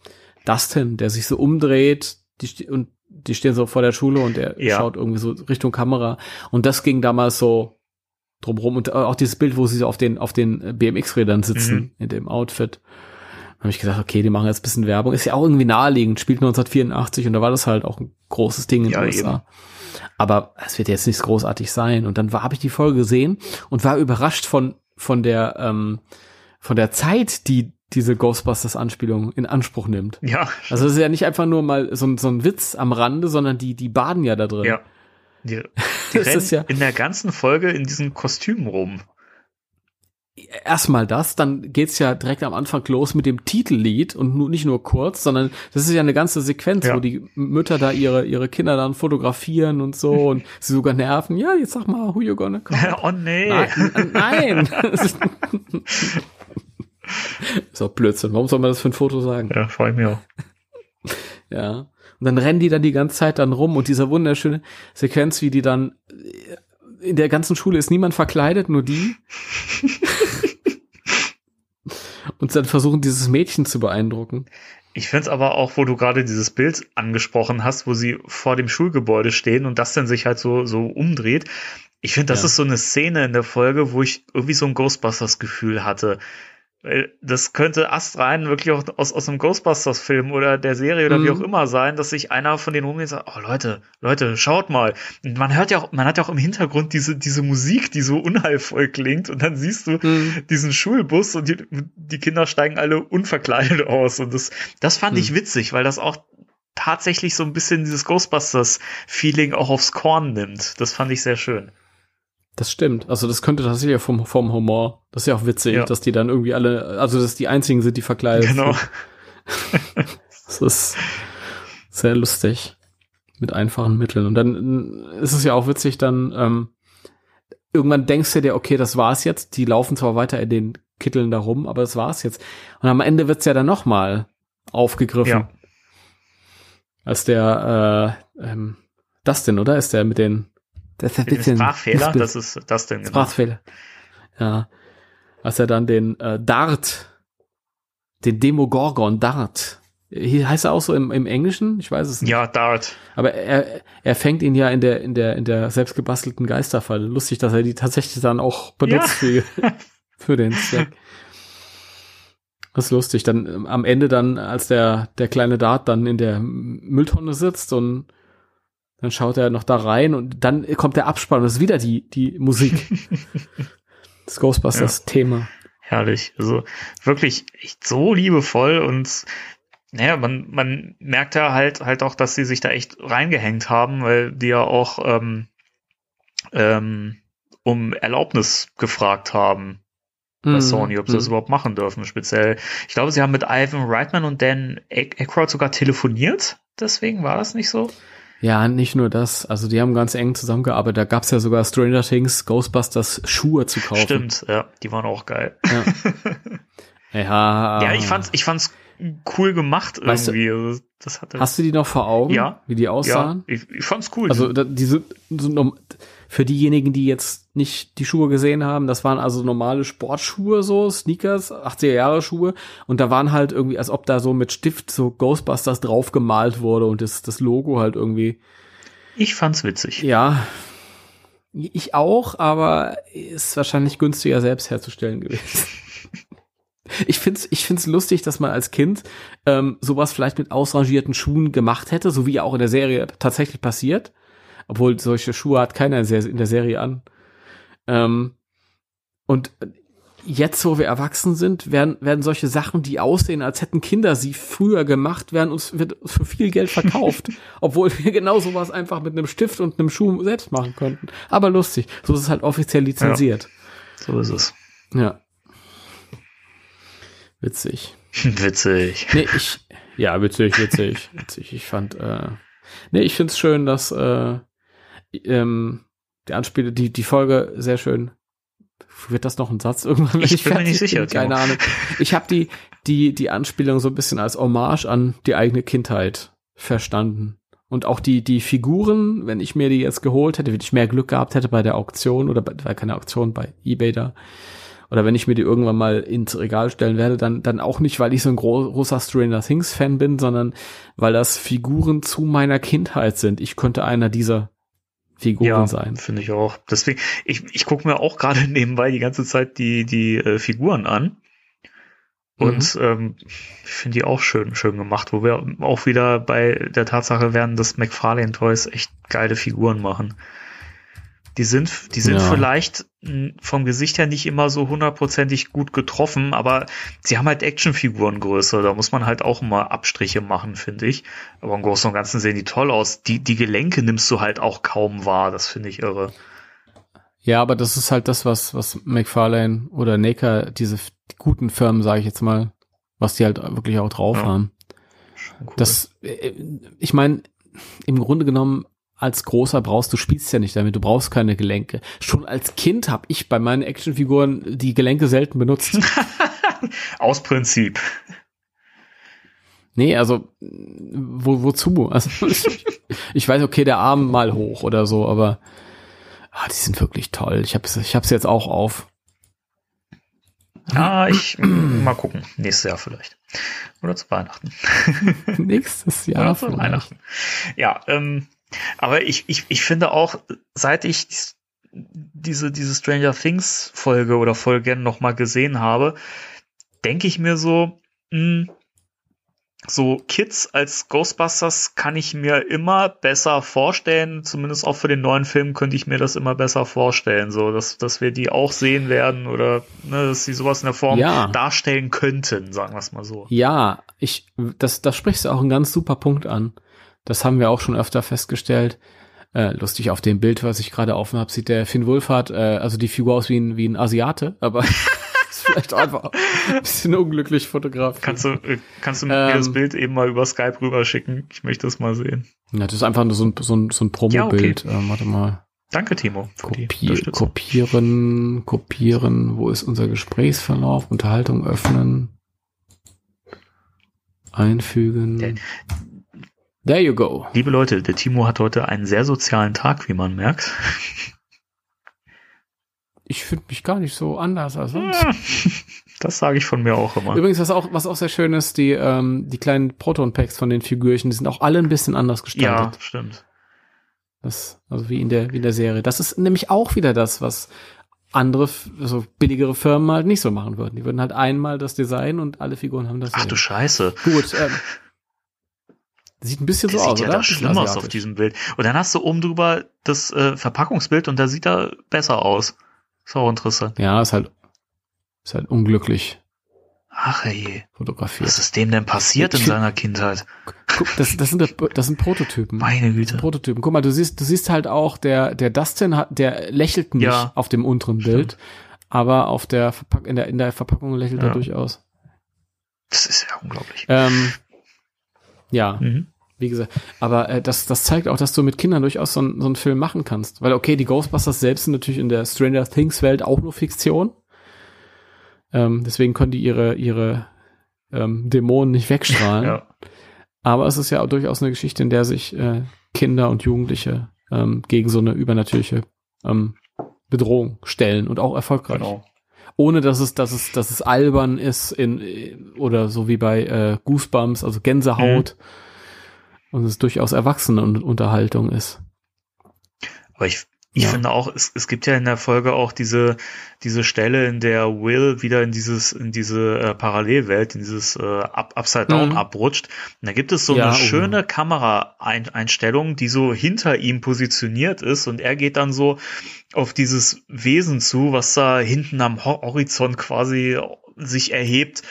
Dustin, der sich so umdreht die, und die stehen so vor der Schule und der ja. schaut irgendwie so Richtung Kamera. Und das ging damals so drumrum und auch dieses Bild, wo sie so auf den auf den BMX-Rädern sitzen mhm. in dem Outfit. Da habe ich gedacht, okay, die machen jetzt ein bisschen Werbung. Ist ja auch irgendwie naheliegend, spielt 1984 und da war das halt auch ein großes Ding in den ja, USA. Eben. Aber es wird jetzt nichts großartig sein. Und dann habe ich die Folge gesehen und war überrascht von von der ähm, von der Zeit, die diese Ghostbusters-Anspielung in Anspruch nimmt. Ja. Also es ist ja nicht einfach nur mal so, so ein Witz am Rande, sondern die die baden ja da drin. Ja. Die, die ist ja in der ganzen Folge in diesen Kostümen rum. Erstmal das, dann geht's ja direkt am Anfang los mit dem Titellied und nur, nicht nur kurz, sondern das ist ja eine ganze Sequenz, ja. wo die Mütter da ihre, ihre Kinder dann fotografieren und so und sie sogar nerven. Ja, jetzt sag mal, who you gonna call? oh nee. Nein. nein. ist auch Blödsinn. Warum soll man das für ein Foto sagen? Ja, freue ich mich auch. Ja. Und dann rennen die dann die ganze Zeit dann rum und dieser wunderschöne Sequenz, wie die dann in der ganzen Schule ist niemand verkleidet, nur die. und dann versuchen dieses Mädchen zu beeindrucken. Ich finde es aber auch, wo du gerade dieses Bild angesprochen hast, wo sie vor dem Schulgebäude stehen und das dann sich halt so, so umdreht. Ich finde, das ja. ist so eine Szene in der Folge, wo ich irgendwie so ein Ghostbusters-Gefühl hatte. Das könnte astrein wirklich auch aus, aus einem Ghostbusters-Film oder der Serie oder mhm. wie auch immer sein, dass sich einer von den rumgeht und sagt, oh Leute, Leute, schaut mal. Und man hört ja auch, man hat ja auch im Hintergrund diese, diese Musik, die so unheilvoll klingt und dann siehst du mhm. diesen Schulbus und die, die Kinder steigen alle unverkleidet aus und das, das fand mhm. ich witzig, weil das auch tatsächlich so ein bisschen dieses Ghostbusters-Feeling auch aufs Korn nimmt. Das fand ich sehr schön. Das stimmt. Also das könnte tatsächlich vom, vom Humor. Das ist ja auch witzig, ja. dass die dann irgendwie alle, also dass die einzigen sind, die verkleidet genau. das ist sehr lustig. Mit einfachen Mitteln. Und dann ist es ja auch witzig, dann ähm, irgendwann denkst du dir, okay, das war's jetzt. Die laufen zwar weiter in den Kitteln da rum, aber das war's jetzt. Und am Ende wird's ja dann nochmal aufgegriffen. Ja. Als der äh, ähm, Dustin, oder? Ist der mit den das ist ein bisschen Sprachfehler, das ist das denn. Genau. Sprachfehler. Ja. Als er dann den äh, Dart, den Demogorgon Dart, hier heißt er auch so im, im Englischen, ich weiß es nicht. Ja, Dart. Aber er, er fängt ihn ja in der, in der, in der selbstgebastelten Geisterfalle. Lustig, dass er die tatsächlich dann auch benutzt ja. für, für den Zweck. Das ist lustig. Dann ähm, am Ende dann, als der, der kleine Dart dann in der Mülltonne sitzt und dann schaut er noch da rein und dann kommt der Abspann und es ist wieder die, die Musik. das Ghostbusters-Thema. Ja. Herrlich. Also wirklich echt so liebevoll und naja, man, man merkt ja halt halt auch, dass sie sich da echt reingehängt haben, weil die ja auch ähm, ähm, um Erlaubnis gefragt haben. bei mhm. Sony, ob sie das mhm. überhaupt machen dürfen, speziell. Ich glaube, sie haben mit Ivan Reitman und Dan Aykroyd sogar telefoniert, deswegen war das nicht so. Ja, nicht nur das. Also die haben ganz eng zusammengearbeitet. Da gab's ja sogar Stranger Things, Ghostbusters Schuhe zu kaufen. Stimmt, ja, die waren auch geil. Ja, ja, ja ich fand's, ich fand's cool gemacht weißt irgendwie. Du, also, das hatte hast du die noch vor Augen? Ja. Wie die aussahen? Ja, ich, ich fand's cool. Also da, diese so, für diejenigen, die jetzt nicht die Schuhe gesehen haben, das waren also normale Sportschuhe, so Sneakers, 80er Jahre Schuhe. Und da waren halt irgendwie, als ob da so mit Stift so Ghostbusters drauf gemalt wurde und das, das Logo halt irgendwie. Ich fand's witzig. Ja. Ich auch, aber ist wahrscheinlich günstiger selbst herzustellen gewesen. Ich find's, ich find's lustig, dass man als Kind ähm, sowas vielleicht mit ausrangierten Schuhen gemacht hätte, so wie auch in der Serie tatsächlich passiert. Obwohl solche Schuhe hat keiner in der Serie an. Ähm, und jetzt, wo wir erwachsen sind, werden, werden solche Sachen, die aussehen, als hätten Kinder sie früher gemacht, werden uns wird für viel Geld verkauft. obwohl wir genau sowas einfach mit einem Stift und einem Schuh selbst machen könnten. Aber lustig. So ist es halt offiziell lizenziert. Ja, so ist es. Ja. Witzig. witzig. Nee, ich, ja, witzig, witzig, witzig. Ich fand, äh, nee, ich find's schön, dass, äh, ähm, der Anspieler, die, die Folge sehr schön. Wird das noch ein Satz irgendwann? Ich, ich bin mir nicht sicher. Keine Ahnung. Ich habe die, die, die Anspielung so ein bisschen als Hommage an die eigene Kindheit verstanden. Und auch die, die Figuren, wenn ich mir die jetzt geholt hätte, wenn ich mehr Glück gehabt hätte bei der Auktion oder bei, war keine Auktion, bei Ebay da, oder wenn ich mir die irgendwann mal ins Regal stellen werde, dann, dann auch nicht, weil ich so ein großer Stranger Things Fan bin, sondern weil das Figuren zu meiner Kindheit sind. Ich könnte einer dieser Figuren ja, sein. Finde ich auch. Deswegen, ich, ich gucke mir auch gerade nebenbei die ganze Zeit die, die äh, Figuren an. Und mhm. ähm, ich finde die auch schön, schön gemacht, wo wir auch wieder bei der Tatsache werden, dass McFarlane Toys echt geile Figuren machen. Die sind, die sind ja. vielleicht hm, vom Gesicht her nicht immer so hundertprozentig gut getroffen, aber sie haben halt Actionfigurengröße. Da muss man halt auch immer Abstriche machen, finde ich. Aber im Großen und Ganzen sehen die toll aus. Die, die Gelenke nimmst du halt auch kaum wahr. Das finde ich irre. Ja, aber das ist halt das, was, was McFarlane oder Naker, diese guten Firmen, sage ich jetzt mal, was die halt wirklich auch drauf ja. haben. Cool. Das, äh, ich meine, im Grunde genommen als Großer brauchst du spielst ja nicht damit, du brauchst keine Gelenke. Schon als Kind habe ich bei meinen Actionfiguren die Gelenke selten benutzt. Aus Prinzip. Nee, also wo, wozu? Also ich, weiß, okay, der Arm mal hoch oder so, aber ah, die sind wirklich toll. Ich habe ich hab's jetzt auch auf. Ja, ich mal gucken. Nächstes Jahr vielleicht. Oder zu Weihnachten. Nächstes Jahr. Oder zu Weihnachten. Ja, ähm, aber ich, ich, ich finde auch, seit ich diese, diese Stranger Things Folge oder Folgen nochmal gesehen habe, denke ich mir so, mh, hm, so Kids als Ghostbusters kann ich mir immer besser vorstellen, zumindest auch für den neuen Film könnte ich mir das immer besser vorstellen, so dass, dass wir die auch sehen werden oder ne, dass sie sowas in der Form ja. darstellen könnten, sagen wir es mal so. Ja, ich, das, das sprichst du auch einen ganz super Punkt an. Das haben wir auch schon öfter festgestellt. Äh, lustig, auf dem Bild, was ich gerade offen habe, sieht der Finn Wohlfahrt, äh, also die Figur aus wie ein, wie ein Asiate, aber ist vielleicht einfach ein bisschen unglücklich fotografiert. Kannst du, äh, kannst du mir ähm, das Bild eben mal über Skype rüberschicken? Ich möchte das mal sehen. Ja, das ist einfach nur so ein, so ein, so ein Promo-Bild. Ja, okay. ähm, warte mal. Danke, Timo. Kopier kopieren, kopieren. Wo ist unser Gesprächsverlauf? Unterhaltung öffnen. Einfügen. There you go. Liebe Leute, der Timo hat heute einen sehr sozialen Tag, wie man merkt. Ich finde mich gar nicht so anders als sonst. Das sage ich von mir auch immer. Übrigens, was auch, was auch sehr schön ist, die, ähm, die kleinen Proton-Packs von den Figürchen, die sind auch alle ein bisschen anders gestaltet. Ja, stimmt. Das, also wie in der, wie in der Serie. Das ist nämlich auch wieder das, was andere, also billigere Firmen halt nicht so machen würden. Die würden halt einmal das Design und alle Figuren haben das. Ach du Scheiße. Gut, ähm, Sieht ein bisschen der so sieht aus, ja oder? Das schlimm aus auf diesem Bild. Und dann hast du oben drüber das äh, Verpackungsbild und da sieht er besser aus. Ist auch interessant. Ja, ist halt, ist halt unglücklich. Ach ey. Fotografiert. Was ist dem denn passiert ich in seiner Kindheit? Guck, das, das, sind, das sind Prototypen. Meine Güte. Prototypen. Guck mal, du siehst, du siehst halt auch, der, der Dustin hat, der lächelt nicht ja, auf dem unteren Bild. aber auf der Verpack in der in der Verpackung lächelt ja. er durchaus. Das ist ja unglaublich. Ähm, ja, mhm. Wie gesagt, aber äh, das das zeigt auch, dass du mit Kindern durchaus so, so einen Film machen kannst, weil okay, die Ghostbusters selbst sind natürlich in der Stranger Things Welt auch nur Fiktion. Ähm, deswegen können die ihre ihre ähm, Dämonen nicht wegstrahlen. ja. Aber es ist ja auch durchaus eine Geschichte, in der sich äh, Kinder und Jugendliche ähm, gegen so eine übernatürliche ähm, Bedrohung stellen und auch erfolgreich. Genau. Ohne dass es, dass es, dass es albern ist in oder so wie bei äh, Goosebumps, also Gänsehaut mhm. Und es durchaus erwachsene Unterhaltung ist. Aber ich ich ja. finde auch, es, es gibt ja in der Folge auch diese, diese Stelle, in der Will wieder in dieses, in diese äh, Parallelwelt, in dieses äh, Up, Upside Down mhm. abrutscht. Und da gibt es so ja, eine oh. schöne Kameraeinstellung, die so hinter ihm positioniert ist und er geht dann so auf dieses Wesen zu, was da hinten am Horizont quasi sich erhebt.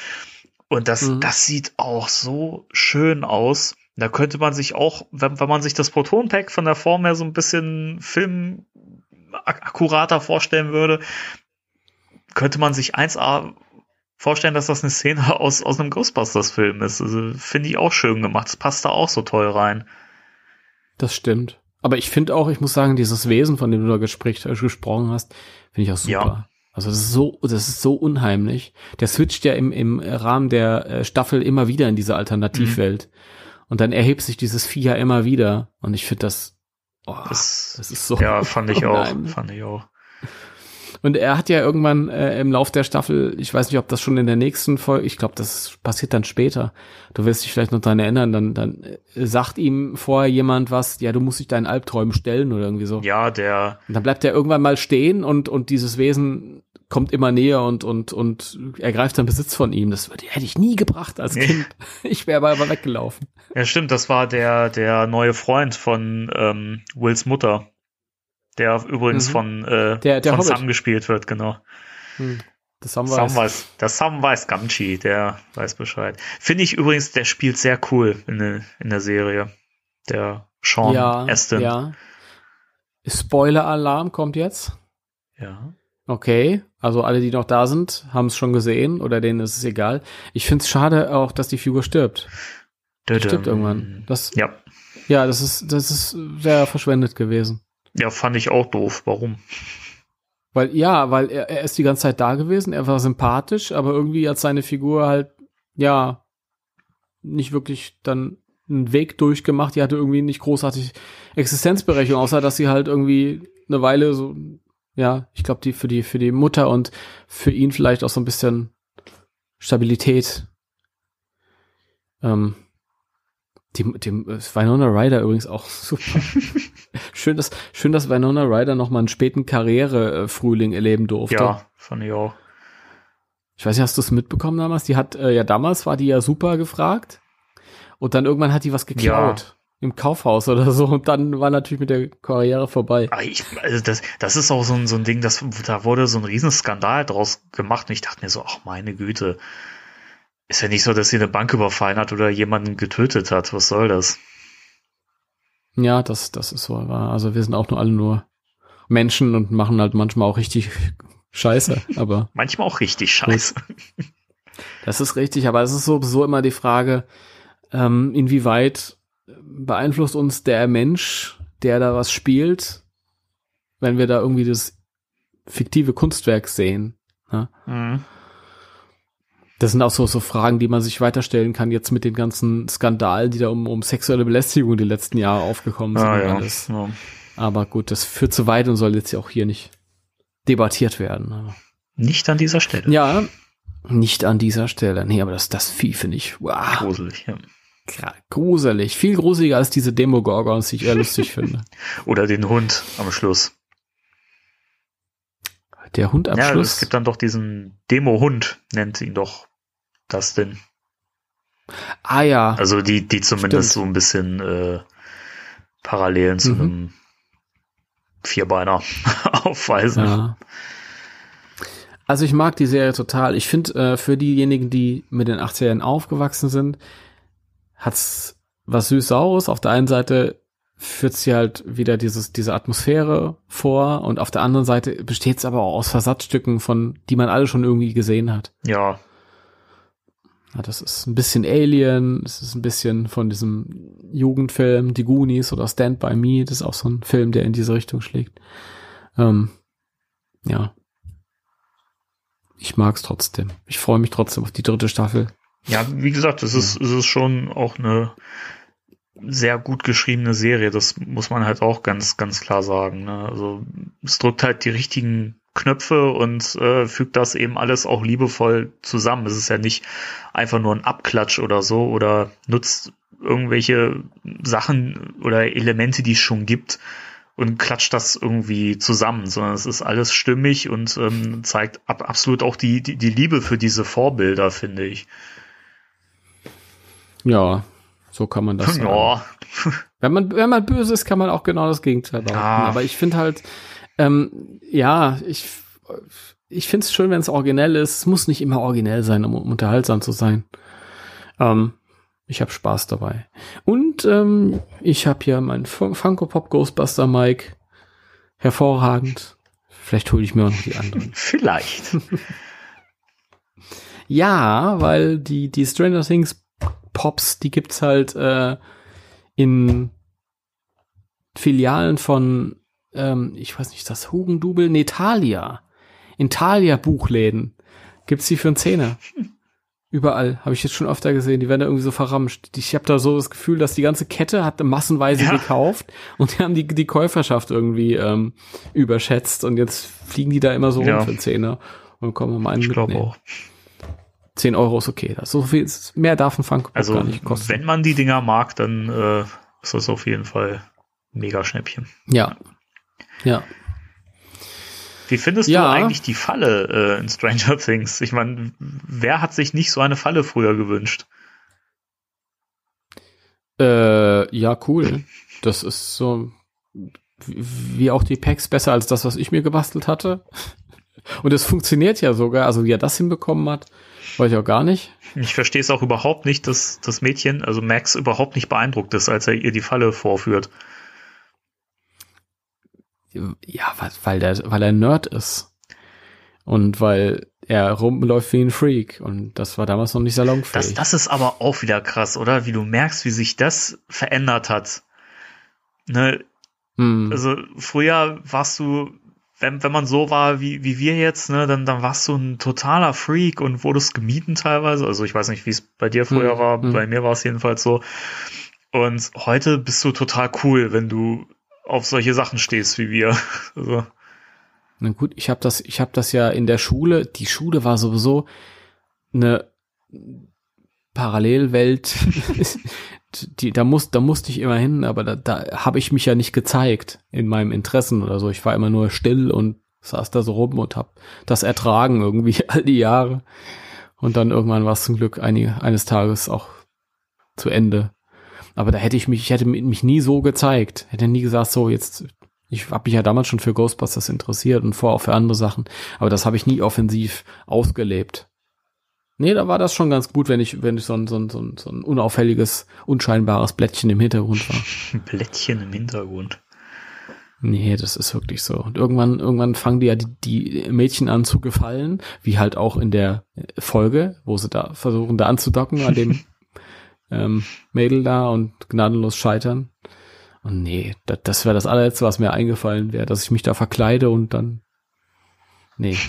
Und das, mhm. das sieht auch so schön aus. Da könnte man sich auch, wenn, wenn man sich das Proton-Pack von der Form her so ein bisschen Film akkurater vorstellen würde, könnte man sich 1A vorstellen, dass das eine Szene aus, aus einem Ghostbusters-Film ist. Also, finde ich auch schön gemacht. Das passt da auch so toll rein. Das stimmt. Aber ich finde auch, ich muss sagen, dieses Wesen, von dem du da gespricht, äh, gesprochen hast, finde ich auch super. Ja. Also das ist so, das ist so unheimlich. Der switcht ja im, im Rahmen der äh, Staffel immer wieder in diese Alternativwelt. Mhm. Und dann erhebt sich dieses Vieh ja immer wieder. Und ich finde das Oh, das, das, ist so. Ja, fand ich auch. Fand ich auch. Und er hat ja irgendwann äh, im Lauf der Staffel, ich weiß nicht, ob das schon in der nächsten Folge, ich glaube, das passiert dann später. Du wirst dich vielleicht noch daran erinnern, dann, dann äh, sagt ihm vorher jemand was, ja, du musst dich deinen Albträumen stellen oder irgendwie so. Ja, der. Und dann bleibt er irgendwann mal stehen und, und dieses Wesen kommt immer näher und, und, und ergreift dann Besitz von ihm. Das hätte ich nie gebracht als Kind. ich wäre aber weggelaufen. Ja, stimmt, das war der, der neue Freund von ähm, Wills Mutter. Der übrigens mhm. von, äh, der, der von Sam gespielt wird, genau. Hm. Das Sam, Sam weiß. Der Sam weiß Gamchi, der weiß Bescheid. Finde ich übrigens, der spielt sehr cool in, der, in der Serie. Der Sean ja, Aston. Ja. Spoiler-Alarm kommt jetzt. Ja. Okay, also alle, die noch da sind, haben es schon gesehen oder denen ist es egal. Ich finde es schade auch, dass die Figur stirbt. Die stirbt irgendwann. Das, ja. Ja, das ist, das ist sehr verschwendet gewesen. Ja, fand ich auch doof. Warum? Weil, ja, weil er, er ist die ganze Zeit da gewesen, er war sympathisch, aber irgendwie hat seine Figur halt, ja, nicht wirklich dann einen Weg durchgemacht. Die hatte irgendwie nicht großartig Existenzberechtigung, außer dass sie halt irgendwie eine Weile so ja, ich glaube, die für die für die Mutter und für ihn vielleicht auch so ein bisschen Stabilität. Ähm, die, die Winona Ryder übrigens auch super. schön, dass schön, dass Winona Ryder noch mal einen späten Karriere-Frühling erleben durfte. Ja, fand ich auch. Ich weiß nicht, hast du es mitbekommen damals? Die hat äh, ja damals war die ja super gefragt und dann irgendwann hat die was geklaut. Im Kaufhaus oder so und dann war natürlich mit der Karriere vorbei. Ich, also das, das ist auch so ein, so ein Ding, das, da wurde so ein Riesenskandal draus gemacht und ich dachte mir so, ach meine Güte, ist ja nicht so, dass sie eine Bank überfallen hat oder jemanden getötet hat, was soll das? Ja, das, das ist so, also wir sind auch nur alle nur Menschen und machen halt manchmal auch richtig Scheiße, aber. manchmal auch richtig Scheiße. Das ist richtig, aber es ist so, so immer die Frage, ähm, inwieweit beeinflusst uns der Mensch, der da was spielt, wenn wir da irgendwie das fiktive Kunstwerk sehen. Ne? Mhm. Das sind auch so, so Fragen, die man sich weiterstellen kann, jetzt mit den ganzen Skandalen, die da um, um sexuelle Belästigung die letzten Jahre aufgekommen sind. Ah, ja. Ja. Aber gut, das führt zu weit und soll jetzt ja auch hier nicht debattiert werden. Nicht an dieser Stelle. Ja, nicht an dieser Stelle. Nee, aber das, das Vieh finde ich, wow. Gruselig, ja gruselig. Viel gruseliger als diese Demogorgons, die ich eher lustig finde. Oder den Hund am Schluss. Der Hund am ja, Schluss? es gibt dann doch diesen Demo-Hund, nennt ihn doch das denn. Ah ja. Also die, die zumindest Stimmt. so ein bisschen äh, Parallelen zu mhm. einem Vierbeiner aufweisen. Ja. Also ich mag die Serie total. Ich finde, äh, für diejenigen, die mit den 80ern aufgewachsen sind, hat's was süß Saures. Auf der einen Seite führt sie halt wieder dieses, diese Atmosphäre vor und auf der anderen Seite besteht es aber auch aus Versatzstücken von, die man alle schon irgendwie gesehen hat. Ja. ja. Das ist ein bisschen Alien, es ist ein bisschen von diesem Jugendfilm Die Goonies oder Stand By Me, das ist auch so ein Film, der in diese Richtung schlägt. Ähm, ja. Ich mag's trotzdem. Ich freue mich trotzdem auf die dritte Staffel. Ja, wie gesagt, es ist, es ist schon auch eine sehr gut geschriebene Serie. Das muss man halt auch ganz, ganz klar sagen. Ne? Also es drückt halt die richtigen Knöpfe und äh, fügt das eben alles auch liebevoll zusammen. Es ist ja nicht einfach nur ein Abklatsch oder so oder nutzt irgendwelche Sachen oder Elemente, die es schon gibt und klatscht das irgendwie zusammen, sondern es ist alles stimmig und ähm, zeigt ab, absolut auch die, die, die Liebe für diese Vorbilder, finde ich. Ja, so kann man das sagen. Ja. Wenn man, wenn man böse ist, kann man auch genau das Gegenteil behaupten. Ja. Aber ich finde halt, ähm, ja, ich, ich finde es schön, wenn es originell ist. Es muss nicht immer originell sein, um, um unterhaltsam zu sein. Ähm, ich habe Spaß dabei. Und ähm, ich habe hier mein Funko Pop Ghostbuster Mike. Hervorragend. Vielleicht hole ich mir auch noch die anderen. Vielleicht. ja, weil die, die Stranger Things Pops, die gibt's halt äh, in Filialen von, ähm, ich weiß nicht, das Hugendubel, nee, Thalia. In Thalia Buchläden gibt's die für einen Zehner. Überall, habe ich jetzt schon öfter gesehen, die werden da irgendwie so verramscht. Ich habe da so das Gefühl, dass die ganze Kette hat massenweise ja. gekauft und die haben die, die Käuferschaft irgendwie ähm, überschätzt und jetzt fliegen die da immer so ja. rum für einen Zehner und kommen mal einen Ich glaube auch. 10 Euro ist okay. Das so viel, mehr darf ein Funko also, gar nicht kosten. Wenn man die Dinger mag, dann äh, ist das auf jeden Fall mega Schnäppchen. Ja. Ja. Wie findest ja. du eigentlich die Falle äh, in Stranger Things? Ich meine, wer hat sich nicht so eine Falle früher gewünscht? Äh, ja, cool. Das ist so wie auch die Packs besser als das, was ich mir gebastelt hatte. Und es funktioniert ja sogar, also wie er das hinbekommen hat, weiß ich auch gar nicht. Ich verstehe es auch überhaupt nicht, dass das Mädchen, also Max, überhaupt nicht beeindruckt ist, als er ihr die Falle vorführt. Ja, weil der, weil er Nerd ist. Und weil er rumläuft wie ein Freak. Und das war damals noch nicht salonfähig. Das, das ist aber auch wieder krass, oder? Wie du merkst, wie sich das verändert hat. Ne? Hm. Also früher warst du wenn, wenn man so war wie, wie wir jetzt, ne, dann, dann warst du ein totaler Freak und wurdest gemieden teilweise. Also ich weiß nicht, wie es bei dir früher mhm. war, mhm. bei mir war es jedenfalls so. Und heute bist du total cool, wenn du auf solche Sachen stehst wie wir. Also. Na gut, ich habe das, ich habe das ja in der Schule. Die Schule war sowieso eine Parallelwelt. die, da muss, da musste ich immer hin, aber da, da habe ich mich ja nicht gezeigt in meinem Interessen oder so. Ich war immer nur still und saß da so rum und hab das ertragen irgendwie all die Jahre. Und dann irgendwann war es zum Glück einige, eines Tages auch zu Ende. Aber da hätte ich mich, ich hätte mich nie so gezeigt. Hätte nie gesagt, so jetzt, ich habe mich ja damals schon für Ghostbusters interessiert und vorher auch für andere Sachen. Aber das habe ich nie offensiv ausgelebt. Nee, da war das schon ganz gut, wenn ich, wenn ich so ein, so ein, so ein, so ein unauffälliges, unscheinbares Blättchen im Hintergrund war. Blättchen im Hintergrund. Nee, das ist wirklich so. Und irgendwann, irgendwann fangen die ja die, die Mädchen an zu gefallen, wie halt auch in der Folge, wo sie da versuchen, da anzudocken an dem ähm, Mädel da und gnadenlos scheitern. Und nee, das, das wäre das allerletzte, was mir eingefallen wäre, dass ich mich da verkleide und dann. Nee.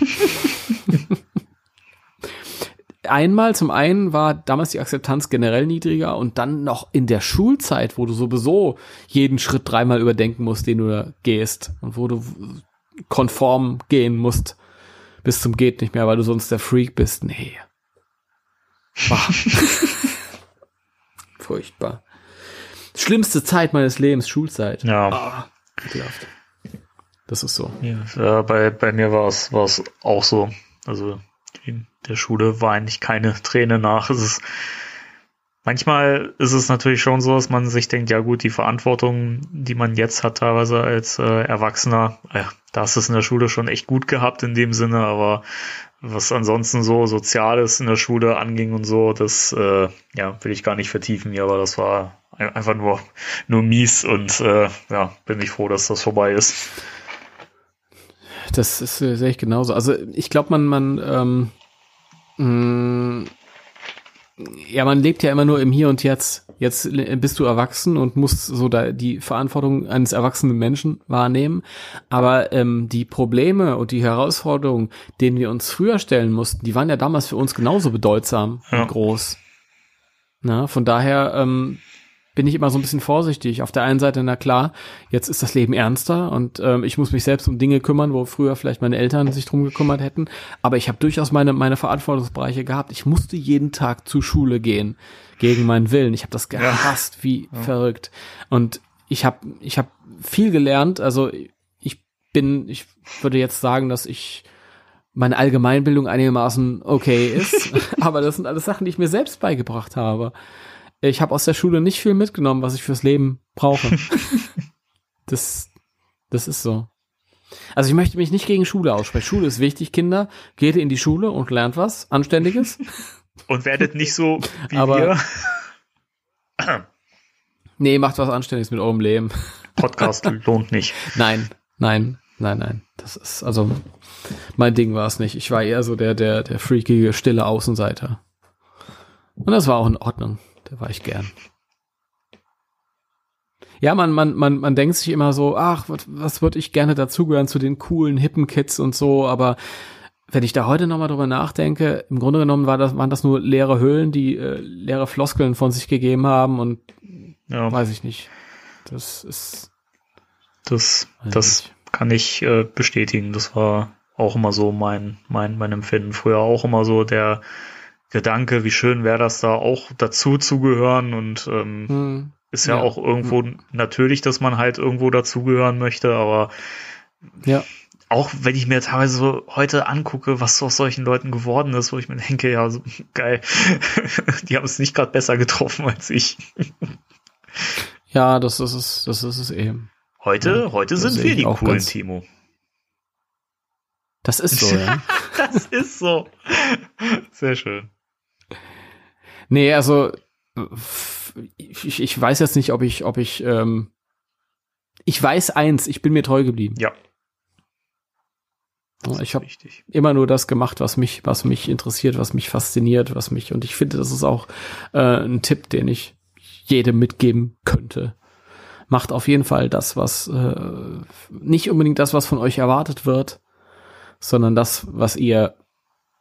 einmal, zum einen war damals die Akzeptanz generell niedriger und dann noch in der Schulzeit, wo du sowieso jeden Schritt dreimal überdenken musst, den du da gehst und wo du konform gehen musst bis zum geht nicht mehr, weil du sonst der Freak bist. Nee. Furchtbar. Schlimmste Zeit meines Lebens, Schulzeit. Ja. Oh, das ist so. Ja, bei, bei mir war es war es auch so. Also der Schule war eigentlich keine Träne nach. Es ist, manchmal ist es natürlich schon so, dass man sich denkt, ja gut, die Verantwortung, die man jetzt hat, teilweise als äh, Erwachsener, ja, da ist es in der Schule schon echt gut gehabt in dem Sinne, aber was ansonsten so Soziales in der Schule anging und so, das äh, ja, will ich gar nicht vertiefen hier, aber das war einfach nur, nur mies und äh, ja, bin ich froh, dass das vorbei ist. Das ist, äh, sehe ich genauso. Also ich glaube, man, man, ähm, ja, man lebt ja immer nur im Hier und Jetzt. Jetzt bist du erwachsen und musst so da die Verantwortung eines erwachsenen Menschen wahrnehmen. Aber ähm, die Probleme und die Herausforderungen, denen wir uns früher stellen mussten, die waren ja damals für uns genauso bedeutsam ja. und groß. Na, von daher ähm, bin ich immer so ein bisschen vorsichtig. Auf der einen Seite, na klar, jetzt ist das Leben ernster und ähm, ich muss mich selbst um Dinge kümmern, wo früher vielleicht meine Eltern sich drum gekümmert hätten. Aber ich habe durchaus meine, meine Verantwortungsbereiche gehabt. Ich musste jeden Tag zur Schule gehen, gegen meinen Willen. Ich habe das gehasst, ja. wie ja. verrückt. Und ich habe ich hab viel gelernt. Also ich bin, ich würde jetzt sagen, dass ich meine Allgemeinbildung einigermaßen okay ist. aber das sind alles Sachen, die ich mir selbst beigebracht habe ich habe aus der Schule nicht viel mitgenommen, was ich fürs Leben brauche. das, das ist so. Also ich möchte mich nicht gegen Schule aussprechen. Schule ist wichtig, Kinder. Geht in die Schule und lernt was Anständiges. Und werdet nicht so wie Aber, wir. nee, macht was Anständiges mit eurem Leben. Podcast lohnt nicht. Nein, nein, nein, nein. Das ist, also, mein Ding war es nicht. Ich war eher so der, der, der freakige, stille Außenseiter. Und das war auch in Ordnung. Da war ich gern. Ja, man, man, man, man denkt sich immer so, ach, was, was würde ich gerne dazugehören zu den coolen, hippen Kids und so, aber wenn ich da heute nochmal drüber nachdenke, im Grunde genommen war das, waren das nur leere Höhlen, die äh, leere Floskeln von sich gegeben haben und ja. weiß ich nicht. Das ist. Das, das kann ich äh, bestätigen. Das war auch immer so mein, mein, mein Empfinden. Früher auch immer so der, Gedanke, wie schön wäre das da auch dazu zu gehören und ähm, hm. ist ja, ja, auch irgendwo hm. natürlich, dass man halt irgendwo dazugehören möchte, aber ja. auch wenn ich mir teilweise so heute angucke, was aus solchen Leuten geworden ist, wo ich mir denke, ja, so, geil, die haben es nicht gerade besser getroffen als ich. ja, das ist es, das ist es eben. Heute, ja, heute sind wir die coolen, Timo. Das ist so, ja. das ist so. Sehr schön. Nee, also ich, ich weiß jetzt nicht, ob ich, ob ich, ähm, ich weiß eins, ich bin mir treu geblieben. Ja. Das ich habe immer nur das gemacht, was mich, was mich interessiert, was mich fasziniert, was mich und ich finde, das ist auch äh, ein Tipp, den ich jedem mitgeben könnte. Macht auf jeden Fall das, was äh, nicht unbedingt das, was von euch erwartet wird, sondern das, was ihr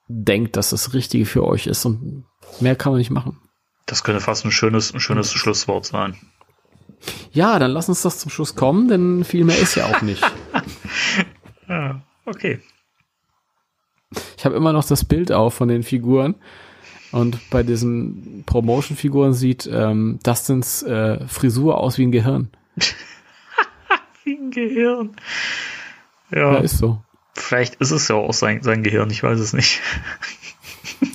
denkt, dass das Richtige für euch ist und Mehr kann man nicht machen. Das könnte fast ein schönes, ein schönes Schlusswort sein. Ja, dann lass uns das zum Schluss kommen, denn viel mehr ist ja auch nicht. ja, okay. Ich habe immer noch das Bild auf von den Figuren. Und bei diesen Promotion-Figuren sieht ähm, Dustins äh, Frisur aus wie ein Gehirn. wie ein Gehirn. Ja. ja, ist so. Vielleicht ist es ja auch sein, sein Gehirn, ich weiß es nicht.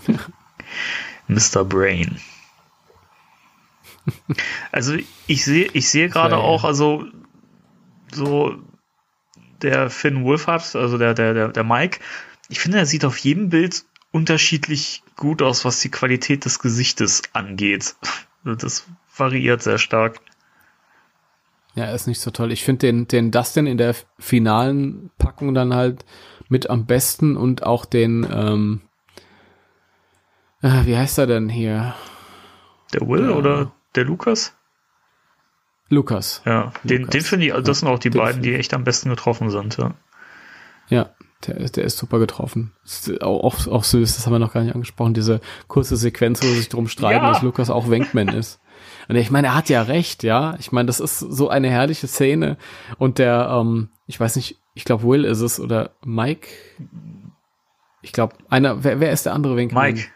Mr. Brain. Also ich sehe, ich sehe gerade auch, also so der Finn Wolfhard, also der, der, der, der Mike, ich finde, er sieht auf jedem Bild unterschiedlich gut aus, was die Qualität des Gesichtes angeht. Also das variiert sehr stark. Ja, ist nicht so toll. Ich finde den, den Dustin in der finalen Packung dann halt mit am besten und auch den, ähm, äh, wie heißt er denn hier? Der Will der, oder der Lukas? Lukas. Ja, den, Lukas. den finde ich, das sind auch die den beiden, die echt am besten getroffen sind, ja. Ja, der, der ist super getroffen. Ist auch, auch süß, das haben wir noch gar nicht angesprochen, diese kurze Sequenz, wo sie sich drum streiten, ja. dass Lukas auch Wenkman ist. Und ich meine, er hat ja recht, ja. Ich meine, das ist so eine herrliche Szene. Und der, ähm, ich weiß nicht, ich glaube Will ist es oder Mike. Ich glaube, einer, wer, wer ist der andere Wenkman? Mike.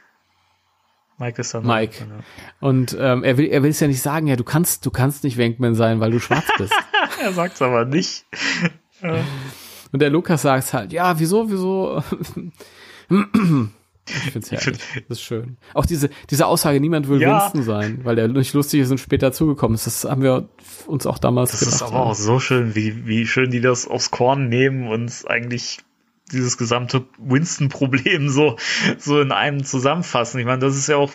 Mike ist dann. Mike. Ja. Und ähm, er will, er will es ja nicht sagen, ja, du kannst, du kannst nicht Wenkman sein, weil du schwarz bist. er sagt es aber nicht. Und der Lukas sagt halt, ja, wieso, wieso? ich find's herrlich. Ich find, das ist schön. Auch diese, diese Aussage, niemand will ja. Winston sein, weil der nicht lustig ist und später zugekommen ist. Das haben wir uns auch damals das gedacht. Das ist aber auch so schön, wie, wie schön die das aufs Korn nehmen und eigentlich dieses gesamte Winston-Problem so, so in einem zusammenfassen. Ich meine, das ist ja auch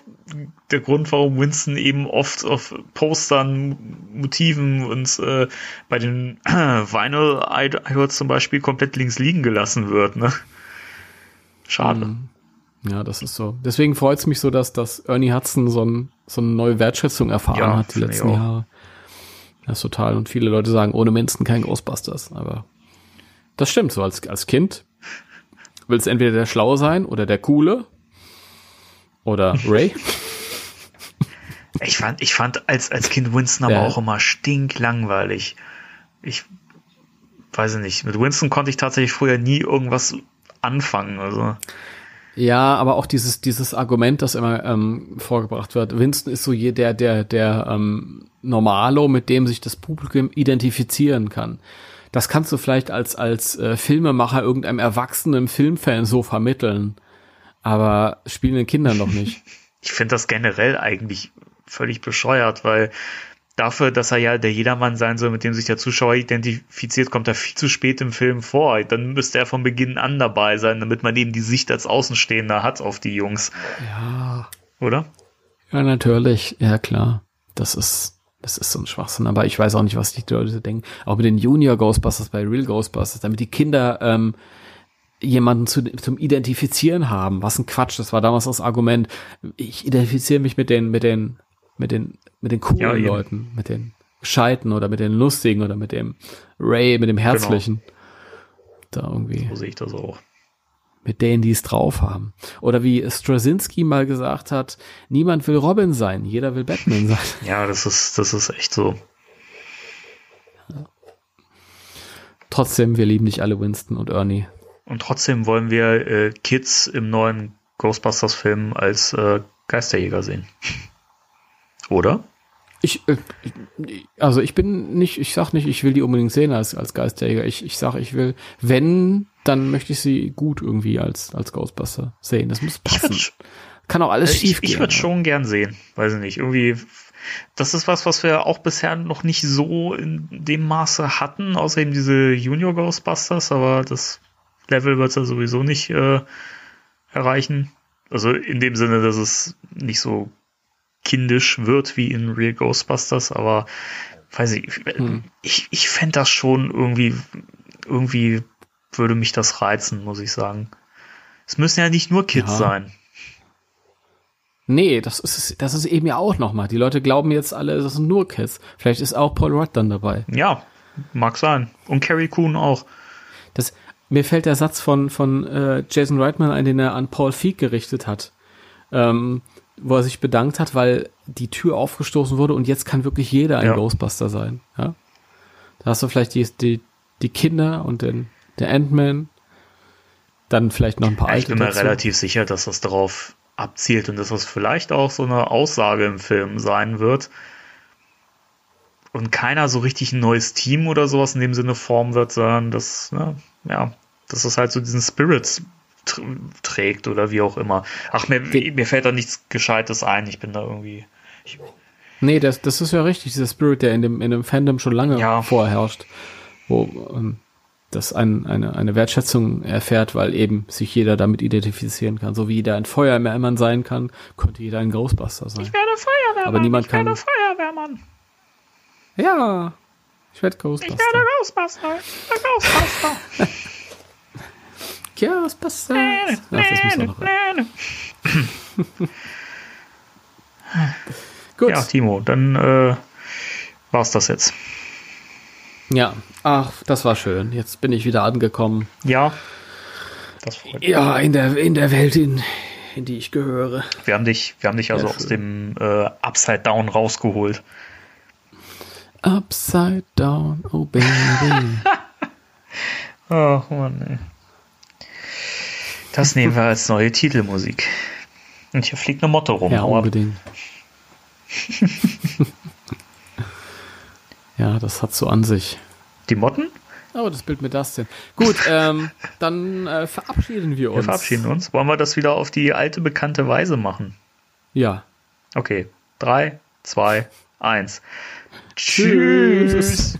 der Grund, warum Winston eben oft auf Postern, Motiven und äh, bei den Vinyl Idols zum Beispiel komplett links liegen gelassen wird. Ne? Schade. Mhm. Ja, das ist so. Deswegen freut es mich so, dass, dass Ernie Hudson so, ein, so eine neue Wertschätzung erfahren ja, hat die letzten Jahre. Das ist total. Und viele Leute sagen, ohne Winston kein Ghostbusters. Aber das stimmt. So als, als Kind willst entweder der Schlaue sein oder der Coole oder Ray. Ich fand, ich fand als, als Kind Winston aber ja. auch immer stinklangweilig. Ich weiß nicht. Mit Winston konnte ich tatsächlich früher nie irgendwas anfangen. Also. Ja, aber auch dieses, dieses Argument, das immer ähm, vorgebracht wird. Winston ist so je der, der, der ähm, Normalo, mit dem sich das Publikum identifizieren kann das kannst du vielleicht als, als äh, Filmemacher irgendeinem erwachsenen Filmfan so vermitteln. Aber spielenden Kindern noch nicht. Ich finde das generell eigentlich völlig bescheuert, weil dafür, dass er ja der Jedermann sein soll, mit dem sich der Zuschauer identifiziert, kommt er viel zu spät im Film vor. Dann müsste er von Beginn an dabei sein, damit man eben die Sicht als Außenstehender hat auf die Jungs. Ja. Oder? Ja, natürlich. Ja, klar. Das ist, das ist so ein Schwachsinn, aber ich weiß auch nicht, was die Leute denken. Auch mit den Junior Ghostbusters bei Real Ghostbusters, damit die Kinder ähm, jemanden zu, zum Identifizieren haben. Was ein Quatsch, das war damals das Argument. Ich identifiziere mich mit den, mit den, mit den, mit den coolen ja, Leuten, mit den Gescheiten oder mit den Lustigen oder mit dem Ray, mit dem. Herzlichen. Genau. Da irgendwie. So sehe ich das auch mit denen, die es drauf haben. Oder wie Straczynski mal gesagt hat, niemand will Robin sein, jeder will Batman sein. Ja, das ist, das ist echt so. Trotzdem, wir lieben nicht alle Winston und Ernie. Und trotzdem wollen wir äh, Kids im neuen Ghostbusters-Film als äh, Geisterjäger sehen. Oder? Ich, äh, also ich bin nicht, ich sag nicht, ich will die unbedingt sehen als, als Geisterjäger. Ich, ich sag, ich will, wenn, dann möchte ich sie gut irgendwie als, als Ghostbuster sehen. Das muss passen. Kann auch alles schief gehen. Ich würde schon gern sehen. Weiß ich nicht. Irgendwie, das ist was, was wir auch bisher noch nicht so in dem Maße hatten, außer eben diese Junior Ghostbusters, aber das Level wird es ja sowieso nicht äh, erreichen. Also in dem Sinne, dass es nicht so kindisch wird wie in Real Ghostbusters, aber weiß ich, hm. ich, ich fände das schon irgendwie, irgendwie würde mich das reizen, muss ich sagen. Es müssen ja nicht nur Kids ja. sein. Nee, das ist, das ist eben ja auch nochmal. Die Leute glauben jetzt alle, das sind nur Kids. Vielleicht ist auch Paul Rudd dann dabei. Ja, mag sein. Und Carrie Coon auch. Das, mir fällt der Satz von, von äh, Jason Reitman ein, den er an Paul Feig gerichtet hat. Ähm, wo er sich bedankt hat, weil die Tür aufgestoßen wurde und jetzt kann wirklich jeder ein ja. Ghostbuster sein. Ja? Da hast du vielleicht die, die, die Kinder und den der Ant-Man, dann vielleicht noch ein paar ja, Ich bin mir dazu. relativ sicher, dass das darauf abzielt und dass das vielleicht auch so eine Aussage im Film sein wird und keiner so richtig ein neues Team oder sowas in dem Sinne formen wird, sondern dass, ne, ja, dass es halt so diesen Spirit trägt oder wie auch immer. Ach, mir, mir fällt da nichts Gescheites ein. Ich bin da irgendwie. Ich, nee, das, das ist ja richtig, dieser Spirit, der in dem, in dem Fandom schon lange ja. vorherrscht. Wo, ähm, das ein, eine, eine Wertschätzung erfährt, weil eben sich jeder damit identifizieren kann. So wie jeder ein Feuerwehrmann sein kann, könnte jeder ein Ghostbuster sein. Ich werde Feuerwehrmann. Aber niemand ich kann. werde Feuerwehrmann. Ja, ich werde Ghostbuster. Ich werde Ghostbuster. Ich werde Ghostbuster. Ghostbusters. Ach, das muss noch rein. Gut. Ja, Timo, dann äh, war's das jetzt. Ja, ach, das war schön. Jetzt bin ich wieder angekommen. Ja. Das freut mich. Ja, in der, in der Welt, in, in die ich gehöre. Wir haben dich, wir haben dich also aus dem äh, Upside Down rausgeholt. Upside Down, oh baby. oh Mann, ey. Das nehmen wir als neue Titelmusik. Und hier fliegt eine Motto rum. Ja, unbedingt. Ja, das hat so an sich. Die Motten? Oh, das Bild mit das denn. Gut, ähm, dann äh, verabschieden wir uns. Wir verabschieden uns. Wollen wir das wieder auf die alte bekannte Weise machen? Ja. Okay. Drei, zwei, eins. Tschüss. Tschüss.